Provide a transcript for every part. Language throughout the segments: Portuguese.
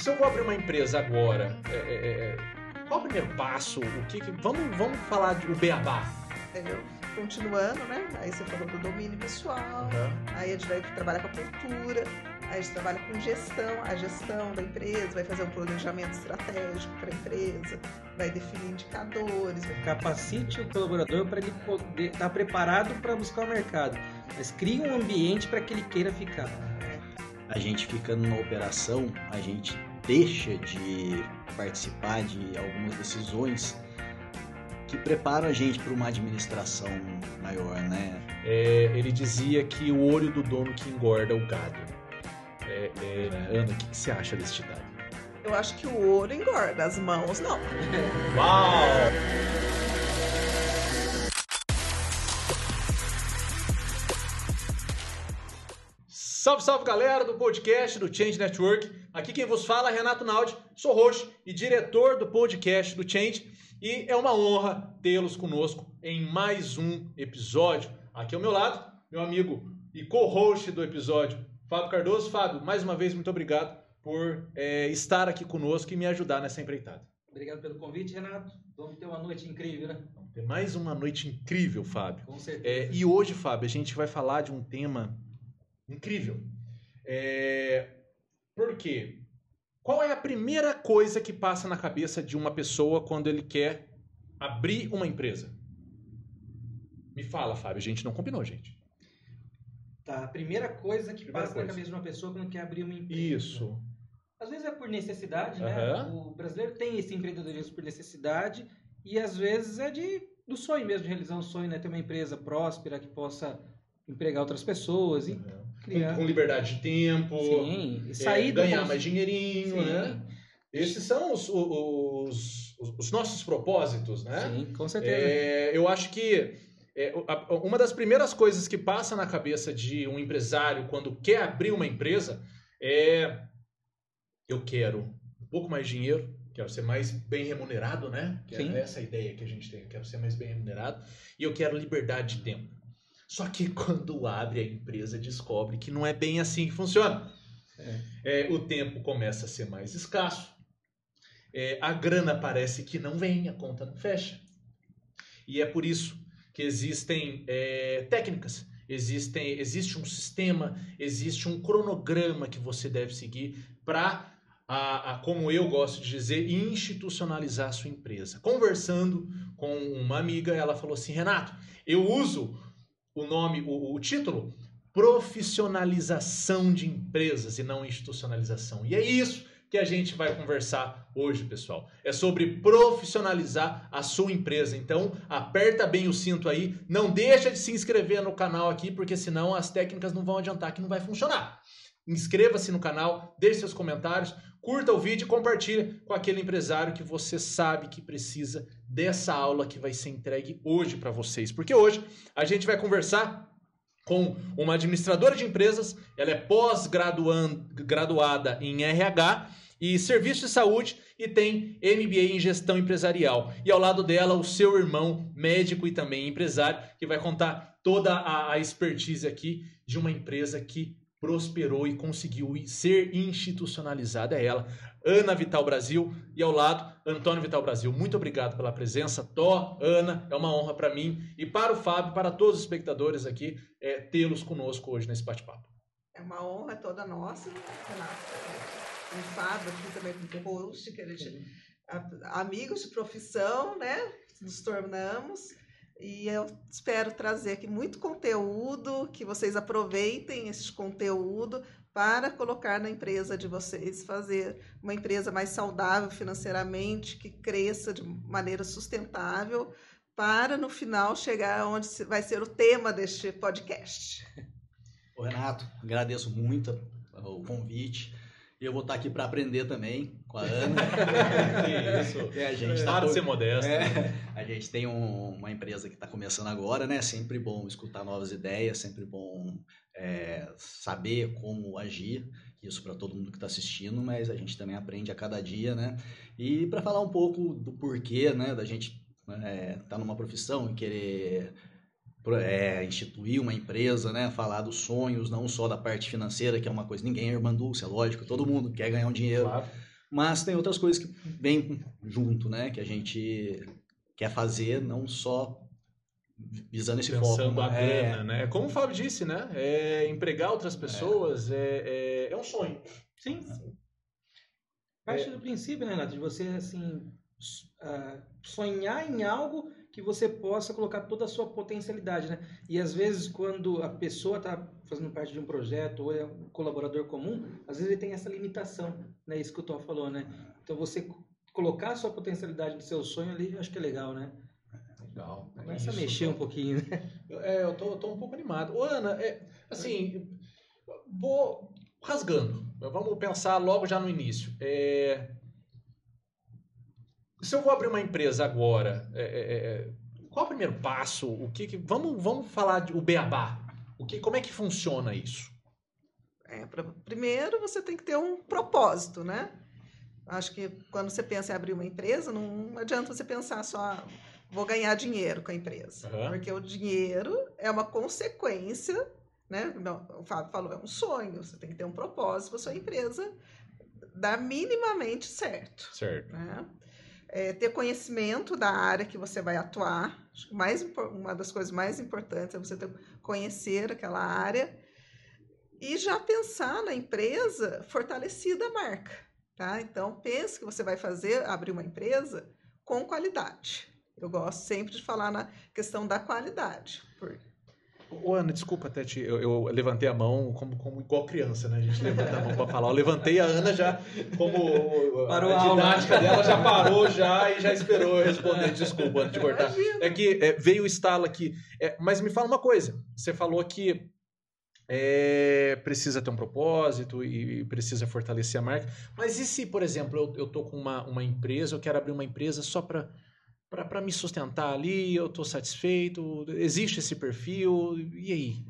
se eu vou abrir uma empresa agora, é, é, é, qual o primeiro passo? O que, que vamos, vamos falar do beabá. Entendeu? Continuando, né? Aí você falou do domínio pessoal, uhum. aí a gente vai trabalhar com a cultura, aí a gente trabalha com gestão, a gestão da empresa, vai fazer um planejamento estratégico para a empresa, vai definir indicadores. Vai... Capacite o colaborador para ele poder estar tá preparado para buscar o mercado, mas crie um ambiente para que ele queira ficar. A gente ficando na operação, a gente deixa de participar de algumas decisões que preparam a gente para uma administração maior, né? É, ele dizia que o olho do dono que engorda o gado. É, é, Ana, o que você acha desse ditado? Eu acho que o olho engorda, as mãos não. Uau! Salve, salve galera do podcast do Change Network. Aqui quem vos fala é Renato Naldi, sou host e diretor do podcast do Change. E é uma honra tê-los conosco em mais um episódio. Aqui ao meu lado, meu amigo e co-host do episódio, Fábio Cardoso. Fábio, mais uma vez, muito obrigado por é, estar aqui conosco e me ajudar nessa empreitada. Obrigado pelo convite, Renato. Vamos ter uma noite incrível, né? Vamos ter mais uma noite incrível, Fábio. Com certeza. É, e hoje, Fábio, a gente vai falar de um tema incrível. É, por quê? Qual é a primeira coisa que passa na cabeça de uma pessoa quando ele quer abrir uma empresa? Me fala, Fábio. A gente não combinou, gente. Tá, a primeira coisa que primeira passa coisa. na cabeça de uma pessoa quando quer abrir uma empresa. Isso. Às vezes é por necessidade, né? O brasileiro tem esse empreendedorismo por necessidade e às vezes é de do sonho mesmo, de realizar um sonho, né? Ter uma empresa próspera que possa empregar outras pessoas e uhum criar. Com, com liberdade de tempo. Sim, e sair é, ganhar mais dinheirinho, Sim. né? Esses são os, os, os, nossos propósitos, né? Sim, com certeza. É, eu acho que é, uma das primeiras coisas que passa na cabeça de um empresário quando quer abrir uma empresa é eu quero um pouco mais de dinheiro, quero ser mais bem remunerado, né? Que é essa ideia que a gente tem, eu quero ser mais bem remunerado e eu quero liberdade de tempo. Só que quando abre a empresa, descobre que não é bem assim que funciona. É. É, o tempo começa a ser mais escasso, é, a grana parece que não vem, a conta não fecha. E é por isso que existem é, técnicas, existem, existe um sistema, existe um cronograma que você deve seguir para, como eu gosto de dizer, institucionalizar a sua empresa. Conversando com uma amiga, ela falou assim: Renato, eu uso o nome, o, o título, profissionalização de empresas e não institucionalização. E é isso que a gente vai conversar hoje, pessoal. É sobre profissionalizar a sua empresa. Então, aperta bem o cinto aí, não deixa de se inscrever no canal aqui, porque senão as técnicas não vão adiantar que não vai funcionar. Inscreva-se no canal, deixe seus comentários, curta o vídeo e compartilhe com aquele empresário que você sabe que precisa dessa aula que vai ser entregue hoje para vocês. Porque hoje a gente vai conversar com uma administradora de empresas, ela é pós-graduada em RH e serviço de saúde e tem MBA em gestão empresarial. E ao lado dela, o seu irmão, médico e também empresário, que vai contar toda a, a expertise aqui de uma empresa que prosperou e conseguiu ser institucionalizada é ela, Ana Vital Brasil, e ao lado, Antônio Vital Brasil. Muito obrigado pela presença, Tó, Ana, é uma honra para mim e para o Fábio, para todos os espectadores aqui, é, tê-los conosco hoje nesse bate-papo. É uma honra toda nossa, Renato. O Fábio aqui também como host, que a gente, amigos de profissão, né? Nos tornamos. E eu espero trazer aqui muito conteúdo, que vocês aproveitem esse conteúdo para colocar na empresa de vocês, fazer uma empresa mais saudável financeiramente, que cresça de maneira sustentável, para no final chegar onde vai ser o tema deste podcast. Ô Renato, agradeço muito o convite. Eu vou estar aqui para aprender também com a Ana. Isso. É, a gente tá de ser modesto. É, a gente tem um, uma empresa que está começando agora, né? Sempre bom escutar novas ideias, sempre bom é, saber como agir. Isso para todo mundo que está assistindo, mas a gente também aprende a cada dia, né? E para falar um pouco do porquê, né? Da gente estar né, tá numa profissão e querer é, instituir uma empresa, né? Falar dos sonhos, não só da parte financeira, que é uma coisa, ninguém é irmandúcia, é lógico, todo mundo quer ganhar um dinheiro. Claro. Mas tem outras coisas que vêm junto, né? Que a gente quer fazer, não só visando esse Pensando foco. a é, grana, né? Como o Fábio disse, né? É empregar outras pessoas é, é, é um sonho. Sim. Parte do princípio, né, Renato, de você, assim, uh, sonhar em algo que você possa colocar toda a sua potencialidade, né? E às vezes, quando a pessoa está fazendo parte de um projeto ou é um colaborador comum, às vezes ele tem essa limitação, né? Isso que o Tom falou, né? Então, você colocar a sua potencialidade no seu sonho ali, acho que é legal, né? Legal. Começa a mexer um pouquinho, né? É, eu tô, tô um pouco animado. Ô, Ana, é, assim, vou rasgando. Vamos pensar logo já no início. É, se eu vou abrir uma empresa agora, é, é, é qual é o primeiro passo? O que, que vamos, vamos falar de, o beabá. O que, como é que funciona isso? É, pra, primeiro você tem que ter um propósito, né? Acho que quando você pensa em abrir uma empresa, não adianta você pensar só vou ganhar dinheiro com a empresa. Uhum. Porque o dinheiro é uma consequência, né? Não, o Fábio falou, é um sonho. Você tem que ter um propósito para sua empresa dar minimamente certo. Certo. Né? É, ter conhecimento da área que você vai atuar. Acho que mais, uma das coisas mais importantes é você ter, conhecer aquela área e já pensar na empresa fortalecida a marca. Tá? Então, pense que você vai fazer, abrir uma empresa com qualidade. Eu gosto sempre de falar na questão da qualidade. Por... Ô, Ana, desculpa, Tete, eu, eu, levantei a mão como, como igual criança, né? A gente levanta a mão para falar. Eu levantei a Ana já, como parou a, a didática aula. dela já parou já e já esperou eu responder. Desculpa, antes de cortar. Imagina. É que é, veio o estalo aqui. É, mas me fala uma coisa. Você falou que é, precisa ter um propósito e precisa fortalecer a marca. Mas e se, por exemplo, eu, eu tô com uma, uma empresa, eu quero abrir uma empresa só para para me sustentar ali, eu estou satisfeito, existe esse perfil, e aí?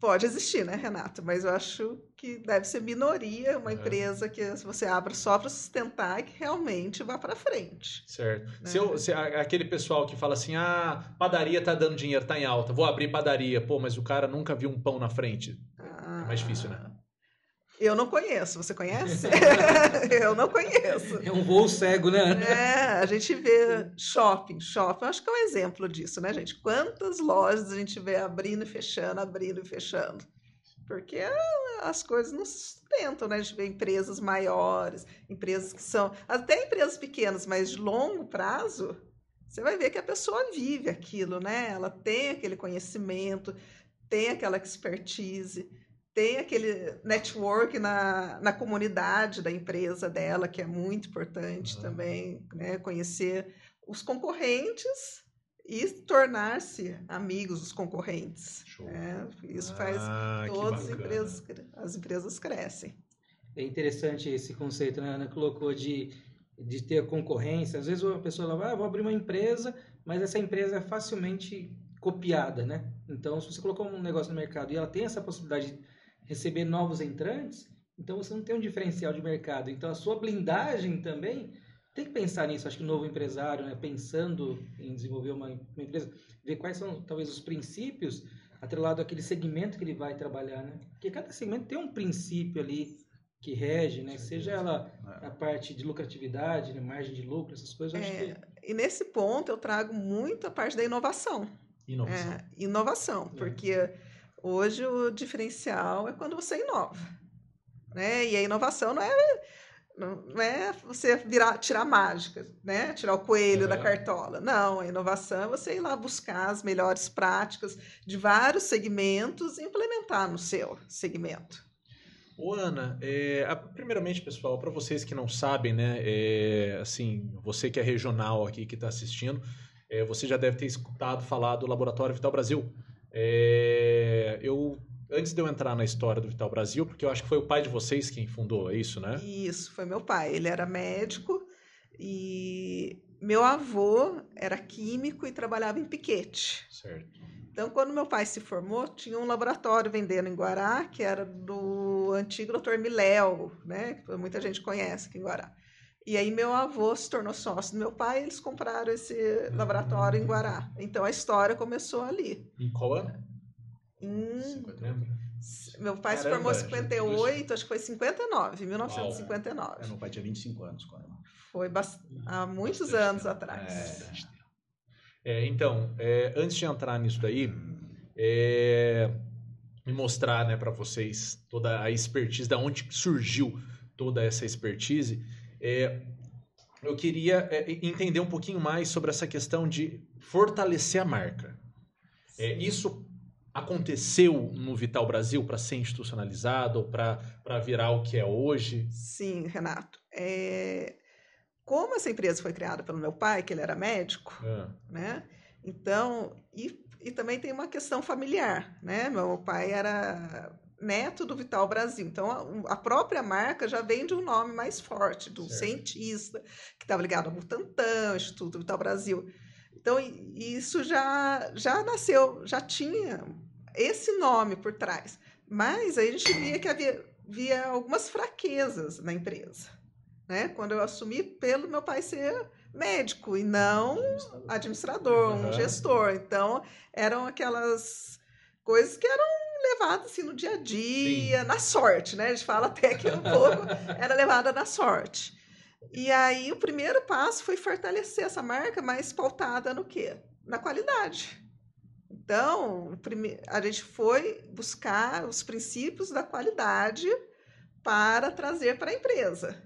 Pode existir, né, Renato? Mas eu acho que deve ser minoria uma é. empresa que você abre só para sustentar e que realmente vá para frente. Certo. Né? Se, eu, se aquele pessoal que fala assim, ah, padaria está dando dinheiro, está em alta, vou abrir padaria, pô, mas o cara nunca viu um pão na frente. Ah. É mais difícil, né? Eu não conheço. Você conhece? eu não conheço. É um voo cego, né? É, a gente vê shopping. Shopping, acho que é um exemplo disso, né, gente? Quantas lojas a gente vê abrindo e fechando, abrindo e fechando? Porque as coisas não se sustentam, né? A gente vê empresas maiores, empresas que são. Até empresas pequenas, mas de longo prazo, você vai ver que a pessoa vive aquilo, né? Ela tem aquele conhecimento, tem aquela expertise tem aquele network na, na comunidade da empresa dela, que é muito importante uhum. também, né? Conhecer os concorrentes e tornar-se amigos dos concorrentes. Né? Isso faz ah, todas as empresas, as empresas crescem. É interessante esse conceito, né? A Ana colocou de, de ter concorrência. Às vezes uma pessoa vai, ah, vou abrir uma empresa, mas essa empresa é facilmente copiada, né? Então, se você colocou um negócio no mercado e ela tem essa possibilidade receber novos entrantes, então você não tem um diferencial de mercado. Então a sua blindagem também tem que pensar nisso. Acho que o novo empresário, né, pensando em desenvolver uma, uma, empresa, ver quais são talvez os princípios atrelado àquele segmento que ele vai trabalhar, né? Porque cada segmento tem um princípio ali que rege, né? Seja ela é. a parte de lucratividade, né? margem de lucro, essas coisas. É, que... E nesse ponto eu trago muito a parte da inovação. Inovação. É, inovação, é. porque Hoje o diferencial é quando você inova. Né? E a inovação não é, não é você virar, tirar mágica, né? tirar o coelho é. da cartola. Não, a inovação é você ir lá buscar as melhores práticas de vários segmentos e implementar no seu segmento. Ô, Ana, é, primeiramente, pessoal, para vocês que não sabem, né, é, assim, você que é regional aqui, que está assistindo, é, você já deve ter escutado falar do Laboratório Vital Brasil. É, eu antes de eu entrar na história do Vital Brasil, porque eu acho que foi o pai de vocês quem fundou, é isso, né? Isso, foi meu pai. Ele era médico e meu avô era químico e trabalhava em piquete. Certo. Então, quando meu pai se formou, tinha um laboratório vendendo em Guará, que era do antigo Dr. Miléo, né? Que muita gente conhece aqui em Guará. E aí meu avô se tornou sócio do meu pai e eles compraram esse laboratório em Guará. Então a história começou ali. Em qual ano? Em... Você lembra? Meu pai Caramba, se formou em 58, acho que foi 59, 1959. É, meu pai tinha 25 anos quando. Foi há muitos anos tempo. atrás. É, é então, é, antes de entrar nisso daí, é, me mostrar né, para vocês toda a expertise, da onde surgiu toda essa expertise, é, eu queria é, entender um pouquinho mais sobre essa questão de fortalecer a marca. É, isso aconteceu no Vital Brasil para ser institucionalizado ou para virar o que é hoje? Sim, Renato. É... Como essa empresa foi criada pelo meu pai, que ele era médico, é. né? Então, e, e também tem uma questão familiar, né? Meu pai era neto do Vital Brasil. Então, a, a própria marca já vem de um nome mais forte, do certo. cientista, que estava ligado ao Butantan, Instituto Vital Brasil. Então, isso já, já nasceu, já tinha esse nome por trás. Mas aí a gente via que havia, havia algumas fraquezas na empresa. Né? Quando eu assumi, pelo meu pai ser médico e não administrador, um gestor. Então, eram aquelas coisas que eram levadas assim, no dia a dia, Sim. na sorte, né? A gente fala até que um pouco era levada na sorte. E aí o primeiro passo foi fortalecer essa marca mais pautada no quê? Na qualidade. Então, a gente foi buscar os princípios da qualidade para trazer para a empresa.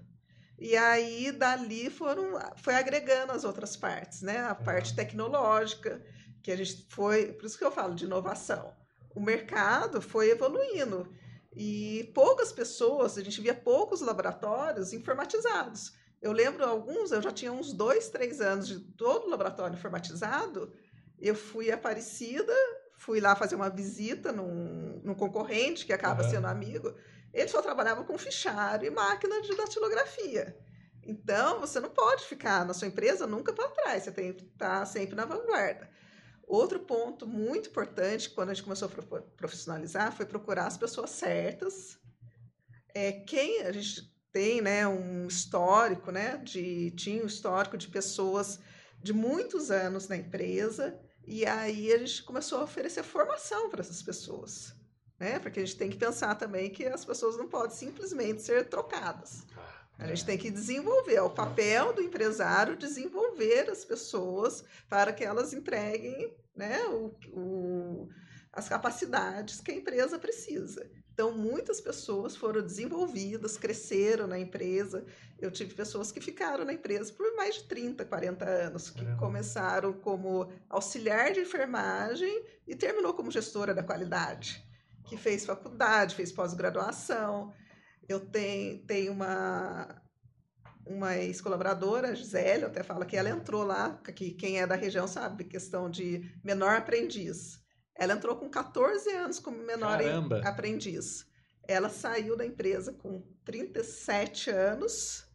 E aí, dali, foram, foi agregando as outras partes, né? A parte tecnológica, que a gente foi... Por isso que eu falo de inovação. O mercado foi evoluindo. E poucas pessoas, a gente via poucos laboratórios informatizados. Eu lembro alguns, eu já tinha uns dois, três anos de todo o laboratório informatizado. Eu fui Aparecida, fui lá fazer uma visita num, num concorrente que acaba uhum. sendo amigo. Ele só trabalhava com fichário e máquina de datilografia. Então, você não pode ficar na sua empresa nunca para trás, você tem que estar sempre na vanguarda. Outro ponto muito importante, quando a gente começou a profissionalizar, foi procurar as pessoas certas. É, quem a gente tem né, um histórico, né, de, tinha um histórico de pessoas de muitos anos na empresa, e aí a gente começou a oferecer formação para essas pessoas. Né? Porque a gente tem que pensar também que as pessoas não podem simplesmente ser trocadas. A gente tem que desenvolver, é o papel do empresário desenvolver as pessoas para que elas entreguem né, o, o, as capacidades que a empresa precisa. Então, muitas pessoas foram desenvolvidas, cresceram na empresa. Eu tive pessoas que ficaram na empresa por mais de 30, 40 anos, que Caramba. começaram como auxiliar de enfermagem e terminou como gestora da qualidade, que fez faculdade, fez pós-graduação. Eu tenho, tenho uma, uma ex-colaboradora, Gisele, até falo que ela entrou lá, que quem é da região sabe, questão de menor aprendiz. Ela entrou com 14 anos como menor Caramba. aprendiz. Ela saiu da empresa com 37 anos,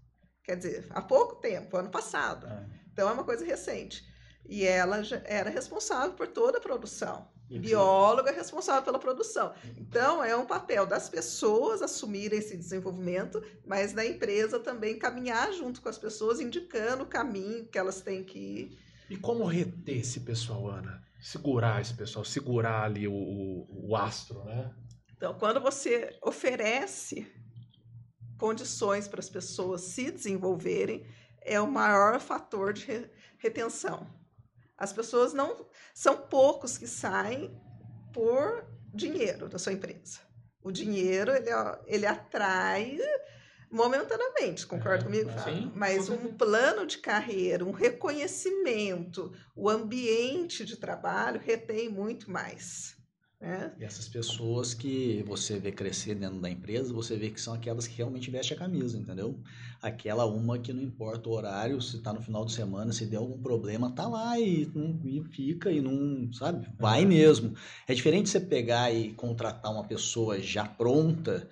quer dizer, há pouco tempo, ano passado. É. Então é uma coisa recente. E ela era responsável por toda a produção. Bióloga responsável pela produção. Então, é um papel das pessoas assumirem esse desenvolvimento, mas da empresa também caminhar junto com as pessoas, indicando o caminho que elas têm que ir. E como reter esse pessoal, Ana? segurar esse pessoal, segurar ali o, o, o astro, né? Então, quando você oferece condições para as pessoas se desenvolverem, é o maior fator de re retenção. As pessoas não são poucos que saem por dinheiro da sua empresa. O dinheiro ele, ele atrai momentaneamente, concorda comigo? Sim, Mas um plano de carreira, um reconhecimento, o ambiente de trabalho retém muito mais. Né? E essas pessoas que você vê crescer dentro da empresa, você vê que são aquelas que realmente vestem a camisa, entendeu? Aquela uma que não importa o horário, se tá no final de semana, se der algum problema, tá lá e, não, e fica e não, sabe? Vai mesmo. É diferente você pegar e contratar uma pessoa já pronta,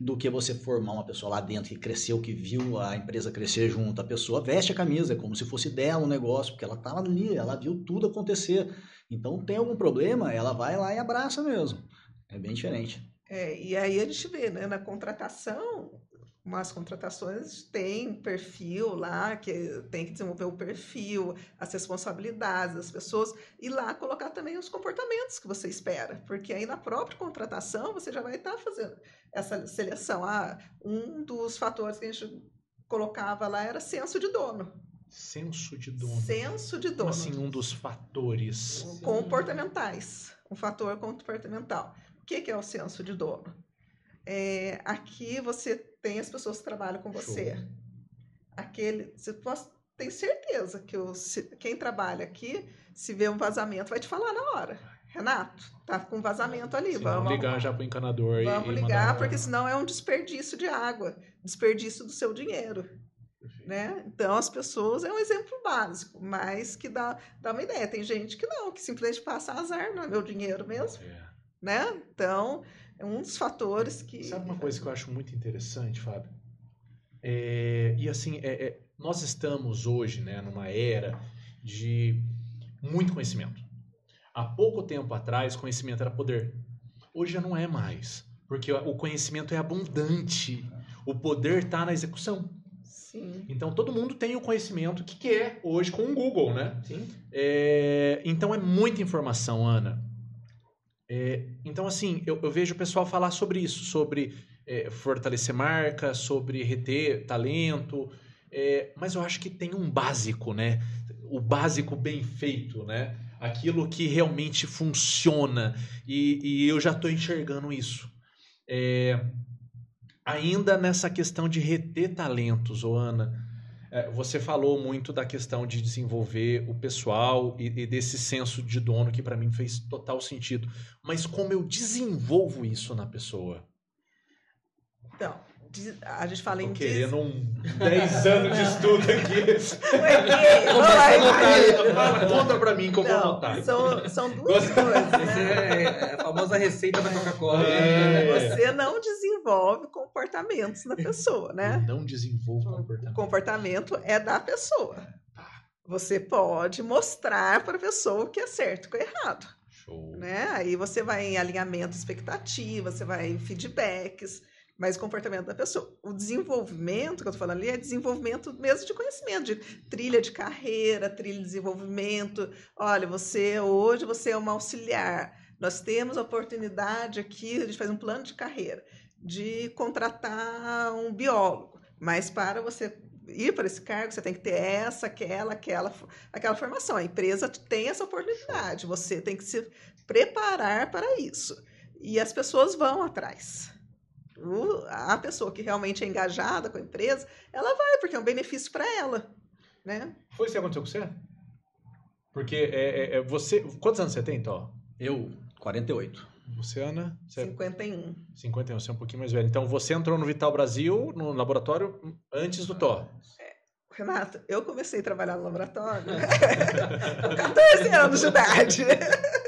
do que você formar uma pessoa lá dentro que cresceu, que viu a empresa crescer junto. A pessoa veste a camisa, é como se fosse dela o um negócio, porque ela estava ali, ela viu tudo acontecer. Então, tem algum problema, ela vai lá e abraça mesmo. É bem diferente. É, e aí a gente vê, né, na contratação, umas contratações tem perfil lá, que tem que desenvolver o perfil, as responsabilidades das pessoas, e lá colocar também os comportamentos que você espera, porque aí na própria contratação você já vai estar fazendo essa seleção. Ah, um dos fatores que a gente colocava lá era senso de dono. Senso de dono. Senso de dono. Assim, um dos fatores. Comportamentais. Um fator comportamental. O que, que é o senso de dono? É, aqui você tem as pessoas que trabalham com você. Show. Aquele, você pode, tem certeza que o, se, quem trabalha aqui, se vê um vazamento, vai te falar na hora. Renato, tá com vazamento ali. Sim, vamos ligar já para o encanador. Vamos e, ligar, porque senão é um desperdício de água, desperdício do seu dinheiro. Né? Então, as pessoas é um exemplo básico, mas que dá, dá uma ideia. Tem gente que não, que simplesmente passa azar, não é meu dinheiro mesmo. É. Né? Então, é um dos fatores que. Sabe uma coisa que eu acho muito interessante, Fábio? É, e assim, é, é, nós estamos hoje né, numa era de muito conhecimento. Há pouco tempo atrás, conhecimento era poder. Hoje já não é mais. Porque o conhecimento é abundante. O poder está na execução. Sim. Então todo mundo tem o conhecimento que quer hoje com o Google, né? Sim. É, então é muita informação, Ana. É, então, assim, eu, eu, vejo o pessoal falar sobre isso, sobre é, fortalecer marca, sobre reter talento, é, mas eu acho que tem um básico, né? O básico bem feito, né? Aquilo que realmente funciona e, e eu já estou enxergando isso. É, ainda nessa questão de reter talentos, Ana, é, você falou muito da questão de desenvolver o pessoal e, e desse senso de dono que para mim fez total sentido. Mas como eu desenvolvo isso na pessoa? Então, a gente fala em. querendo um 10 anos de estudo aqui. Fala, conta pra mim como eu vou anotar. São, são duas coisas. Né? É a famosa receita da Coca-Cola. É. Você não desenvolve comportamentos na pessoa, né? Eu não desenvolve comportamento. O comportamento é da pessoa. Tá. Você pode mostrar para a pessoa o que é certo e o que é errado. Show. Né? Aí você vai em alinhamento expectativa, você vai em feedbacks mas o comportamento da pessoa. O desenvolvimento que eu estou falando ali é desenvolvimento mesmo de conhecimento, de trilha de carreira, trilha de desenvolvimento. Olha, você hoje você é uma auxiliar. Nós temos a oportunidade aqui, a gente faz um plano de carreira, de contratar um biólogo. Mas para você ir para esse cargo, você tem que ter essa, aquela, aquela, aquela formação. A empresa tem essa oportunidade, você tem que se preparar para isso. E as pessoas vão atrás a pessoa que realmente é engajada com a empresa, ela vai, porque é um benefício para ela. Né? Foi isso que aconteceu com você? Porque é, é, é, você. Quantos anos você tem, Tó? Eu, 48. Você, Ana? Você 51. 51, você é um pouquinho mais velho. Então você entrou no Vital Brasil, no laboratório, antes do Tó. É. Renato, eu comecei a trabalhar no laboratório com 14 anos de idade.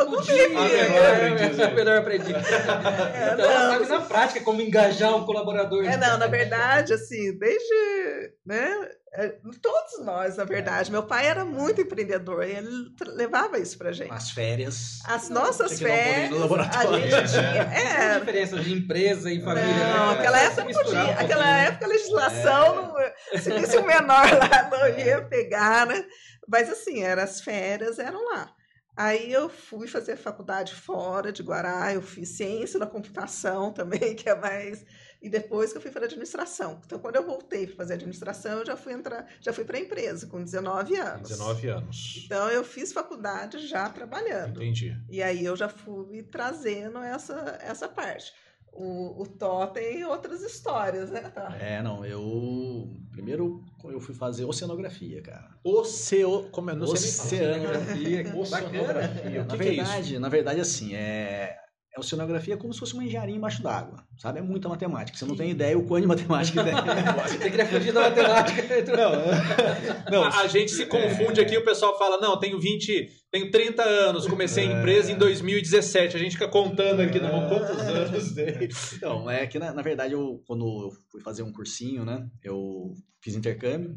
Algum dia. É o melhor aprendiz. É, então, ela sabe na prática como engajar um colaborador. É, não, na verdade, assim, desde, né, é, todos nós, na verdade. Meu pai era muito empreendedor e ele levava isso pra gente. As férias. As nossas férias. No laboratório. A gente tinha. É. a diferença de empresa e família. Não, né? aquela época podia. Um aquela época a legislação, é. não, se visse um menor lá, não ia pegar, né? Mas assim, era, as férias eram lá. Aí eu fui fazer faculdade fora de Guará, eu fiz ciência da computação também, que é mais. E depois que eu fui para administração. Então, quando eu voltei para fazer administração, eu já fui entrar, já fui para a empresa com 19 anos. 19 anos. Então, eu fiz faculdade já trabalhando. Entendi. E aí eu já fui trazendo essa, essa parte. O, o tem outras histórias, né, Tá? É, não, eu. Primeiro eu fui fazer oceanografia, cara. Oceo... Como é? Não oceanografia. Oceanografia. Na verdade, na verdade, assim, é é oceanografia como se fosse uma engenharia embaixo d'água, sabe? É muita matemática. Você não tem ideia o quanto de matemática tem. Você queria fugir da matemática. Não, não. A, a, gente se confunde é... aqui, o pessoal fala, não, tenho 20, tenho 30 anos, comecei a é... empresa em 2017. A gente fica contando aqui, não, quantos anos tem. Então, é que na, na verdade, eu, quando eu fui fazer um cursinho, né, eu fiz intercâmbio,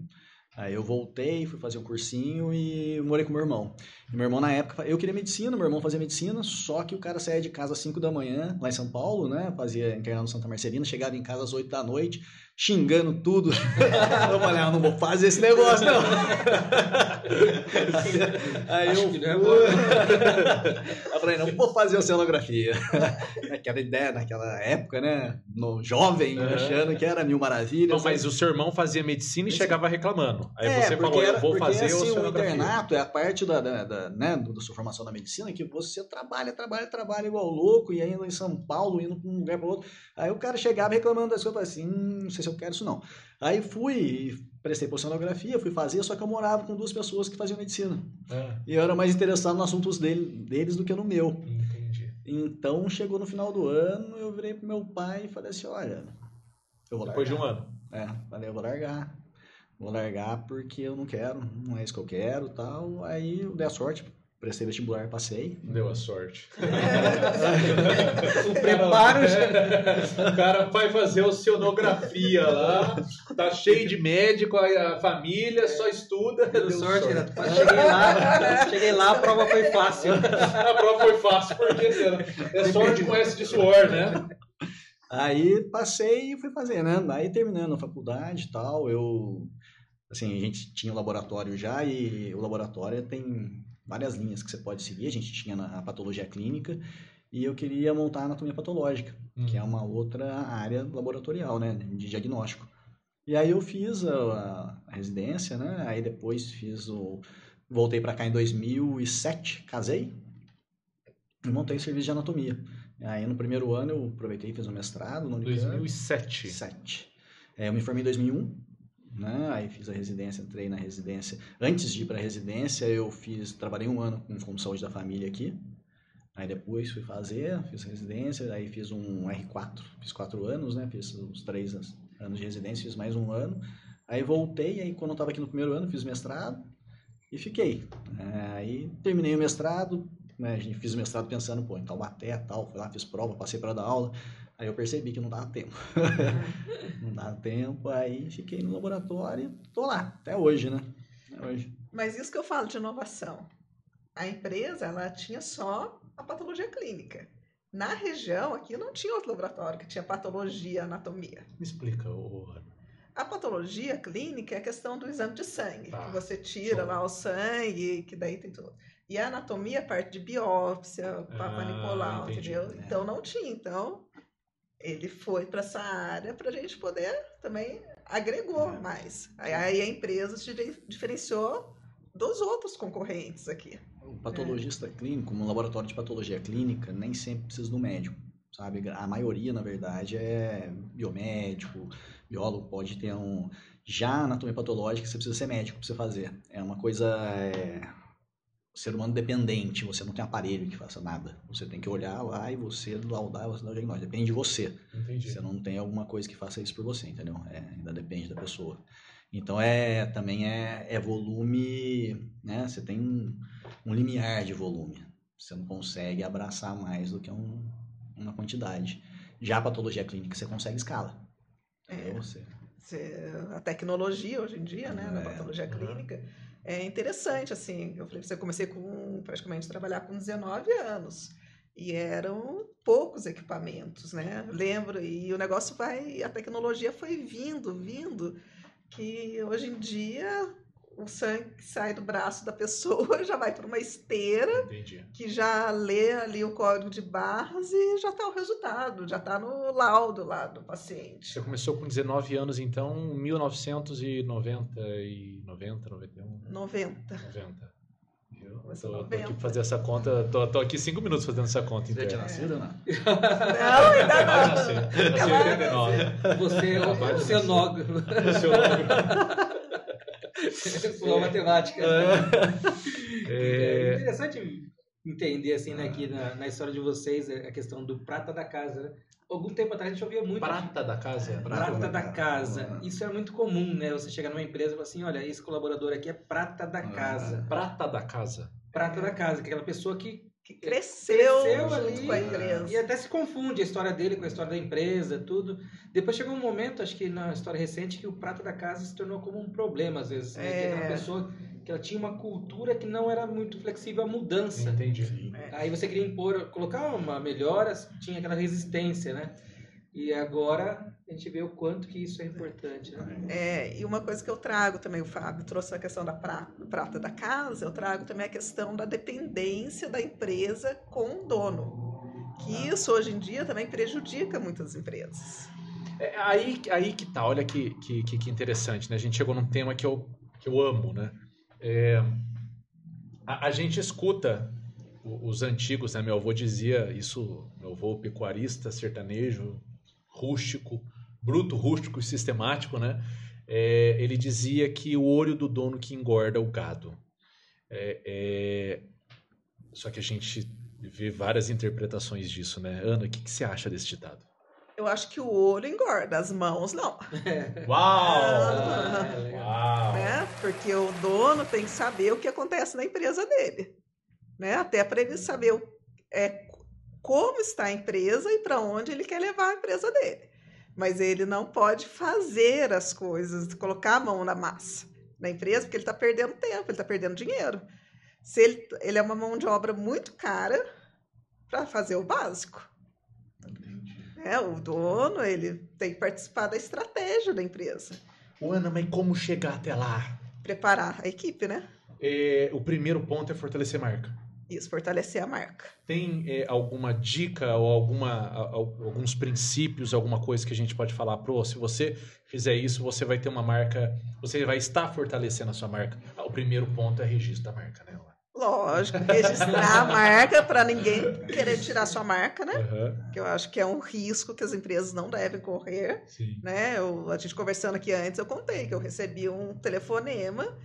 Aí eu voltei, fui fazer um cursinho e morei com meu irmão. E meu irmão, na época, eu queria medicina, meu irmão fazia medicina, só que o cara saía de casa às 5 da manhã, lá em São Paulo, né? Fazia internado no Santa Marcelina, chegava em casa às 8 da noite, xingando tudo. eu falei, ah, não vou fazer esse negócio, não. Aí Acho eu, que não é bom. eu falei, não vou fazer oceanografia. Aquela ideia naquela época, né? No jovem, Uhum. achando que era mil maravilhas. Não, mas o seu irmão fazia medicina e chegava reclamando. Aí É, você falou, era- eu vou porque, fazer assim, o internato é a parte da, da, da, né, da sua formação na medicina que você trabalha, trabalha, trabalha igual louco e ainda em São Paulo, indo para um lugar para outro. Aí o cara chegava reclamando das coisas, assim, hum, não sei se eu quero isso não. Aí fui prestei por oceanografia, fui fazer, só que eu morava com duas pessoas que faziam medicina. Ah, E eu era mais interessado nos assuntos dele, deles do que no meu. entendi. Então, chegou no final do ano, eu virei pro meu pai e falei assim, olha, eu vou Depois de largar. um ano. É, falei, eu vou largar. Vou largar porque eu não quero, não é isso que eu quero tal. Aí eu dei a sorte, prestei vestibular, passei. Deu a sorte. O preparo já... O cara vai fazer oceanografia lá, tá cheio de médico, a a família só estuda. Deu sorte, Renato. Cheguei lá, cheguei lá, a prova foi fácil. A prova foi fácil, porque será? é sorte com S de suor, né? Aí passei e fui fazer, né? Aí terminando a faculdade e tal, eu. Assim, a gente tinha o laboratório já e o laboratório tem várias linhas que você pode seguir. A gente tinha na- a patologia clínica e eu queria montar a anatomia patológica. que é uma outra área laboratorial, né, de diagnóstico. E aí eu fiz a, a residência, né, aí depois fiz o... Voltei para cá em 2007, casei e montei o serviço de anatomia. Aí no primeiro ano eu aproveitei e fiz um mestrado Unicamp. 2007. 2007. É, eu me formei em 2001, né? Aí fiz a residência, entrei na residência. Antes de ir para a residência, eu fiz, trabalhei um ano com Saúde da Família aqui. Aí depois fui fazer, fiz residência, aí fiz um R4, fiz quatro anos, né? Fiz os três anos de residência, fiz mais um ano. Aí voltei, aí quando eu estava aqui no primeiro ano, fiz mestrado e fiquei. É, aí terminei o mestrado, né? Fiz o mestrado pensando, pô, em Taubaté, tal, fui lá, fiz prova, passei para dar aula. Aí eu percebi que não dava tempo. não dava tempo, aí fiquei no laboratório e tô lá, até hoje, né? Até hoje. Mas isso que eu falo de inovação. A empresa, ela tinha só a patologia clínica. Na região, aqui não tinha outro laboratório que tinha patologia, anatomia. Me explica, ô, A patologia clínica é a questão do exame de sangue, Tá. que você tira lá o sangue, que daí tem tudo. E a anatomia é parte de biópsia, Papa Ah, Nicolau, entendi. entendeu? Então não tinha. Então ele foi para essa área para a gente poder também agregou É. mais. Aí, aí a empresa se di- diferenciou dos outros concorrentes aqui. O patologista clínico, no laboratório de patologia clínica, nem sempre precisa do médico, sabe? A maioria, na verdade, é biomédico, biólogo, pode ter um... Já a anatomia patológica, você precisa ser médico para você fazer. É uma coisa... É... Ser humano dependente, você não tem aparelho que faça nada. Você tem que olhar lá e você laudar, você dar o diagnóstico. Depende de você. Entendi. Você não tem alguma coisa que faça isso por você, entendeu? É, ainda depende da pessoa. Então é também é, é volume, né? Você tem um, um limiar de volume. Você não consegue abraçar mais do que um, uma quantidade. Já a patologia clínica você consegue escala. É. Você, a tecnologia hoje em dia, né, na É, patologia uhum. É interessante, assim, eu falei, eu comecei com, praticamente, a trabalhar com 19 anos, e eram poucos equipamentos, né, lembro, e o negócio vai, a tecnologia foi vindo, vindo, que hoje em dia o sangue que sai do braço da pessoa já vai para uma esteira, Entendi. que já lê ali o código de barras e já está o resultado, já está no laudo lá do paciente. Você começou com 19 anos, então, 1990 e 90, 91, 90. 90. Eu tô, tô 90. aqui pra fazer essa conta, tô, tô aqui cinco minutos fazendo essa conta você já tinha interna. nascido ou não? Não, ainda não. nasci. Nasci em 89. Você é o de oceanógrafo. O seu nome. Sua matemática. É É, interessante entender, assim, né, aqui na, na história de vocês, a questão do prata da casa, né? Algum tempo atrás a gente ouvia muito... prata da casa. Prata, Prata da casa. casa. Isso é muito comum, né? Você chegar numa empresa e falar assim, olha, esse colaborador aqui é prata da Ah. casa. Prata da casa. Prata da casa, que é aquela pessoa que que cresceu, Cresceu junto ali com a empresa. E até se confunde a história dele com a história da empresa, tudo. Depois chegou um momento, acho que na história recente, que o prata da casa se tornou como um problema, às vezes. Né? É. pessoa que ela tinha uma cultura que não era muito flexível à mudança. Entendi. Aí você queria impor, colocar uma melhora, tinha aquela resistência, né? E agora a gente vê o quanto que isso é importante, né? É, e uma coisa que eu trago também, o Fábio trouxe a questão da prata, prata da casa, eu trago também a questão da dependência da empresa com o dono. Que isso hoje em dia também prejudica muitas empresas. É, aí, aí que tá, olha que, que, que- que interessante, né? A gente chegou num tema que eu, que eu amo, né? É, a, a gente escuta os antigos, né? Meu avô dizia isso, meu avô pecuarista, sertanejo, rústico, bruto, rústico e sistemático, né? É, ele dizia que o olho do dono que engorda o gado. É, é, Só que a gente vê várias interpretações disso, né? Ana, o que, que você acha desse ditado? Eu acho que o olho engorda, as mãos não. Uau! Ah, é legal. Uau! né? Porque o dono tem que saber o que acontece na empresa dele, né? Até para ele saber o- é, como está a empresa e para onde ele quer levar a empresa dele. Mas ele não pode fazer as coisas, colocar a mão na massa na empresa, porque ele está perdendo tempo, ele está perdendo dinheiro. Se ele, ele é uma mão de obra muito cara para fazer o básico. né? o dono ele tem que participar da estratégia da empresa, Ô, Ana, mas como chegar até lá? preparar a equipe, né? É, o primeiro ponto é fortalecer marca. Isso, fortalecer a marca. Tem é, alguma dica ou alguma, alguns princípios, alguma coisa que a gente pode falar? Pro, se você fizer isso, você vai ter uma marca, você vai estar fortalecendo a sua marca. Ah, o primeiro ponto é registro da marca, né? Lógico, registrar a marca para ninguém querer tirar sua marca, né? Aham, Que eu acho que é um risco que as empresas não devem correr, sim. né? Eu, a gente conversando aqui antes, eu contei que eu recebi um telefonema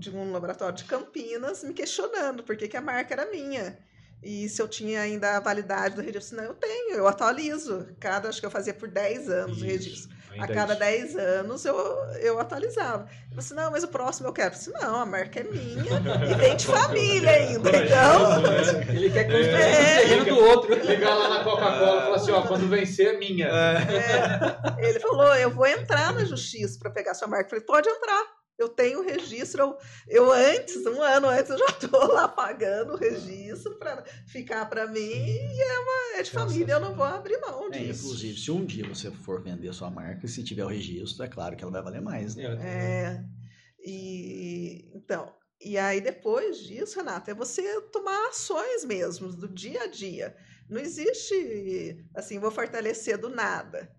de um laboratório de Campinas me questionando por que, que a marca era minha. E se eu tinha ainda a validade do registro. Não, eu tenho, eu atualizo. Cada, acho que eu fazia por 10 anos o Isso, registro. A cada isso. 10 anos eu, eu atualizava. Eu falei assim, não, mas o próximo eu quero. Eu falei assim, não, a marca é minha e vem de família ainda. Então, né? Ele quer construir É. o terreno do outro. Ligar lá na Coca-Cola e falar assim, ó, quando vencer é minha. é, ele falou, eu vou entrar na justiça para pegar sua marca. Eu falei, pode entrar. Eu tenho o registro. Eu, eu antes, um ano antes, eu já estou lá pagando o registro para ficar para mim. E é, uma, é de família, eu não vou abrir mão É, disso. inclusive, se um dia você for vender sua marca, se tiver o registro, é claro que ela vai valer mais. Né? É, e então, e aí depois disso, Renata, é você tomar ações mesmo do dia a dia. Não existe assim, vou fortalecer do nada.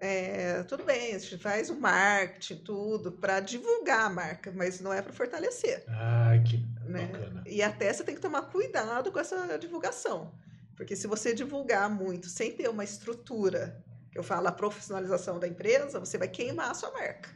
É, tudo bem, a gente faz o marketing, tudo, para divulgar a marca, mas não é para fortalecer. Ai, que Né? bacana. E até você tem que tomar cuidado com essa divulgação. Porque se você divulgar muito sem ter uma estrutura, que eu falo a profissionalização da empresa, você vai queimar a sua marca.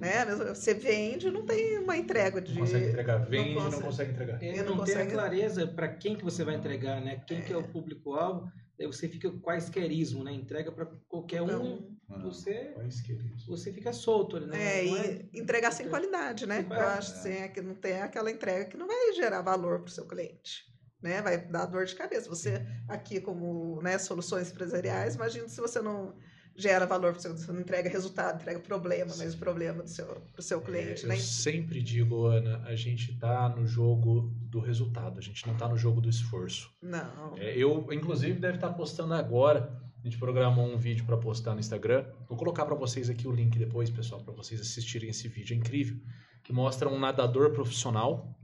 Né? Você vende, não tem uma entrega de. Não consegue entregar. Vende, não consegue. consegue entregar. Eu não não, tem a clareza para quem que você vai entregar, né? Quem que é o público-alvo. Daí você fica quaisquerismo, né? Entrega para qualquer um, Então, você, Mas, querido. você fica solto ali, né? é, Não e entregar sem qualidade, né? Sem Eu acho assim, é que não tem aquela entrega que não vai gerar valor para o seu cliente. Né? Vai dar dor de cabeça. Você, aqui, como né, soluções empresariais, imagina se você não gera valor para o seu você não entrega resultado, entrega problema, mas o problema do seu, pro seu cliente, É, né? eu sempre digo, Ana, a gente tá no jogo do resultado, a gente não tá no jogo do esforço. Não. É, eu, inclusive, deve estar postando agora. A gente programou um vídeo para postar no Instagram. Vou colocar para vocês aqui o link depois, pessoal, para vocês assistirem esse vídeo. É incrível. Que mostra um nadador profissional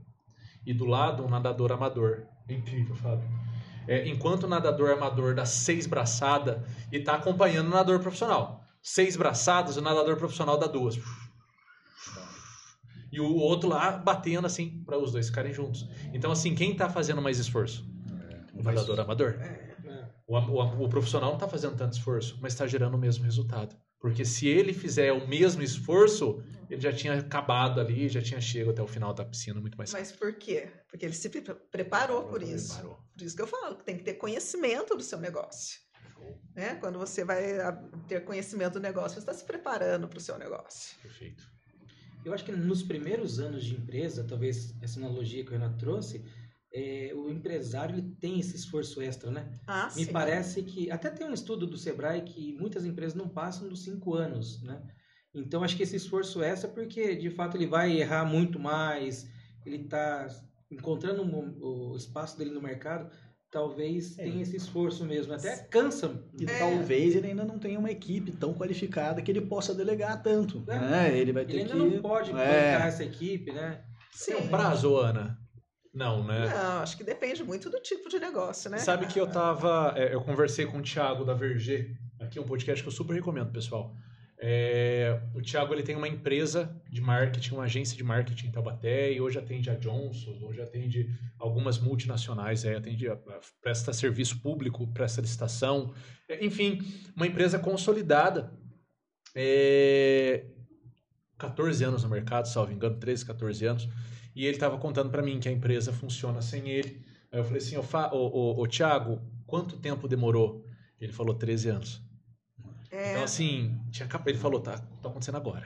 e do lado um nadador amador. É incrível, Fábio. É, enquanto o nadador amador dá seis braçadas e tá acompanhando o nadador profissional. Seis braçadas, o nadador profissional dá duas. E o outro lá batendo assim para os dois ficarem juntos. Então, assim, quem tá fazendo mais esforço? O nadador amador. É. O, o, o profissional não está fazendo tanto esforço, mas está gerando o mesmo resultado. Porque se ele fizer o mesmo esforço, ele já tinha acabado ali, já tinha chegado até o final da piscina muito mais Mas por quê? Porque ele se pre- preparou por isso. Preparou. Por isso que eu falo, que tem que ter conhecimento do seu negócio. Né? Quando você vai a- ter conhecimento do negócio, você está se preparando para o seu negócio. Perfeito. Eu acho que nos primeiros anos de empresa, talvez essa analogia que o Renato trouxe, é, o empresário ele tem esse esforço extra, né? Ah, Me sim. parece que até tem um estudo do Sebrae que muitas empresas não passam dos cinco anos, né? Então acho que esse esforço extra, porque de fato ele vai errar muito mais, ele está encontrando o espaço dele no mercado, talvez É. tenha esse esforço mesmo, até cansa. E É. talvez ele ainda não tenha uma equipe tão qualificada que ele possa delegar tanto. É. né? Ele vai ter Ele ainda que. não pode É. essa equipe, né? Sim. Tem um prazo, Ana? Não, né? Não, acho que depende muito do tipo de negócio, né? Sabe que eu tava. é, Eu conversei com o Thiago da Verger, aqui um podcast que eu super recomendo, pessoal. É, o Thiago ele tem uma empresa de marketing, uma agência de marketing em Taubaté, e hoje atende a Johnson, hoje atende algumas multinacionais, é, atende a- a- presta serviço público, presta licitação, é, enfim, uma empresa consolidada. É, 14 anos no mercado, salvo engano, 13, 14 anos. E ele estava contando para mim que a empresa funciona sem ele. Aí eu falei assim, ô, Fa, ô, Thiago, quanto tempo demorou? Ele falou 13 anos. É, Então, assim, tinha ele falou, tá, tá acontecendo agora.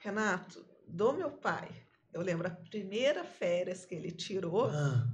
Renato, do meu pai, eu lembro a primeira férias que ele tirou, Ah,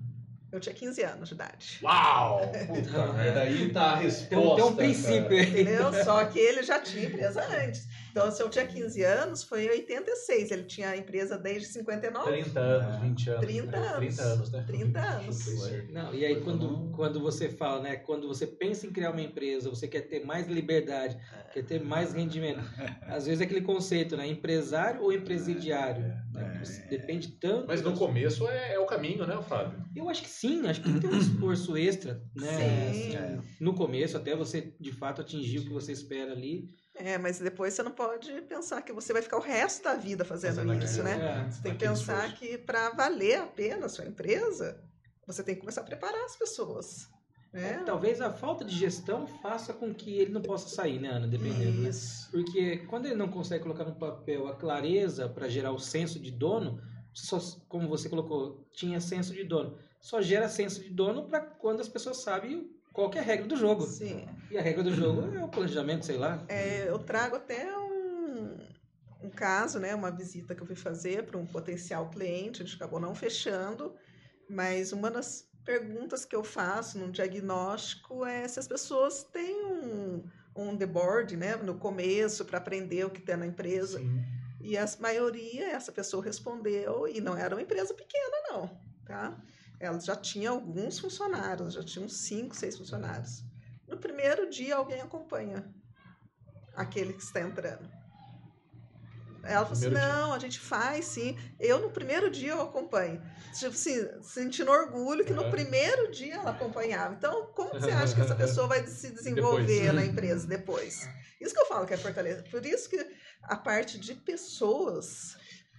eu tinha 15 anos de idade. uau! Puta merda, aí tá a resposta. Tem um, tem um cara. princípio aí. Entendeu? Só que ele já tinha empresa antes. Então, se eu tinha 15 anos, foi em 86. Ele tinha a empresa desde 59. 30 anos, 20 anos. 30 né? 30 anos, né? 30 anos. Não, e aí quando, quando você fala, né? Quando você pensa em criar uma empresa, você quer ter mais liberdade, quer ter mais rendimento. Às vezes é aquele conceito, né? Empresário ou empresidiário. né? Você Depende tanto. Mas no começo é, é o caminho, né, Fábio? Eu acho que sim, acho que tem que ter um esforço extra, né? Sim. No começo, até você de fato atingir o que você espera ali. É, mas depois você não pode pensar que você vai ficar o resto da vida fazendo Fazendo isso, aquilo. né? É. Você tem que Aquele pensar esforço. que para valer a pena a sua empresa, você tem que começar a preparar as pessoas. Né? Talvez a falta de gestão faça com que ele não possa sair, né, Ana? Dependendo, né? Isso. Porque quando ele não consegue colocar no papel a clareza para gerar o senso de dono, só, como você colocou, tinha senso de dono. Só gera senso de dono para quando as pessoas sabem qual que é a regra do jogo. Sim. E a regra do jogo é o planejamento, sei lá. É, eu trago até um, um caso, né, uma visita que eu fui fazer para um potencial cliente, a gente acabou não fechando, mas uma das perguntas que eu faço no diagnóstico é se as pessoas têm um, um the board, né, no começo para aprender o que tem na empresa. Sim. E a maioria, essa pessoa respondeu, e não era uma empresa pequena, não, tá? Ela já tinha alguns funcionários, já tinha uns cinco, seis funcionários. No primeiro dia, alguém acompanha aquele que está entrando. Ela falou assim, dia. não, a gente faz sim. Eu, no primeiro dia, eu acompanho. Tipo assim, sentindo orgulho que no primeiro dia ela acompanhava. Então, como você acha que essa pessoa vai se desenvolver Depois. na empresa depois? Isso que eu falo que é fortaleza. Por isso que a parte de pessoas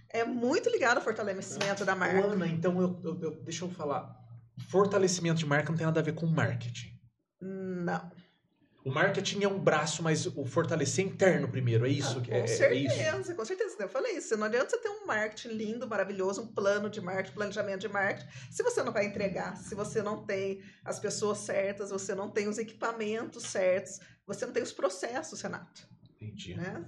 é muito ligada ao fortalecimento da marca. Ana, então eu, eu- eu- deixa eu falar. Fortalecimento de marca não tem nada a ver com marketing. Não, O marketing é um braço, mas o fortalecer é interno primeiro, é isso? Ah, que com é, é certeza, isso? com certeza. Eu falei isso. Não adianta você ter um marketing lindo, maravilhoso, um plano de marketing, planejamento de marketing, se você não vai entregar, se você não tem as pessoas certas, você não tem os equipamentos certos, você não tem os processos, Renato. Entendi, Né?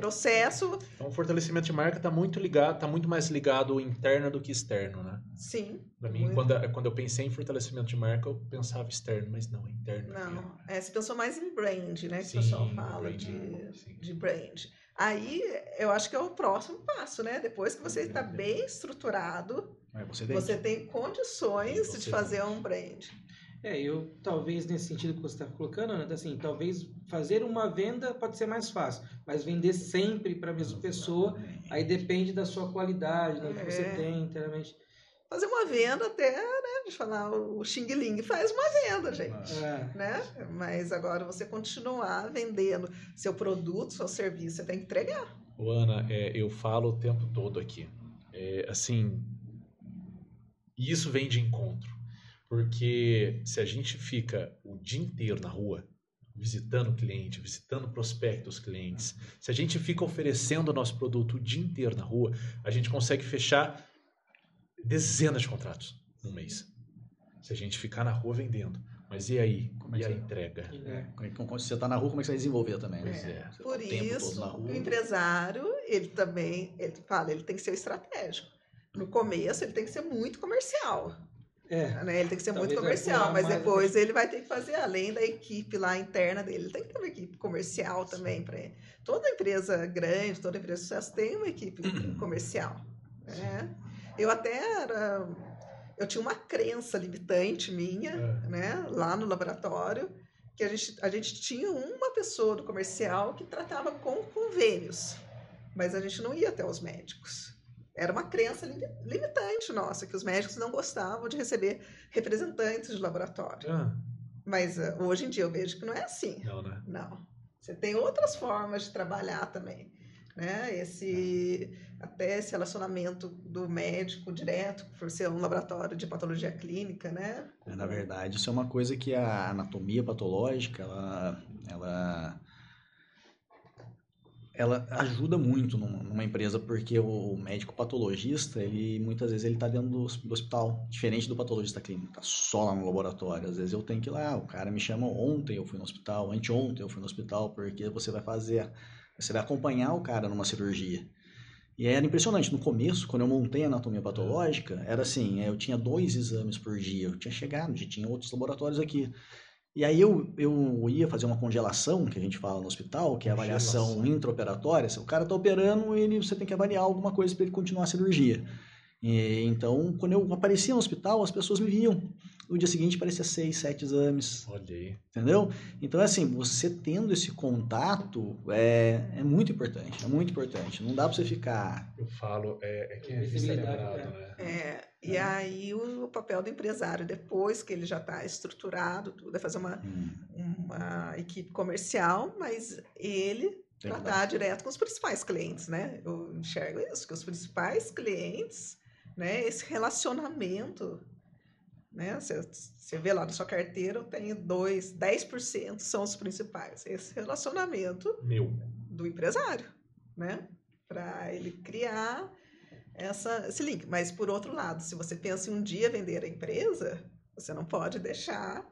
Processo, Então o fortalecimento de marca está muito ligado, tá muito mais ligado ao interno do que externo, né? sim. Pra mim, Muito. quando, quando eu pensei em fortalecimento de marca, eu pensava externo, mas não, interno. Não, é, você pensou mais em brand, né? Que Sim, o pessoal fala brand, de, sim. de brand. Aí eu acho que é o próximo passo, né? Depois que você está bem estruturado, Aí você você tem condições Você de fazer um brand. É, eu talvez nesse sentido que você está colocando, Ana, assim, talvez fazer uma venda pode ser mais fácil, mas vender sempre para a mesma pessoa, aí depende da sua qualidade, do que você É. tem internamente. Fazer uma venda até, né? De falar, o Xing Ling faz uma venda, gente. É, Né? Mas agora você continuar vendendo seu produto, seu serviço, você tem que entregar. Ô, Ana, é, eu falo o tempo todo aqui. É, assim, e isso vem de encontro. Porque se a gente fica o dia inteiro na rua, visitando o cliente, visitando prospectos clientes, se a gente fica oferecendo o nosso produto o dia inteiro na rua, a gente consegue fechar dezenas de contratos no mês. Se a gente ficar na rua vendendo. Mas e aí? Como é e que a você- entrega? é. Quando você tá na rua, como é que você vai desenvolver também? né? Pois é. Você tá Por o tempo todo isso, o empresário, ele também, ele fala, ele tem que ser estratégico. No começo, ele tem que ser muito comercial. É, né? Ele tem que ser muito comercial, mas depois ele vai ter que fazer, além da equipe lá interna dele, ele tem que ter uma equipe comercial também. Pra ele. Toda empresa grande, toda empresa de sucesso tem uma equipe comercial. Né? Eu até era. Eu tinha uma crença limitante minha, é. né, lá no laboratório, que a gente, a gente tinha uma pessoa do comercial que tratava com convênios, mas a gente não ia até os médicos. Era uma crença limitante nossa, que os médicos não gostavam de receber representantes de laboratório. Ah. Mas uh, hoje em dia eu vejo que não é assim. Não, né? Não. Você tem outras formas de trabalhar também. Né? Esse, até esse relacionamento do médico direto, por ser um laboratório de patologia clínica, né? É, na verdade, isso é uma coisa que a anatomia patológica, ela, ela ela ajuda muito numa empresa porque o médico patologista ele muitas vezes ele está dentro do, hospital. Diferente do patologista clínico tá só lá no laboratório. Às vezes eu tenho que ir lá o cara me chama ontem eu fui no hospital anteontem eu fui no hospital porque você vai fazer você vai acompanhar o cara numa cirurgia. E era impressionante. No começo quando eu montei a anatomia patológica era assim eu tinha dois exames por dia. Eu tinha chegado já tinha outros laboratórios aqui e aí eu, eu ia fazer uma congelação, que a gente fala no hospital, que é a avaliação intraoperatória. Se o cara está operando, ele, você tem que avaliar alguma coisa para ele continuar a cirurgia. E, então, quando eu aparecia no hospital, as pessoas me viam. No dia seguinte, parecia seis, sete exames. Olha aí. Entendeu? Então, é assim, você tendo esse contato é, é muito importante. É muito importante. Não dá para você ficar... Eu falo, é, é que é lembrado, né? É, e é. aí o papel do empresário, depois que ele já está estruturado, tudo, é fazer uma, hum. uma equipe comercial, mas ele tratar direto com os principais clientes, né? Eu enxergo isso, que os principais clientes, né? Esse relacionamento, né? Você, vê lá na sua carteira, eu tenho dois, 10% são os principais. Esse relacionamento Meu. do empresário, né? Para ele criar essa, esse link. Mas, por outro lado, se você pensa em um dia vender a empresa, você não pode deixar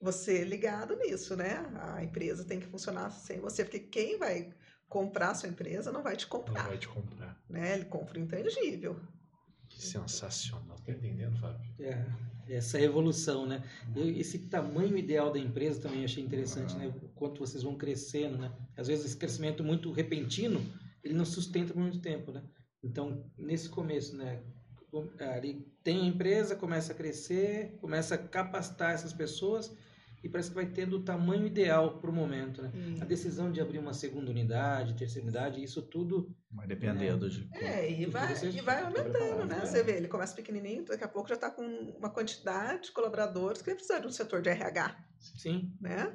você ligado nisso, né? A empresa tem que funcionar sem você, porque quem vai comprar a sua empresa não vai te comprar. Não vai te comprar. Né? Ele compra o intangível. Que sensacional. Tá entendendo, Fábio? É, essa evolução, né? esse tamanho ideal da empresa também achei interessante, né? O quanto vocês vão crescendo, né? Às vezes esse crescimento muito repentino, ele não sustenta por muito tempo, né? Então, nesse começo, né, ali tem a empresa, começa a crescer, começa a capacitar essas pessoas e parece que vai tendo o tamanho ideal para o momento, né? Hum. A decisão de abrir uma segunda unidade, terceira unidade, isso tudo vai dependendo né? de é e vai e vai aumentando, né? Você vê, ele começa pequenininho, daqui a pouco já está com uma quantidade de colaboradores que vai precisar de um setor de RH, sim, né?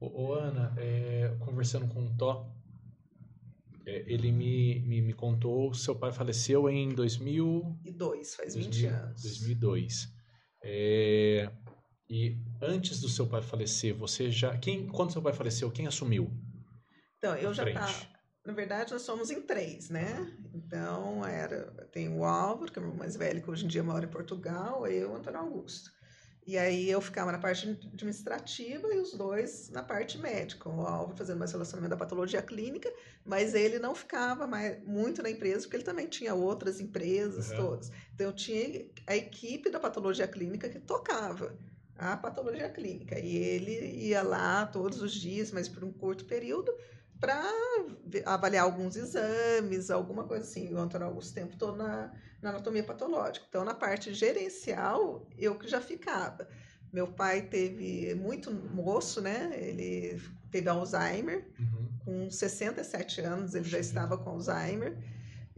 Ô, ô Ana, é, conversando com o Tó, é, ele me, me, me contou, seu pai faleceu em 2002, faz 20 2000, anos. 2002. É, e antes do seu pai falecer, você já, quem, quando seu pai faleceu, quem assumiu? Então, eu já estava na verdade, nós somos em três, né? Então, era, tem o Álvaro, que é o mais velho, que hoje em dia mora em Portugal, eu e o Antônio Augusto. E aí eu ficava na parte administrativa e os dois na parte médica. O Álvaro fazendo mais relacionamento da patologia clínica, mas ele não ficava mais, muito na empresa, porque ele também tinha outras empresas uhum. todas. Então eu tinha a equipe da patologia clínica que tocava a patologia clínica. E ele ia lá todos os dias, mas por um curto período, para avaliar alguns exames, alguma coisa assim. O Antônio Augusto tempo todo na, na anatomia patológica. Então, na parte gerencial, eu que já ficava. Meu pai teve muito moço, né? Ele teve Alzheimer. Uhum. Com 67 anos, ele já estava com Alzheimer.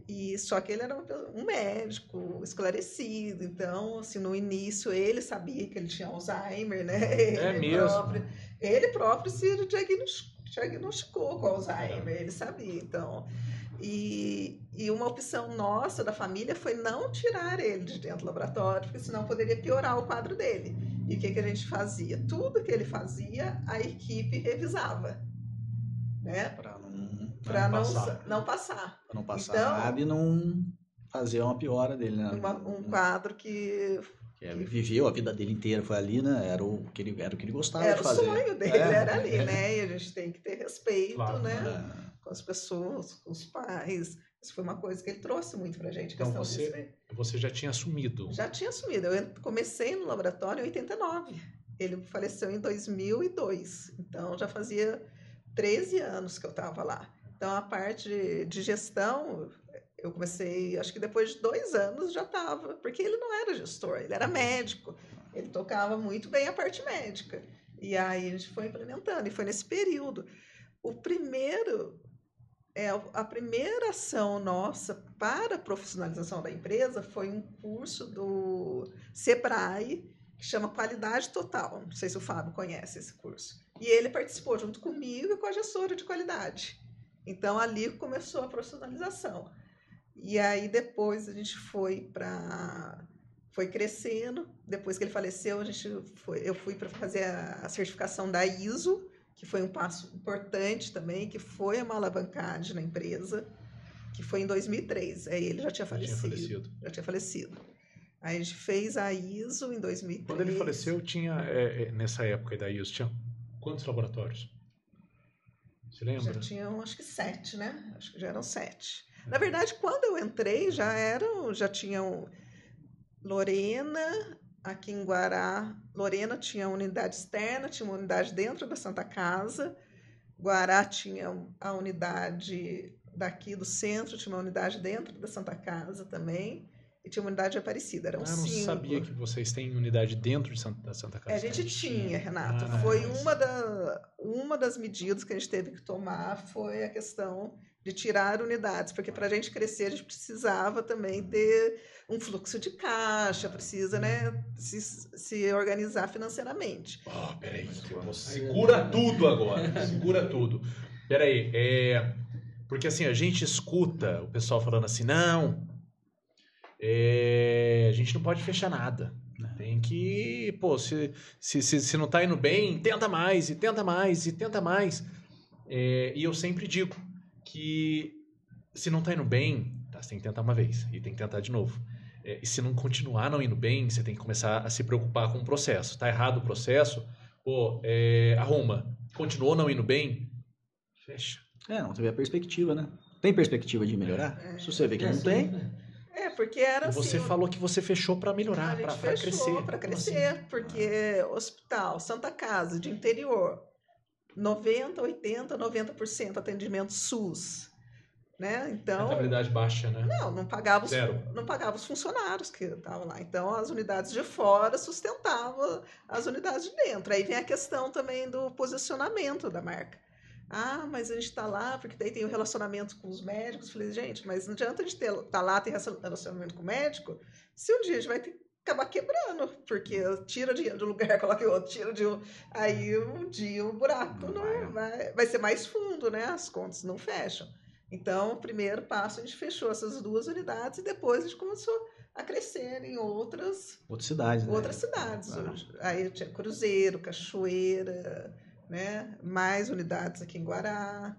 E só que ele era um médico esclarecido, então, assim, no início ele sabia que ele tinha Alzheimer, né? É ele mesmo. Próprio, ele próprio se diagnosticou com Alzheimer, ele sabia, então. E, e uma opção nossa da família foi não tirar ele de dentro do laboratório, porque senão poderia piorar o quadro dele. E o que, que a gente fazia? Tudo que ele fazia, a equipe revisava, né? Para não, pra não, passar. não passar. Para não passar então, nada e não fazer uma piora dele, né? Uma, um quadro que que viveu a vida dele inteira, foi ali, né? Era o que ele, era o que ele gostava era de fazer. Era o sonho dele, é. era ali, né? E a gente tem que ter respeito, claro, né? É. Com as pessoas, com os pais. Isso foi uma coisa que ele trouxe muito pra gente. Então você, você já tinha assumido? Já tinha assumido. Eu comecei no laboratório em 89. Ele faleceu em 2002. Então já fazia 13 anos que eu estava lá. Então a parte de, gestão, eu comecei, acho que depois de dois anos já estava, porque ele não era gestor, ele era médico. Ele tocava muito bem a parte médica. E aí a gente foi implementando, e foi nesse período. O primeiro, é, a primeira ação nossa para a profissionalização da empresa foi um curso do Sebrae, que chama Qualidade Total. Não sei se o Fábio conhece esse curso. E ele participou junto comigo e com a gestora de qualidade. Então ali começou a profissionalização. E aí depois a gente foi para foi crescendo. Depois que ele faleceu, a gente foi, eu fui para fazer a, certificação da ISO, que foi um passo importante também, que foi uma alavancagem na empresa, que foi em 2003. Aí ele já tinha falecido. Já tinha falecido. Já tinha falecido. Aí a gente fez a ISO em 2003. Quando ele faleceu, tinha é, é, nessa época da ISO tinha quantos laboratórios? Você lembra? Já tinham, acho que sete, né? Acho que já eram sete. É. Na verdade, quando eu entrei, já eram, já tinham Lorena, aqui em Guará, Lorena tinha unidade externa, tinha uma unidade dentro da Santa Casa. Guará tinha a unidade daqui do centro, tinha uma unidade dentro da Santa Casa também. E tinha uma unidade Aparecida, eram ah, eu não cinco. sabia que vocês têm unidade dentro de Santa, da Santa Casa. É, a gente tinha, Renato. Ah, foi uma, da, uma das medidas que a gente teve que tomar, foi a questão de tirar unidades, porque para a gente crescer a gente precisava também ter um fluxo de caixa, precisa né, se, se organizar financeiramente. Oh, peraí, segura tudo agora, segura tudo. Peraí, é, porque assim, a gente escuta o pessoal falando assim, não, é, a gente não pode fechar nada. Tem que, pô, se, se, se, se não está indo bem, tenta mais, e tenta mais, e tenta mais. É, e eu sempre digo, que se não está indo bem, tá, você tem que tentar uma vez e tem que tentar de novo. É, e se não continuar não indo bem, você tem que começar a se preocupar com o processo. Tá errado o processo, pô, é, arruma. Continuou não indo bem, fecha. É, não teve a perspectiva, né? Tem perspectiva de melhorar? É. Se você vê que é, não tem. Porque era assim. Você falou que você fechou para melhorar, para crescer. Para crescer, assim? porque hospital, Santa Casa, de interior, 90, 80, 90% atendimento SUS. Né? Então, Rentabilidade baixa, né? Não, não pagava, os, Zero. não pagava os funcionários que estavam lá. Então, as unidades de fora sustentavam as unidades de dentro. Aí vem a questão também do posicionamento da marca. Ah, mas a gente está lá porque daí tem o um relacionamento com os médicos. Falei, gente, mas não adianta a gente estar tá lá, ter relacionamento com o médico, se um dia a gente vai ter acabar quebrando, porque tira dinheiro de um lugar, coloca em outro, tira de um. Aí um dia o buraco não, não vai, vai ser mais fundo, né? As contas não fecham. Então, o primeiro passo a gente fechou essas duas unidades e depois a gente começou a crescer em outras outras cidades, né? outras né? cidades. Ah. Aí tinha Cruzeiro, Cachoeira, né? Mais unidades aqui em Guará.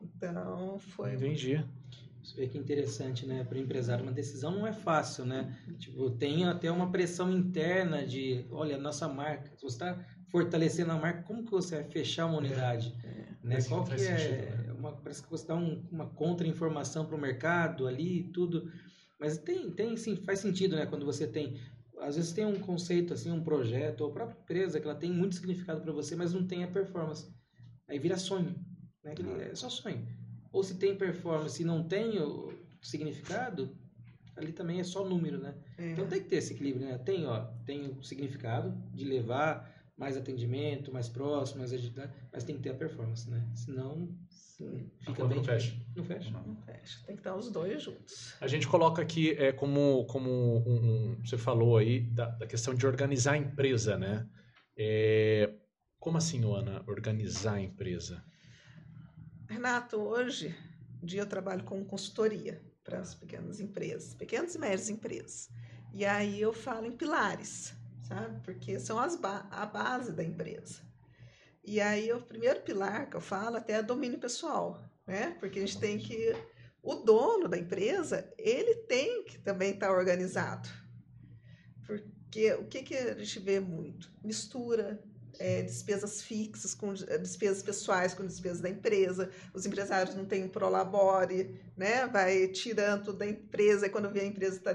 Então, foi Entendi. Você vê que interessante, né? Para o empresário, uma decisão não é fácil, né? Tipo, tem até uma pressão interna de, olha, nossa marca, se você está fortalecendo a marca, como que você vai fechar uma unidade? É, né? Qual que é? Sentido, né? uma, parece que você dá um, uma contra-informação para o mercado ali, tudo. Mas tem, tem sim, faz sentido, né? Quando você tem às vezes tem um conceito assim, um projeto ou a própria empresa que ela tem muito significado para você, mas não tem a performance. Aí vira sonho, né? É só sonho ou se tem performance e não tem o significado, ali também é só número, né? É. Então tem que ter esse equilíbrio, né? Tem, ó, tem o significado de levar mais atendimento, mais próximo, mais agilidade, mas tem que ter a performance, né? Senão Sim. fica bem não fecha. Não fecha. Não. não fecha. Tem que estar os dois juntos. A gente coloca aqui é, como, como um, um, você falou aí da, da, questão de organizar a empresa, né? É, como assim, Ana, organizar a empresa? Renato, hoje em dia eu trabalho com consultoria para as pequenas empresas, pequenas e médias empresas. E aí eu falo em pilares, sabe? Porque são as ba a base da empresa. E aí o primeiro pilar que eu falo até é domínio pessoal, né? Porque a gente tem que o dono da empresa, ele tem que também estar tá organizado. Porque o que, que a gente vê muito? Mistura é, despesas fixas com despesas pessoais com despesas da empresa. Os empresários não têm prolabore, né? Vai tirando da empresa e quando vê a empresa está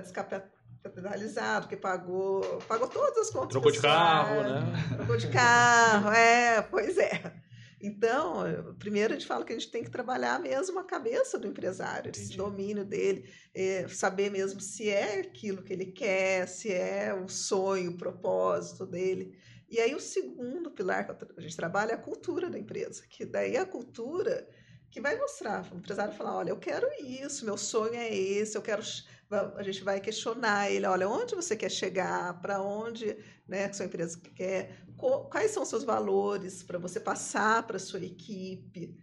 descapitalizado, que pagou, pagou todas as contas. Trocou de carro, né? Trocou de carro, é, pois é. Então, primeiro a gente fala que a gente tem que trabalhar mesmo a cabeça do empresário, Entendi. esse domínio dele, é, saber mesmo se é aquilo que ele quer, se é o sonho, o propósito dele. E aí o segundo pilar que a gente trabalha é a cultura da empresa, que daí a cultura que vai mostrar, o empresário falar, olha, eu quero isso, meu sonho é esse, eu quero a gente vai questionar ele, olha, onde você quer chegar, para onde, né, que sua empresa quer, quais são os seus valores para você passar para a sua equipe.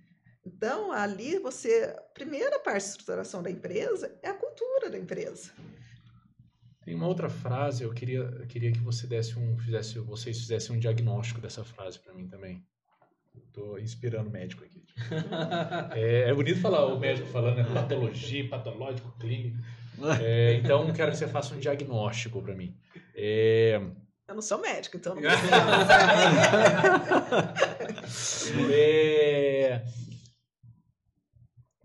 Então, ali você, a primeira parte da estruturação da empresa é a cultura da empresa. Tem uma outra frase, eu queria, eu queria que você desse um, fizesse, vocês fizessem um diagnóstico dessa frase para mim também. Estou inspirando médico aqui. é, é, bonito falar o médico falando né? patologia, patológico, clínico. É, então, quero que você faça um diagnóstico para mim. É... Eu não sou médico, então não é...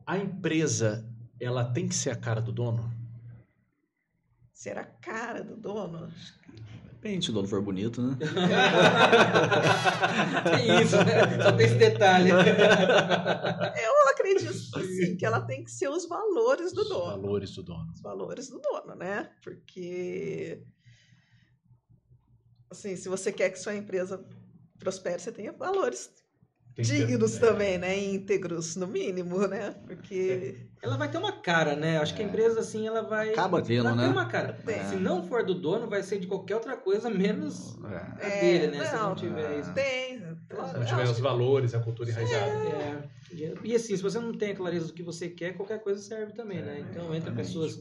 A empresa, ela tem que ser a cara do dono? ser a cara do dono. Depende, se o dono for bonito, né? tem isso, né? Só tem esse detalhe. Eu acredito assim, que ela tem que ser os valores do os dono. Os valores do dono. Os valores do dono, né? Porque assim, se você quer que sua empresa prospere, você tenha valores dignos ter, é. também, né? Íntegros, no mínimo, né? Porque. Ela vai ter uma cara, né? Acho que a é. empresa, assim, ela vai. Acaba tendo, ela né? Tem uma cara. É. Se não for do dono, vai ser de qualquer outra coisa, menos é. a dele, né? Não, se não tiver isso. Tem. Se não tiver os valores, a cultura enraizada. É. E assim, se você não tem a clareza do que você quer, qualquer coisa serve também, né? Então, entra pessoas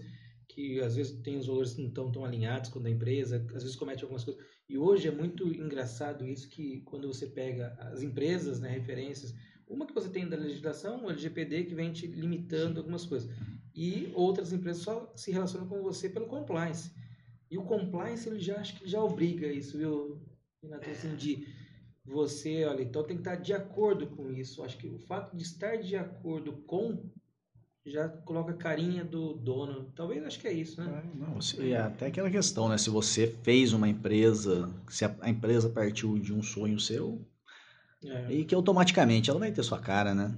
que às vezes têm os valores não tão, tão alinhados com a da empresa, às vezes comete algumas coisas. E hoje é muito engraçado isso que quando você pega as empresas, né, referências, uma que você tem da legislação, o LGPD, que vem te limitando algumas coisas. E outras empresas só se relacionam com você pelo compliance. E o compliance, ele já acho que já obriga isso, viu, Renato? Assim, de você, olha, então tem que estar de acordo com isso. Acho que o fato de estar de acordo com já coloca a carinha do dono. Talvez acho que é isso, né? É, não, se, é até aquela questão, né? Se você fez uma empresa, se a, a empresa partiu de um sonho seu, é. e que automaticamente ela vai ter sua cara, né?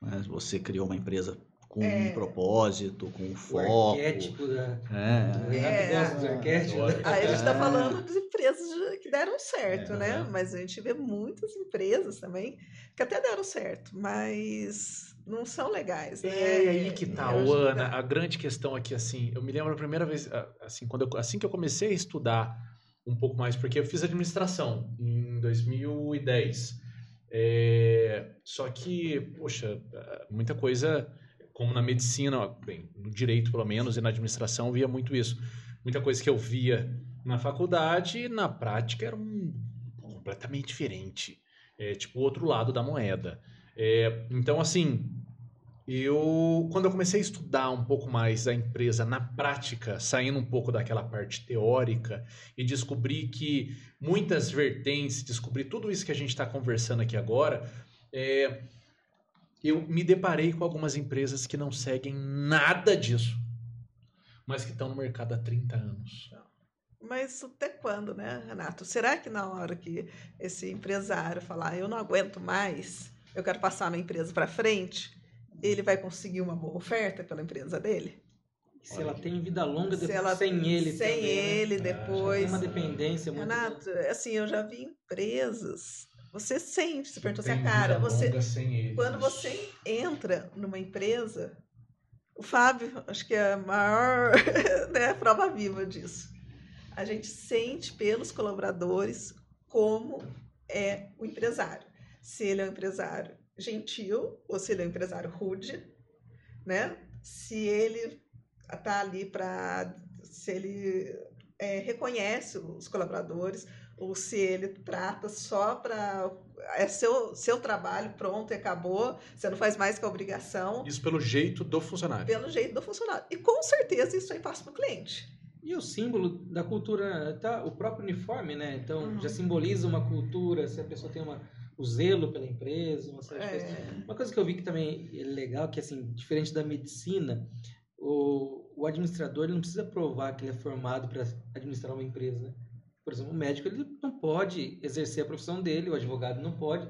Mas você criou uma empresa com é. um propósito, com um foco. O arquétipo da... É. é. gosta dos arquétipos. Aí a gente está é. falando de empresas que deram certo, é, né? Mas a gente vê muitas empresas também que até deram certo, mas não são legais. Né? É aí que tá, Ana. A grande questão aqui, assim, eu me lembro a primeira vez, assim, quando eu, assim que eu comecei a estudar um pouco mais, porque eu fiz administração em 2010. É, só que, poxa, muita coisa, como na medicina, bem, no direito pelo menos, e na administração, via muito isso. Muita coisa que eu via na faculdade, na prática, era um, completamente diferente. É, tipo, o outro lado da moeda. É, então, assim, eu quando eu comecei a estudar um pouco mais a empresa na prática, saindo um pouco daquela parte teórica e descobri que muitas vertentes, descobri tudo isso que a gente está conversando aqui agora, é, eu me deparei com algumas empresas que não seguem nada disso, mas que estão no mercado há 30 anos. Mas até quando, né, Renato? Será que na hora que esse empresário falar, eu não aguento mais, eu quero passar minha empresa para frente, ele vai conseguir uma boa oferta pela empresa dele? Se ela tem vida longa depois, ela, sem ele sem também, ele né? depois tem uma dependência muito Renato assim eu já vi empresas você sente você perguntou assim a cara você quando você entra numa empresa o Fábio acho que é a maior né, prova viva disso a gente sente pelos colaboradores como é o empresário se ele é um empresário gentil ou se ele é um empresário rude, né? Se ele está ali para se ele é, reconhece os colaboradores ou se ele trata só para é seu, seu trabalho, pronto, e acabou, você não faz mais que a obrigação. Isso pelo jeito do funcionário. Pelo jeito do funcionário. E com certeza isso aí passa para o cliente. E o símbolo da cultura, tá, o próprio uniforme, né? Então, uhum. já simboliza uma cultura, se a pessoa tem uma, o zelo pela empresa, uma série de é. coisas. Uma coisa que eu vi que também é legal, que assim, diferente da medicina, o, o administrador não precisa provar que ele é formado para administrar uma empresa, né? Por exemplo, o médico ele não pode exercer a profissão dele, o advogado não pode.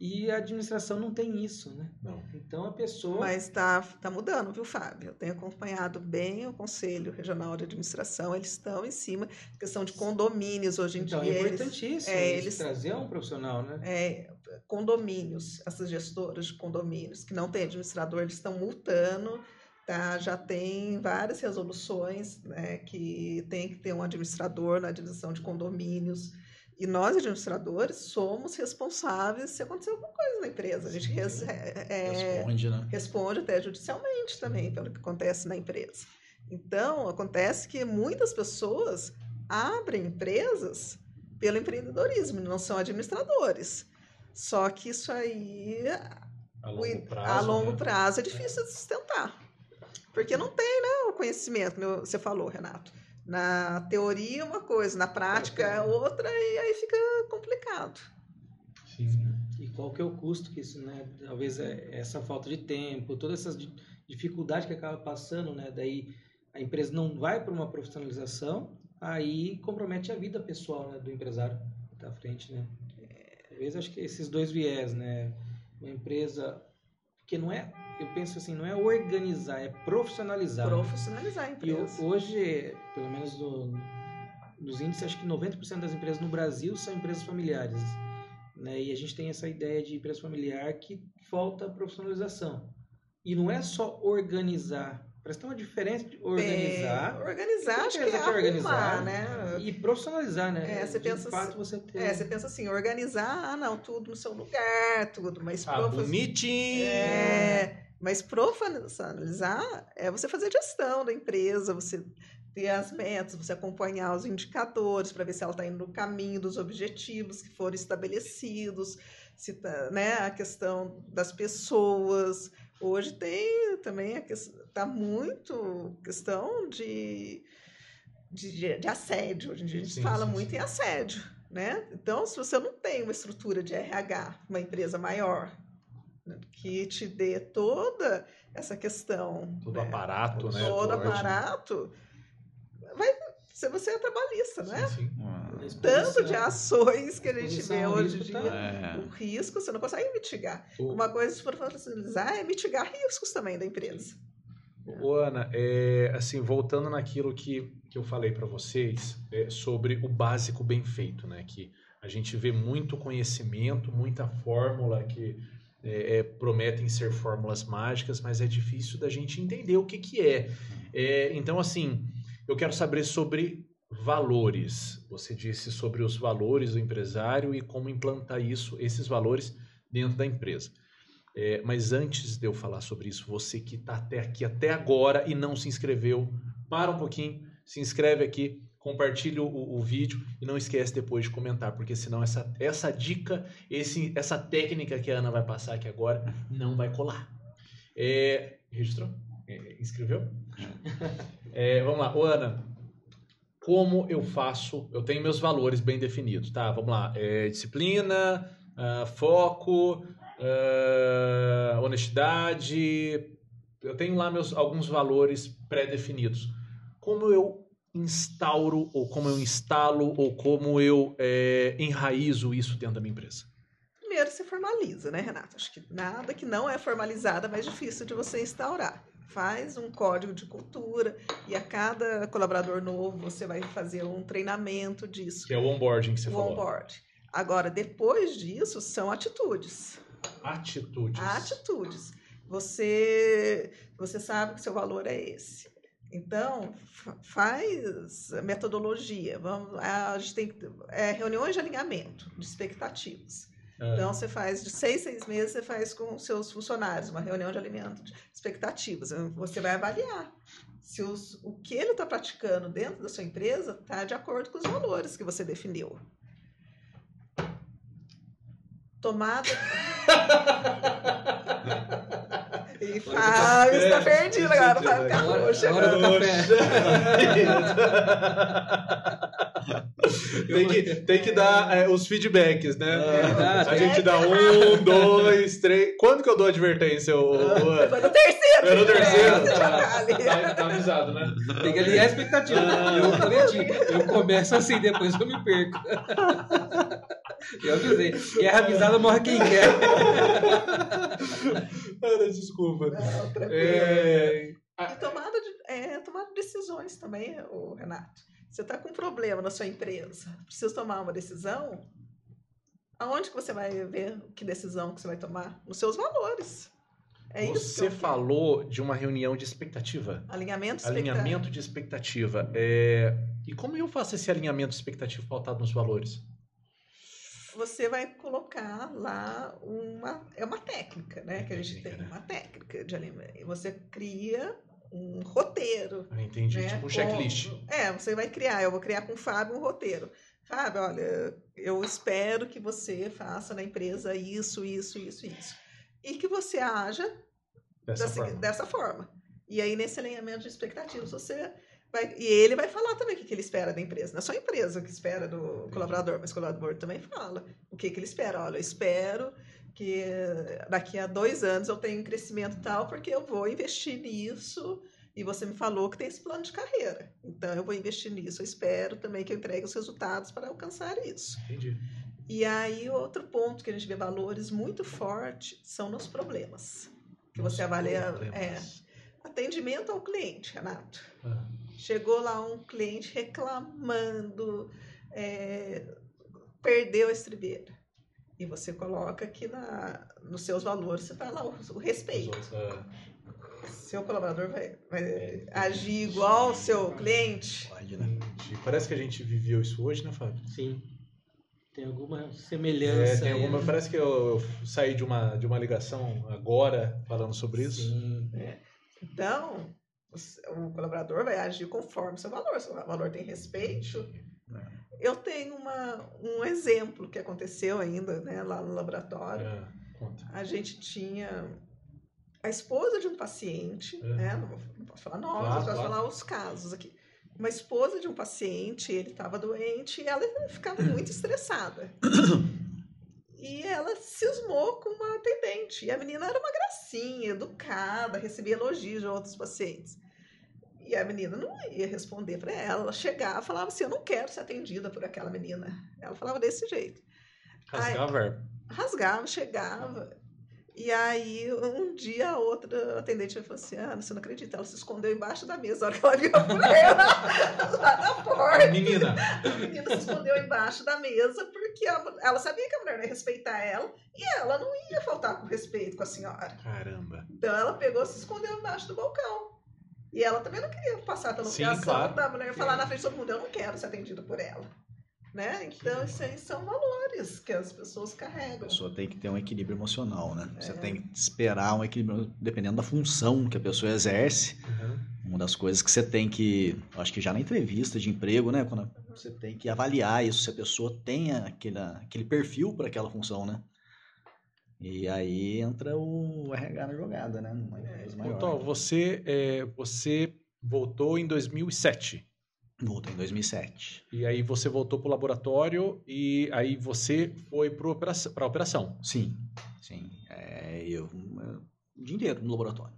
E a administração não tem isso, né? Não. Então a pessoa. Mas está tá mudando, viu, Fábio? Eu tenho acompanhado bem o Conselho Regional de Administração, eles estão em cima, questão de condomínios hoje em então, dia. É importantíssimo é, eles, trazer um profissional, né? É, condomínios, essas gestoras de condomínios que não têm administrador, eles estão multando. Tá, já tem várias resoluções né, que tem que ter um administrador na divisão de condomínios. E nós, administradores, somos responsáveis se acontecer alguma coisa na empresa. A gente res, é, é, responde, né? responde até judicialmente também pelo que acontece na empresa. Então, acontece que muitas pessoas abrem empresas pelo empreendedorismo, não são administradores. Só que isso aí, a longo prazo, a longo né? prazo é difícil de sustentar. Porque não tem né, o conhecimento, você falou, Renato. Na teoria uma coisa, na prática é outra, e aí fica complicado. Sim. E qual que é o custo que isso, né? Talvez é essa falta de tempo, todas essas dificuldades que acaba passando, né? Daí a empresa não vai para uma profissionalização, aí compromete a vida pessoal né, do empresário que está à frente, né? Talvez acho que esses dois viés, né? Uma empresa que não é eu penso assim, não é organizar, é profissionalizar. Profissionalizar a empresa. E hoje, pelo menos no, nos índices, acho que 90% das empresas no Brasil são empresas familiares. Né? E a gente tem essa ideia de empresa familiar que falta profissionalização. E não é só organizar. Parece que tem uma diferença de organizar. É, organizar, acho que é, é organizar, né? E profissionalizar, né? É, você de pensa fato, assim, você tem... É, você pensa assim, organizar, ah, não, tudo no seu lugar, tudo, mas... Ah, prof... bonitinho! É, mas profissionalizar é você fazer gestão da empresa, você ter as metas, você acompanhar os indicadores para ver se ela está indo no caminho dos objetivos que foram estabelecidos, se tá, né, a questão das pessoas. Hoje tem também a está muito questão de, de, de, assédio. Hoje em dia a gente sim, fala sim, muito sim. em assédio. Né? Então, se você não tem uma estrutura de RH, uma empresa maior, que te dê toda essa questão. Todo né? aparato, né? Todo aparato. Vai ser você é trabalhista, né? Sim, sim. Tanto de ações que a gente vê hoje em dia. É. O risco você não consegue mitigar. O... Uma coisa, se for facilizar, é mitigar riscos também da empresa. Ô, Ana, é, assim, voltando naquilo que, que eu falei para vocês é, sobre o básico bem feito, né? Que a gente vê muito conhecimento, muita fórmula que é, é, prometem ser fórmulas mágicas, mas é difícil da gente entender o que, que é. é. Então, assim, eu quero saber sobre valores. Você disse sobre os valores do empresário e como implantar isso, esses valores dentro da empresa. É, mas antes de eu falar sobre isso, você que está até aqui até agora e não se inscreveu, para um pouquinho, se inscreve aqui, compartilhe o, o, vídeo e não esquece depois de comentar, porque senão essa, essa dica, esse, essa técnica que a Ana vai passar aqui agora não vai colar. É, registrou? É, inscreveu? É, vamos lá, Ô, Ana, como eu faço? Eu tenho meus valores bem definidos, tá? Vamos lá, é, disciplina, uh, foco, uh, honestidade. Eu tenho lá meus alguns valores pré-definidos. Como eu instauro, ou como eu instalo, ou como eu é, enraizo isso dentro da minha empresa? Primeiro você formaliza, né, Renato? Acho que nada que não é formalizado é mais difícil de você instaurar. Faz um código de cultura e a cada colaborador novo você vai fazer um treinamento disso. Que é o onboarding que você o falou. O onboarding. Agora, depois disso, são atitudes. Atitudes. Atitudes. Você, você sabe que seu valor é esse. Então, faz metodologia. Vamos, a gente tem é, reuniões de alinhamento de expectativas. É. Então, você faz de seis, seis meses, você faz com seus funcionários uma reunião de alinhamento de expectativas. Você vai avaliar se os, o que ele está praticando dentro da sua empresa está de acordo com os valores que você definiu. Tomada. E Fábio está perdido agora. Fábio acabou chegando. Hora do café. tem, que, tem que dar é, os feedbacks, né? É, a gente dá um, dois, três. Quando que eu dou advertência? O, o... Foi no terceiro. Foi no terceiro. É, tá, tá, avisado, né? Tem que alinhar a expectativa. Eu prometi. Eu começo assim, depois eu me perco. Eu avisei. Quer avisada, morre quem quer. Cara, desculpa. Não, é... E tomada de, é, tomada de decisões também, o Renato. Você está com um problema na sua empresa, precisa tomar uma decisão. Aonde que você vai ver que decisão que você vai tomar? Nos seus valores. É você isso. Você falou de uma reunião de expectativa. Alinhamento de expectativa. Alinhamento de expectativa. É... E como eu faço esse alinhamento de expectativa pautado nos valores? Você vai colocar lá uma. É uma técnica, né? que a gente tem. Né? Uma técnica de alinhamento. Você cria um roteiro. Ah, entendi, né? tipo um checklist. Com, é, você vai criar, eu vou criar com o Fábio um roteiro. Fábio, olha, eu espero que você faça na empresa isso, isso, isso, isso. E que você haja dessa, dessa, forma. dessa forma. E aí, nesse alinhamento de expectativas, você vai. E ele vai falar também o que, que ele espera da empresa. Não é só a empresa que espera do Entendi. colaborador, mas o colaborador também fala o que, que ele espera. Olha, eu espero que daqui a dois anos eu tenho um crescimento tal, porque eu vou investir nisso. E você me falou que tem esse plano de carreira. Então eu vou investir nisso. Eu espero também que eu entregue os resultados para alcançar isso. Entendi. E aí, outro ponto que a gente vê valores muito fortes são nos problemas. Que nos você avalia. É, atendimento ao cliente, Renato. Ah. Chegou lá um cliente reclamando, é, perdeu a estribeira e você coloca aqui na, nos seus valores, você está lá o, o respeito. É... Seu colaborador vai, vai é, agir igual ao seu cliente. Pode, né? Parece que a gente viveu isso hoje, né, Fábio? Sim. Tem alguma semelhança. É, tem alguma, parece que eu, eu, saí de uma, de uma ligação agora falando sobre isso. Sim. É. Então, o, o, colaborador vai agir conforme o seu valor. Se o valor tem respeito, é. Eu tenho uma, um exemplo que aconteceu ainda né, lá no laboratório. É, a gente tinha a esposa de um paciente, é. né, não, não posso falar nomes, claro, posso claro. falar os casos aqui. Uma esposa de um paciente, ele estava doente e ela ficava muito estressada. E ela cismou com uma atendente. E a menina era uma gracinha, educada, recebia elogios de outros pacientes. E a menina não ia responder para ela. Ela chegava falava assim: Eu não quero ser atendida por aquela menina. Ela falava desse jeito. Rasgava? rasgava, chegava. E aí, um dia, a outra atendente falou assim: Ah, você não acredita? Ela se escondeu embaixo da mesa. A hora que ela viu a mulher lá, na porta. A menina. A menina se escondeu embaixo da mesa porque ela, ela sabia que a mulher ia respeitar ela e ela não ia faltar com respeito com a senhora. Caramba. Então, ela pegou se escondeu embaixo do balcão. E ela também não queria passar pela humilhação claro. da mulher falar na frente de todo mundo, eu não quero ser atendido por ela. Né? Então, isso aí são valores que as pessoas carregam. A pessoa tem que ter um equilíbrio emocional, né? É. Você tem que esperar um equilíbrio, dependendo da função que a pessoa exerce. Uhum. Uma das coisas que você tem que, acho que já na entrevista de emprego, né? Quando você tem que avaliar isso, se a pessoa tem aquele, aquele perfil para aquela função, né? E aí entra o RH na jogada, né? Empresa maior. Então, você, é, você voltou em 2007. Voltou em 2007. E aí você voltou para o laboratório e aí você foi para operação, a operação. Sim, sim. É, eu, eu, o dia inteiro no laboratório.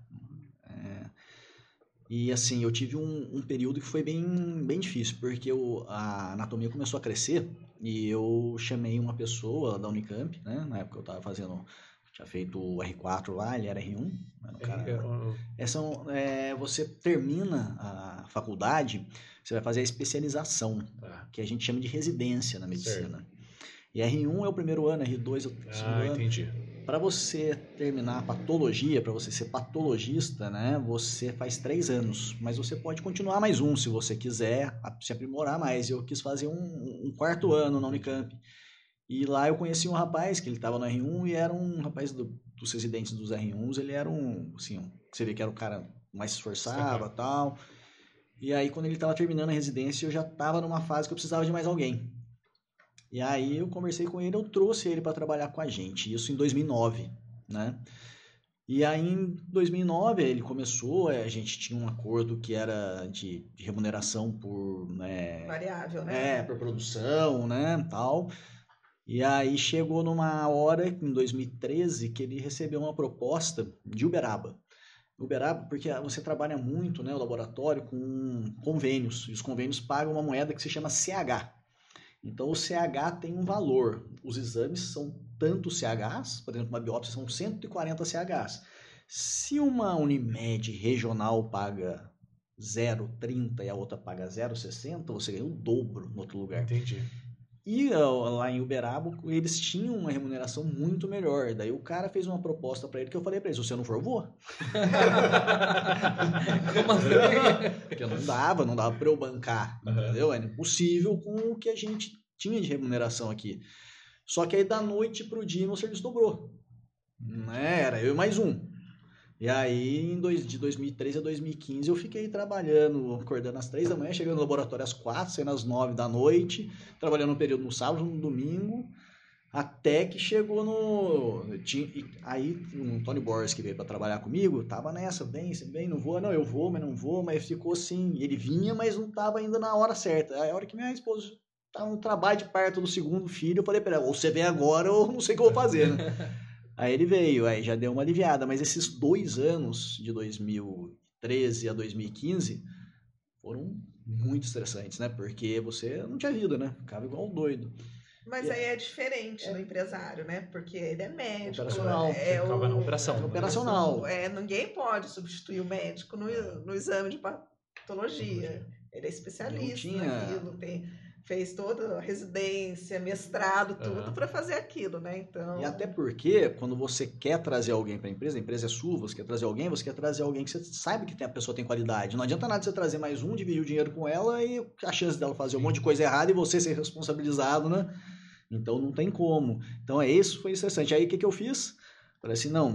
E assim, eu tive um, um, período que foi bem, bem difícil, porque eu, a anatomia começou a crescer e eu chamei uma pessoa da Unicamp, né? Na época eu estava fazendo, tinha feito o R4 lá, ele era R1. Era um cara, é, essa, é, você termina a faculdade, você vai fazer a especialização, tá. que a gente chama de residência na medicina. Certo. E R1 é o primeiro ano, R2 é o segundo ah, ano. entendi. Para você terminar a patologia, para você ser patologista, né, você faz três anos, mas você pode continuar mais um se você quiser, se aprimorar mais. Eu quis fazer um, um quarto ano na Unicamp. E lá eu conheci um rapaz que ele estava no R1 e era um rapaz do, dos residentes dos R1s, ele era um, assim, você vê que era o cara mais esforçado e tal. E aí quando ele estava terminando a residência, eu já estava numa fase que eu precisava de mais alguém. E aí eu conversei com ele, eu trouxe ele para trabalhar com a gente, isso em 2009, né? E aí, em 2009, ele começou, é, a gente tinha um acordo que era de, de remuneração por... Né, Variável, né? É, por produção, né, tal. E aí chegou numa hora, em 2013, que ele recebeu uma proposta de Uberaba. Uberaba, porque você trabalha muito, né, o laboratório, com convênios. E os convênios pagam uma moeda que se chama CH. Então, o CH tem um valor. Os exames são tantos CHs, por exemplo, uma biópsia são 140 CHs. Se uma Unimed regional paga 0,30 e a outra paga 0,60, você ganha o dobro no outro lugar. Entendi. E lá em Uberaba, eles tinham uma remuneração muito melhor. Daí o cara fez uma proposta para ele que eu falei para ele: se você não for, eu vou. Como assim? Porque não dava, não dava para eu bancar, uhum. entendeu? Era impossível com o que a gente tinha de remuneração aqui. Só que aí da noite pro dia meu serviço dobrou. Né? Era eu e mais um. E aí, em dois, de 2013 a 2015, eu fiquei trabalhando, acordando às três da manhã, chegando no laboratório às quatro, saindo às nove da noite, trabalhando um período no sábado, no domingo, até que chegou no. Aí o Antônio Borges, que veio para trabalhar comigo, tava nessa, bem, bem, não vou, não, eu vou, mas não vou, mas ficou assim. Ele vinha, mas não tava ainda na hora certa. Aí a hora que minha esposa tava no trabalho de parto do segundo filho, eu falei ela, ou você vem agora ou não sei o que eu vou fazer, né? Aí ele veio, aí já deu uma aliviada, mas esses dois anos, de 2013 a 2015, foram muito estressantes, né? Porque você não tinha vida, né? Ficava igual um doido. Mas e aí é diferente é. do empresário, né? Porque ele é médico. Operacional. É o, na operação. É operacional. É, ninguém pode substituir o médico no, no exame de patologia. Ele é especialista tinha... naquilo, tem fez toda a residência, mestrado, tudo uhum. para fazer aquilo, né? Então. E até porque quando você quer trazer alguém para a empresa, a empresa é sua, você quer trazer alguém, você quer trazer alguém que você sabe que tem, a pessoa tem qualidade. Não adianta nada você trazer mais um, dividir o dinheiro com ela e a chance dela fazer um monte de coisa errada e você ser responsabilizado, né? Então não tem como. Então é isso, foi interessante. Aí o que, que eu fiz? Falei assim, não,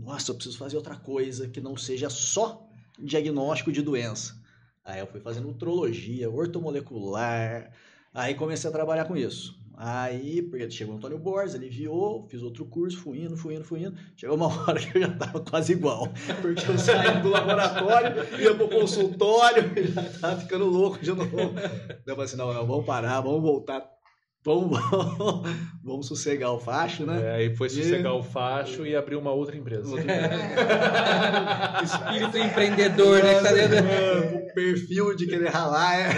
nossa, eu preciso fazer outra coisa que não seja só diagnóstico de doença. Aí eu fui fazendo ultrologia, ortomolecular, Aí comecei a trabalhar com isso. Aí, porque chegou o Antônio Borges, ele viu, fiz outro curso, fui indo, fui indo, fui indo. Chegou uma hora que eu já tava quase igual. Porque eu saí do laboratório, ia pro consultório, já tava ficando louco de novo. Eu falei assim, não, não, vamos parar, vamos voltar Vamos, vamos, vamos sossegar o facho, né? É, aí foi sossegar e... o facho e abrir uma outra empresa. Espírito empreendedor, né? Tá dentro... O perfil de querer ralar é.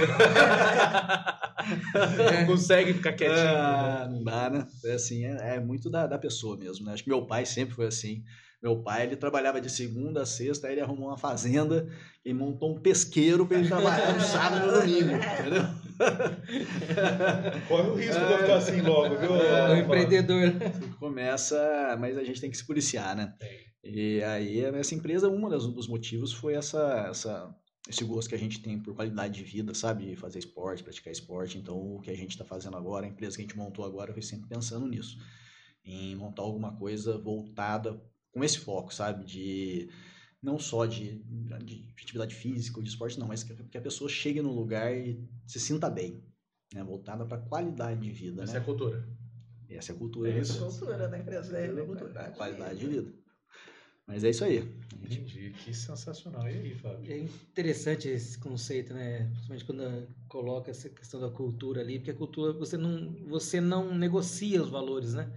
Não consegue ficar quietinho. Ah, não dá, né? É assim, é, é muito da, da pessoa mesmo, né? Acho que meu pai sempre foi assim. Meu pai, ele trabalhava de segunda a sexta, aí ele arrumou uma fazenda e montou um pesqueiro para ele trabalhar no sábado e no domingo, entendeu? Corre o risco de eu ficar assim logo, viu? É, o empreendedor. Começa, mas a gente tem que se policiar, né? E aí, essa empresa, um dos motivos foi essa, essa, esse gosto que a gente tem por qualidade de vida, sabe? Fazer esporte, praticar esporte. Então, o que a gente está fazendo agora, a empresa que a gente montou agora, foi sempre pensando nisso. Em montar alguma coisa voltada com esse foco, sabe? De não só de, de atividade física ou de esporte, não, mas que, que, a pessoa chegue no lugar e se sinta bem, né? Voltada para qualidade de vida, Essa né? é a cultura. Essa é a cultura. É a cultura da empresa. É, a cultura, qualidade, qualidade de vida. Mas é isso aí. Entendi, que sensacional. E aí, Fábio? É interessante esse conceito, né? Principalmente quando coloca essa questão da cultura ali, porque a cultura, você não, você não negocia os valores, né?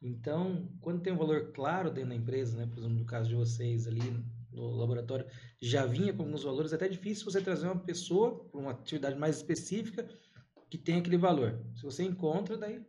Então, quando tem um valor claro dentro da empresa, né, por exemplo, no caso de vocês ali no laboratório, já vinha com alguns valores, é até difícil você trazer uma pessoa para uma atividade mais específica que tem aquele valor. Se você encontra, daí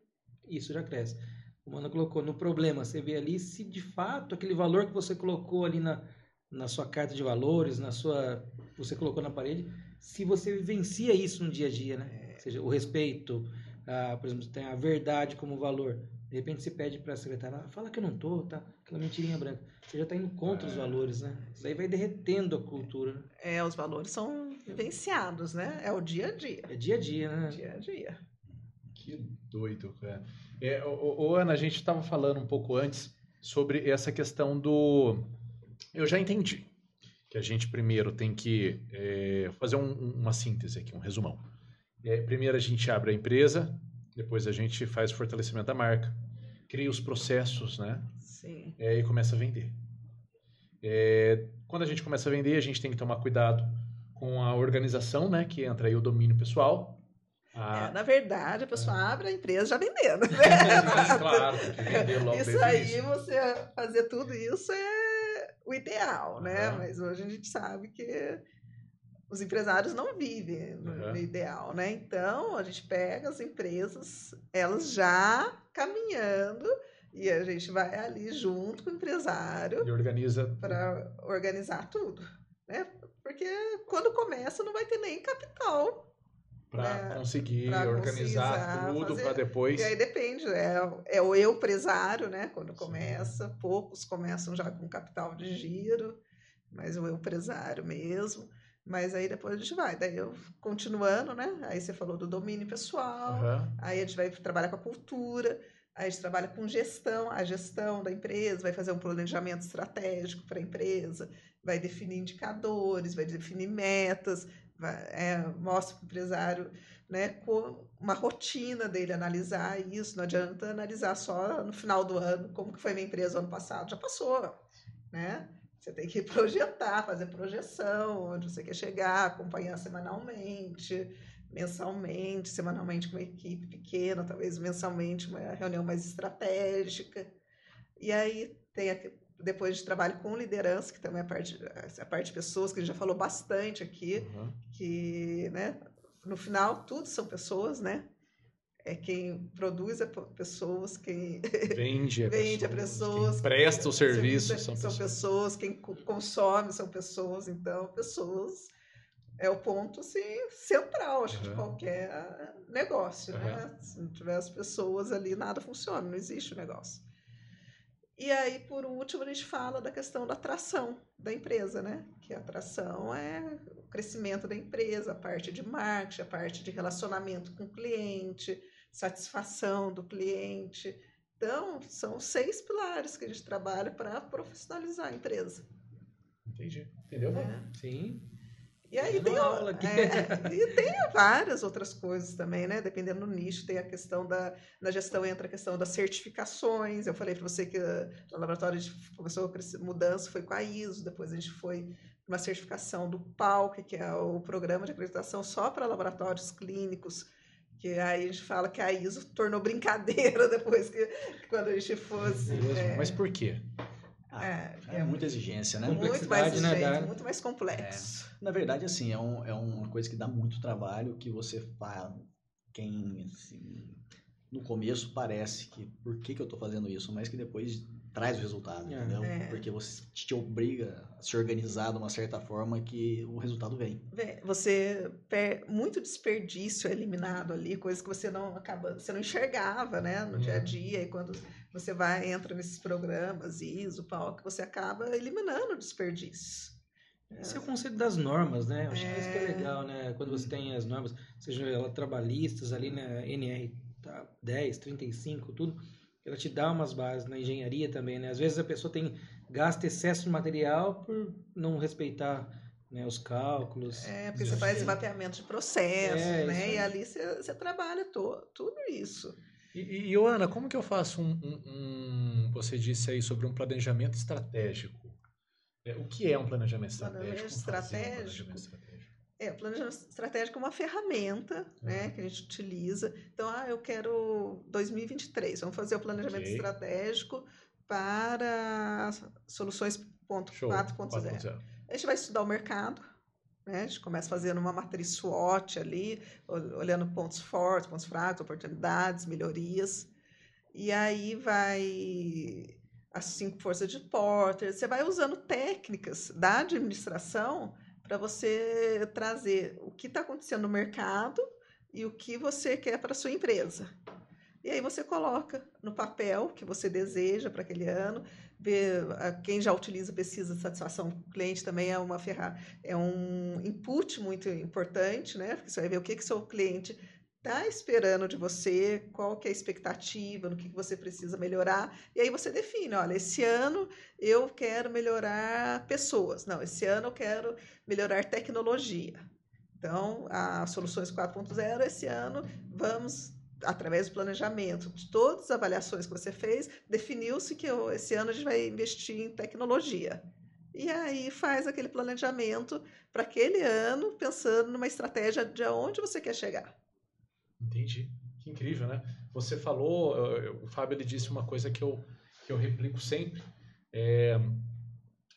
isso já cresce. O Mano colocou no problema, você vê ali se de fato aquele valor que você colocou ali na, na sua carta de valores, na sua você colocou na parede, se você vivencia isso no dia a dia, né? Ou seja, o respeito, a, por exemplo, tem a verdade como valor. De repente você pede para a secretária, ah, fala que eu não tô, tá? Aquela mentirinha branca. Você já está indo contra os é. valores, né? Isso aí vai derretendo a cultura. Né? É, os valores são vivenciados, né? É o dia a dia. É dia a dia, né? Dia a dia. Que doido, cara. É, ô, ô, Ana, a gente estava falando um pouco antes sobre essa questão do. Eu já entendi que a gente primeiro tem que é, fazer um, uma síntese aqui, um resumão. É, primeiro a gente abre a empresa, depois a gente faz o fortalecimento da marca, cria os processos, né? Sim. É, e começa a vender. É, quando a gente começa a vender, a gente tem que tomar cuidado com a organização, né? Que entra aí o domínio pessoal. A... É, na verdade, a pessoa é. abre a empresa já vendendo. Né? claro, vender logo Isso aí, você fazer tudo isso é o ideal, né? Uhum. Mas hoje a gente sabe que os empresários não vivem no, uhum. ideal, né? Então, a gente pega as empresas, elas já caminhando, e a gente vai ali junto com o empresário. E organiza. Para organizar tudo, né? Porque quando começa, não vai ter nem capital. Para né? conseguir pra organizar tudo para depois. E aí depende, é, é o eu empresário, né? Quando começa, poucos começam já com capital de giro, mas o eu empresário mesmo. Mas aí depois a gente vai. Daí eu continuando, né? Aí você falou do domínio pessoal, uhum. aí a gente vai trabalhar com a cultura, aí a gente trabalha com gestão, a gestão da empresa, vai fazer um planejamento estratégico para a empresa, vai definir indicadores, vai definir metas, vai, é, mostra para o empresário né, com uma rotina dele analisar isso. Não adianta analisar só no final do ano como que foi minha empresa ano passado, já passou, né? Você tem que projetar, fazer projeção, onde você quer chegar, acompanhar semanalmente, mensalmente, semanalmente com uma equipe pequena, talvez mensalmente uma reunião mais estratégica. E aí tem a, depois de trabalho com liderança, que também é a parte, a parte de pessoas, que a gente já falou bastante aqui, uhum. que né, no final tudo são pessoas, né? É quem produz a pessoas, quem vende a vende pessoas, a pessoas quem presta o serviço são, são pessoas. pessoas. quem consome são pessoas, então pessoas é o ponto assim, central acho, uhum. de qualquer negócio, uhum. né? Se não tiver as pessoas ali, nada funciona, não existe o negócio. E aí, por último, a gente fala da questão da atração da empresa, né? Que a atração é o crescimento da empresa, a parte de marketing, a parte de relacionamento com o cliente, satisfação do cliente. Então, são seis pilares que a gente trabalha para profissionalizar a empresa. Entendi. Entendeu? É. Sim. E aí tem, é, e tem várias outras coisas também, né? Dependendo do nicho, tem a questão da. Na gestão entra a questão das certificações. Eu falei para você que no laboratório a gente começou a mudança, foi com a ISO, depois a gente foi uma certificação do PALC, que é o programa de acreditação só para laboratórios clínicos que aí a gente fala que a ISO tornou brincadeira depois que, quando a gente fosse. É... Mas por quê? Ah, é, é, muita exigência, né? Muito mais exigente, né? muito mais complexo. É, na verdade, assim, é, um, é uma coisa que dá muito trabalho que você faz. Quem, assim, no começo parece que por que, que eu estou fazendo isso, mas que depois traz o resultado, é. entendeu? É. Porque você te obriga a se organizar de uma certa forma que o resultado vem. Você muito desperdício é eliminado ali, coisas que você não acaba, você não enxergava, né, no dia a uhum. dia e quando você vai entra nesses programas ISO, que você acaba eliminando desperdício. Esse é o conceito das normas, né? Eu acho é... que isso que é legal, né? Quando você tem as normas, sejam elas trabalhistas ali na né? NR 10, 35, tudo, ela te dá umas bases na engenharia também, né? Às vezes a pessoa tem gasta excesso de material por não respeitar né, os cálculos. É, porque você faz mapeamento de processo, é, né? E ali você, você trabalha to, tudo isso. E, e, Joana, como que eu faço um, um, um, Você disse aí sobre um planejamento estratégico. É, o que é um planejamento estratégico? Planejamento estratégico. Um planejamento estratégico? É, o planejamento estratégico é uma ferramenta né, uhum. que a gente utiliza. Então, ah, eu quero 2023, vamos fazer o planejamento okay. estratégico para soluções 4.0. A gente vai estudar o mercado, né? a gente começa fazendo uma matriz SWOT ali, olhando pontos fortes, pontos fracos, oportunidades, melhorias. E aí vai as cinco forças de Porter. Você vai usando técnicas da administração para você trazer o que está acontecendo no mercado e o que você quer para sua empresa. E aí você coloca no papel que você deseja para aquele ano. Ver, quem já utiliza pesquisa de satisfação do cliente também é uma ferramenta, é um input muito importante, né? Porque você vai ver o que que seu cliente está esperando de você, qual que é a expectativa, no que, que você precisa melhorar, e aí você define, olha, esse ano eu quero melhorar pessoas, não, esse ano eu quero melhorar tecnologia. Então, as soluções 4.0, esse ano, vamos, através do planejamento, de todas as avaliações que você fez, definiu-se que esse ano a gente vai investir em tecnologia. e aí faz aquele planejamento para aquele ano, pensando numa estratégia de onde você quer chegar. Entendi. Que incrível, né? Você falou, o Fábio ele disse uma coisa que eu, que eu replico sempre. É,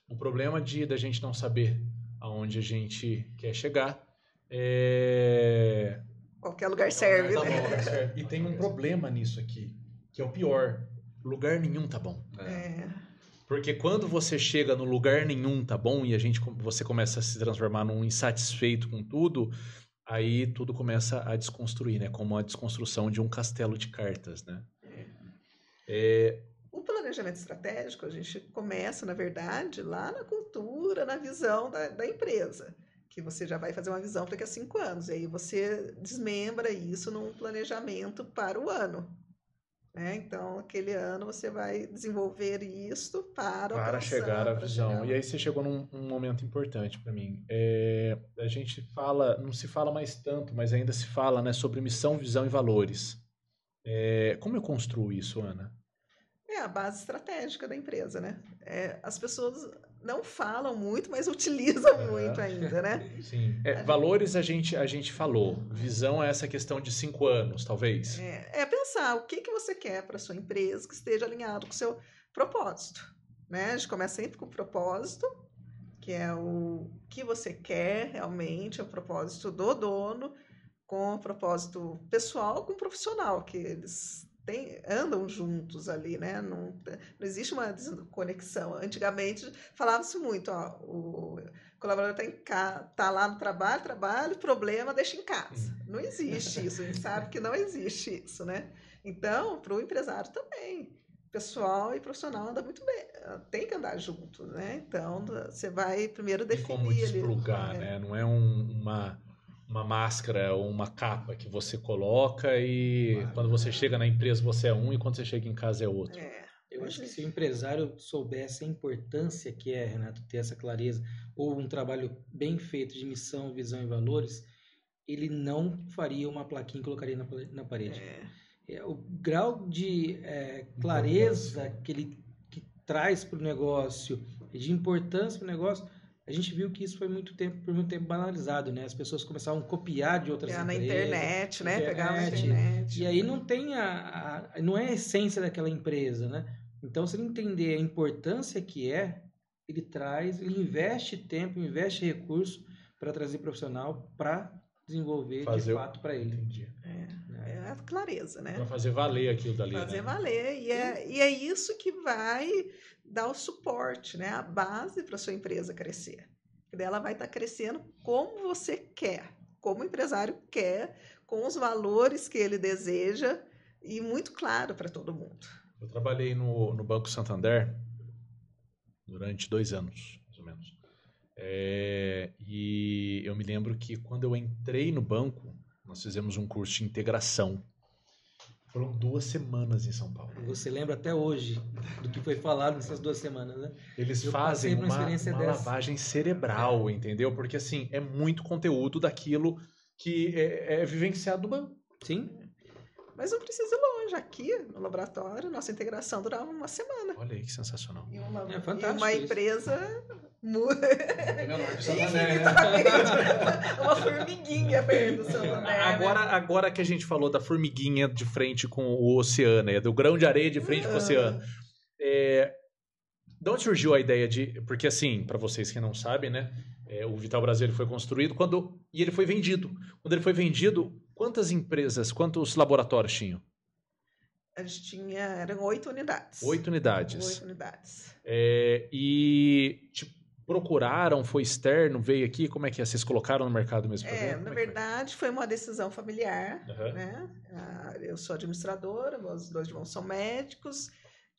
o problema de da gente não saber aonde a gente quer chegar é... Qualquer lugar serve. Tá né? E tem um problema nisso aqui, que é o pior. Lugar nenhum tá bom. É. Porque quando você chega no lugar nenhum tá bom e a gente você começa a se transformar num insatisfeito com tudo, aí tudo começa a desconstruir, né? Como a desconstrução de um castelo de cartas, né? É... O planejamento estratégico a gente começa, na verdade, lá na cultura, na visão da, da empresa que você já vai fazer uma visão daqui a cinco anos. E aí você desmembra isso num planejamento para o ano. Né? Então, aquele ano você vai desenvolver isso para para chegar à visão. Chegar... E aí você chegou num um momento importante para mim. É, a gente fala, não se fala mais tanto, mas ainda se fala, né, sobre missão, visão e valores. É, como eu construo isso, Ana? É a base estratégica da empresa, né? É, as pessoas não falam muito, mas utilizam uhum. muito ainda, né? Sim. É, valores a gente, a gente falou. Visão é essa questão de cinco anos, talvez. É, é pensar o que, que você quer para sua empresa que esteja alinhado com o seu propósito. Né? A gente começa sempre com o propósito, que é o que você quer realmente, é o propósito do dono, com o propósito pessoal, com o profissional, que eles tem, andam juntos ali, né? Não, não existe uma desconexão. Antigamente falava-se muito, ó, o colaborador está tá lá no trabalho, trabalho, problema, deixa em casa. Hum. Não existe isso, a gente sabe que não existe isso, né? Então, para o empresário também. Pessoal e profissional anda muito bem, tem que andar juntos, né? Então, você vai primeiro definir. E como desplugar, ali, né? Não é um, uma uma máscara ou uma capa que você coloca e quando você chega na empresa você é um e quando você chega em casa é outro. É. Eu acho que se o empresário soubesse a importância que é, Renato, ter essa clareza, ou um trabalho bem feito de missão, visão e valores, ele não faria uma plaquinha e colocaria na, na parede. É. É, o grau de é, clareza que ele que traz para o negócio, de importância para o negócio, a gente viu que isso foi muito tempo, por muito tempo banalizado, né? As pessoas começavam a copiar de outras Pegar empresas. na internet, né? Pegar na internet. E aí não tem a, a, não é a essência daquela empresa, né? Então, se ele entender a importância que é, ele traz, ele investe tempo, investe recurso para trazer profissional para desenvolver fazer de fato para ele. Entendi. É, é a clareza, né? Para fazer valer aquilo dali. Fazer né? valer. E é, e é isso que vai dar o suporte, né? A base para sua empresa crescer. E ela vai estar tá crescendo como você quer, como o empresário quer, com os valores que ele deseja e muito claro para todo mundo. Eu trabalhei no, no Banco Santander durante dois anos, mais ou menos. É, e eu me lembro que quando eu entrei no banco, nós fizemos um curso de integração foram duas semanas em São Paulo. Você lembra até hoje do que foi falado nessas duas semanas, né? Eles Eu fazem uma, uma lavagem cerebral, é. entendeu? Porque, assim, é muito conteúdo daquilo que é, é vivenciado no banco. Sim. Mas não precisa ir longe. Aqui, no laboratório, nossa integração durava uma semana. Olha aí que sensacional. E uma, é fantástico. E uma empresa muda. É menor que Santander, né? uma formiguinha perto do Santander. Né? Agora, agora que a gente falou da formiguinha de frente com o oceano, do grão de areia de frente com o oceano. É, de onde surgiu a ideia de. Porque, assim, para vocês que não sabem, né? É, o Vital Brasil ele foi construído quando e ele foi vendido. Quando ele foi vendido, quantas empresas, quantos laboratórios tinham? A gente tinha, eram oito unidades. Oito unidades. Oito unidades. É, e tipo, procuraram, foi externo, veio aqui, como é que é? Vocês colocaram no mercado mesmo? É, na é verdade, foi? foi? uma decisão familiar, uhum. né? Ah, eu sou administradora, meus dois irmãos são médicos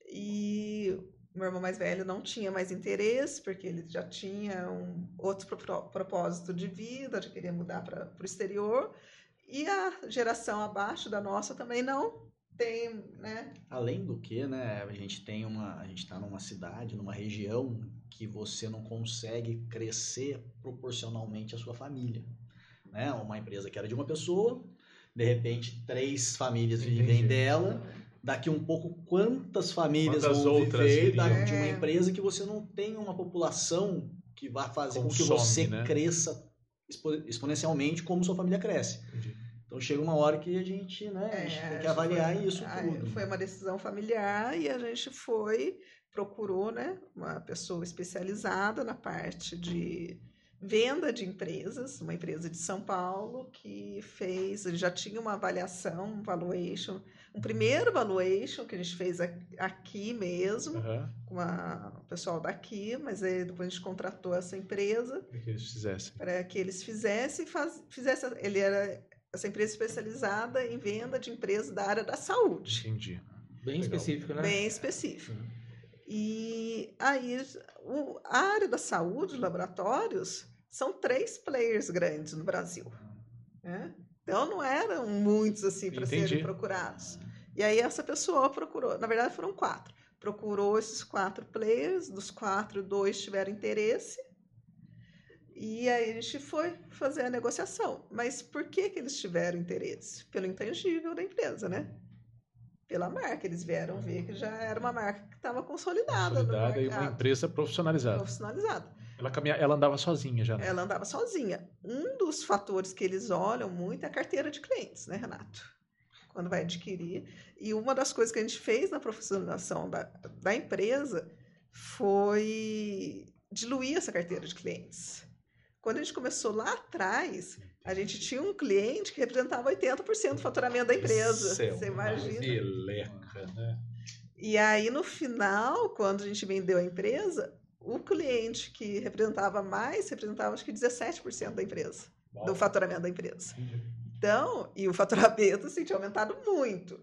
e meu irmão mais velho não tinha mais interesse, porque ele já tinha um outro propósito de vida, já queria mudar para o exterior. E a geração abaixo da nossa também não tem, né? Além do que, né, a gente tem uma, a gente está numa cidade, numa região que você não consegue crescer proporcionalmente à sua família, né? Uma empresa que era de uma pessoa, de repente três famílias Entendi. vivem dela daqui um pouco quantas famílias Quantas vão outras viver da- de uma É. empresa que você não tem uma população que vai fazer com que Consome, você né? cresça expo- exponencialmente como sua família cresce. Entendi. Então chega uma hora que a gente, né, a gente É, tem que avaliar foi- isso tudo. Foi uma decisão familiar e a gente foi, procurou né, uma pessoa especializada na parte de venda de empresas, uma empresa de São Paulo que fez, ele já tinha uma avaliação, um valuation, um primeiro valuation que a gente fez aqui mesmo, Aham. com a- o pessoal daqui, mas aí depois a gente contratou essa empresa O que eles fizessem. para que eles fizessem, faz, fizesse, ele era essa empresa especializada em venda de empresas da área da saúde, Entendi. Bem Legal. específico, né? bem específico. E aí o, a área da saúde, os laboratórios, são três players grandes no Brasil. né? Então não eram muitos assim para serem procurados. E aí essa pessoa procurou, na verdade foram quatro. Procurou esses quatro players, dos quatro, dois tiveram interesse. E aí a gente foi fazer a negociação. Mas por que, que eles tiveram interesse? Pelo intangível da empresa, né? Pela marca. Eles vieram ver que já era uma marca que estava consolidada, Consolidada e uma empresa profissionalizada. Profissionalizada. Ela, caminha, ela andava sozinha já, né? Ela andava sozinha. Um dos fatores que eles olham muito é a carteira de clientes, né, Renato? Quando vai adquirir. E uma das coisas que a gente fez na profissionalização da, da empresa foi diluir essa carteira de clientes. Quando a gente começou lá atrás, a gente tinha um cliente que representava 80% do faturamento da empresa. Você imagina? Meleca, né? E aí, no final, quando a gente vendeu a empresa, o cliente que representava mais representava acho que 17% da empresa, do faturamento da empresa. Então, e o faturamento assim, tinha aumentado muito.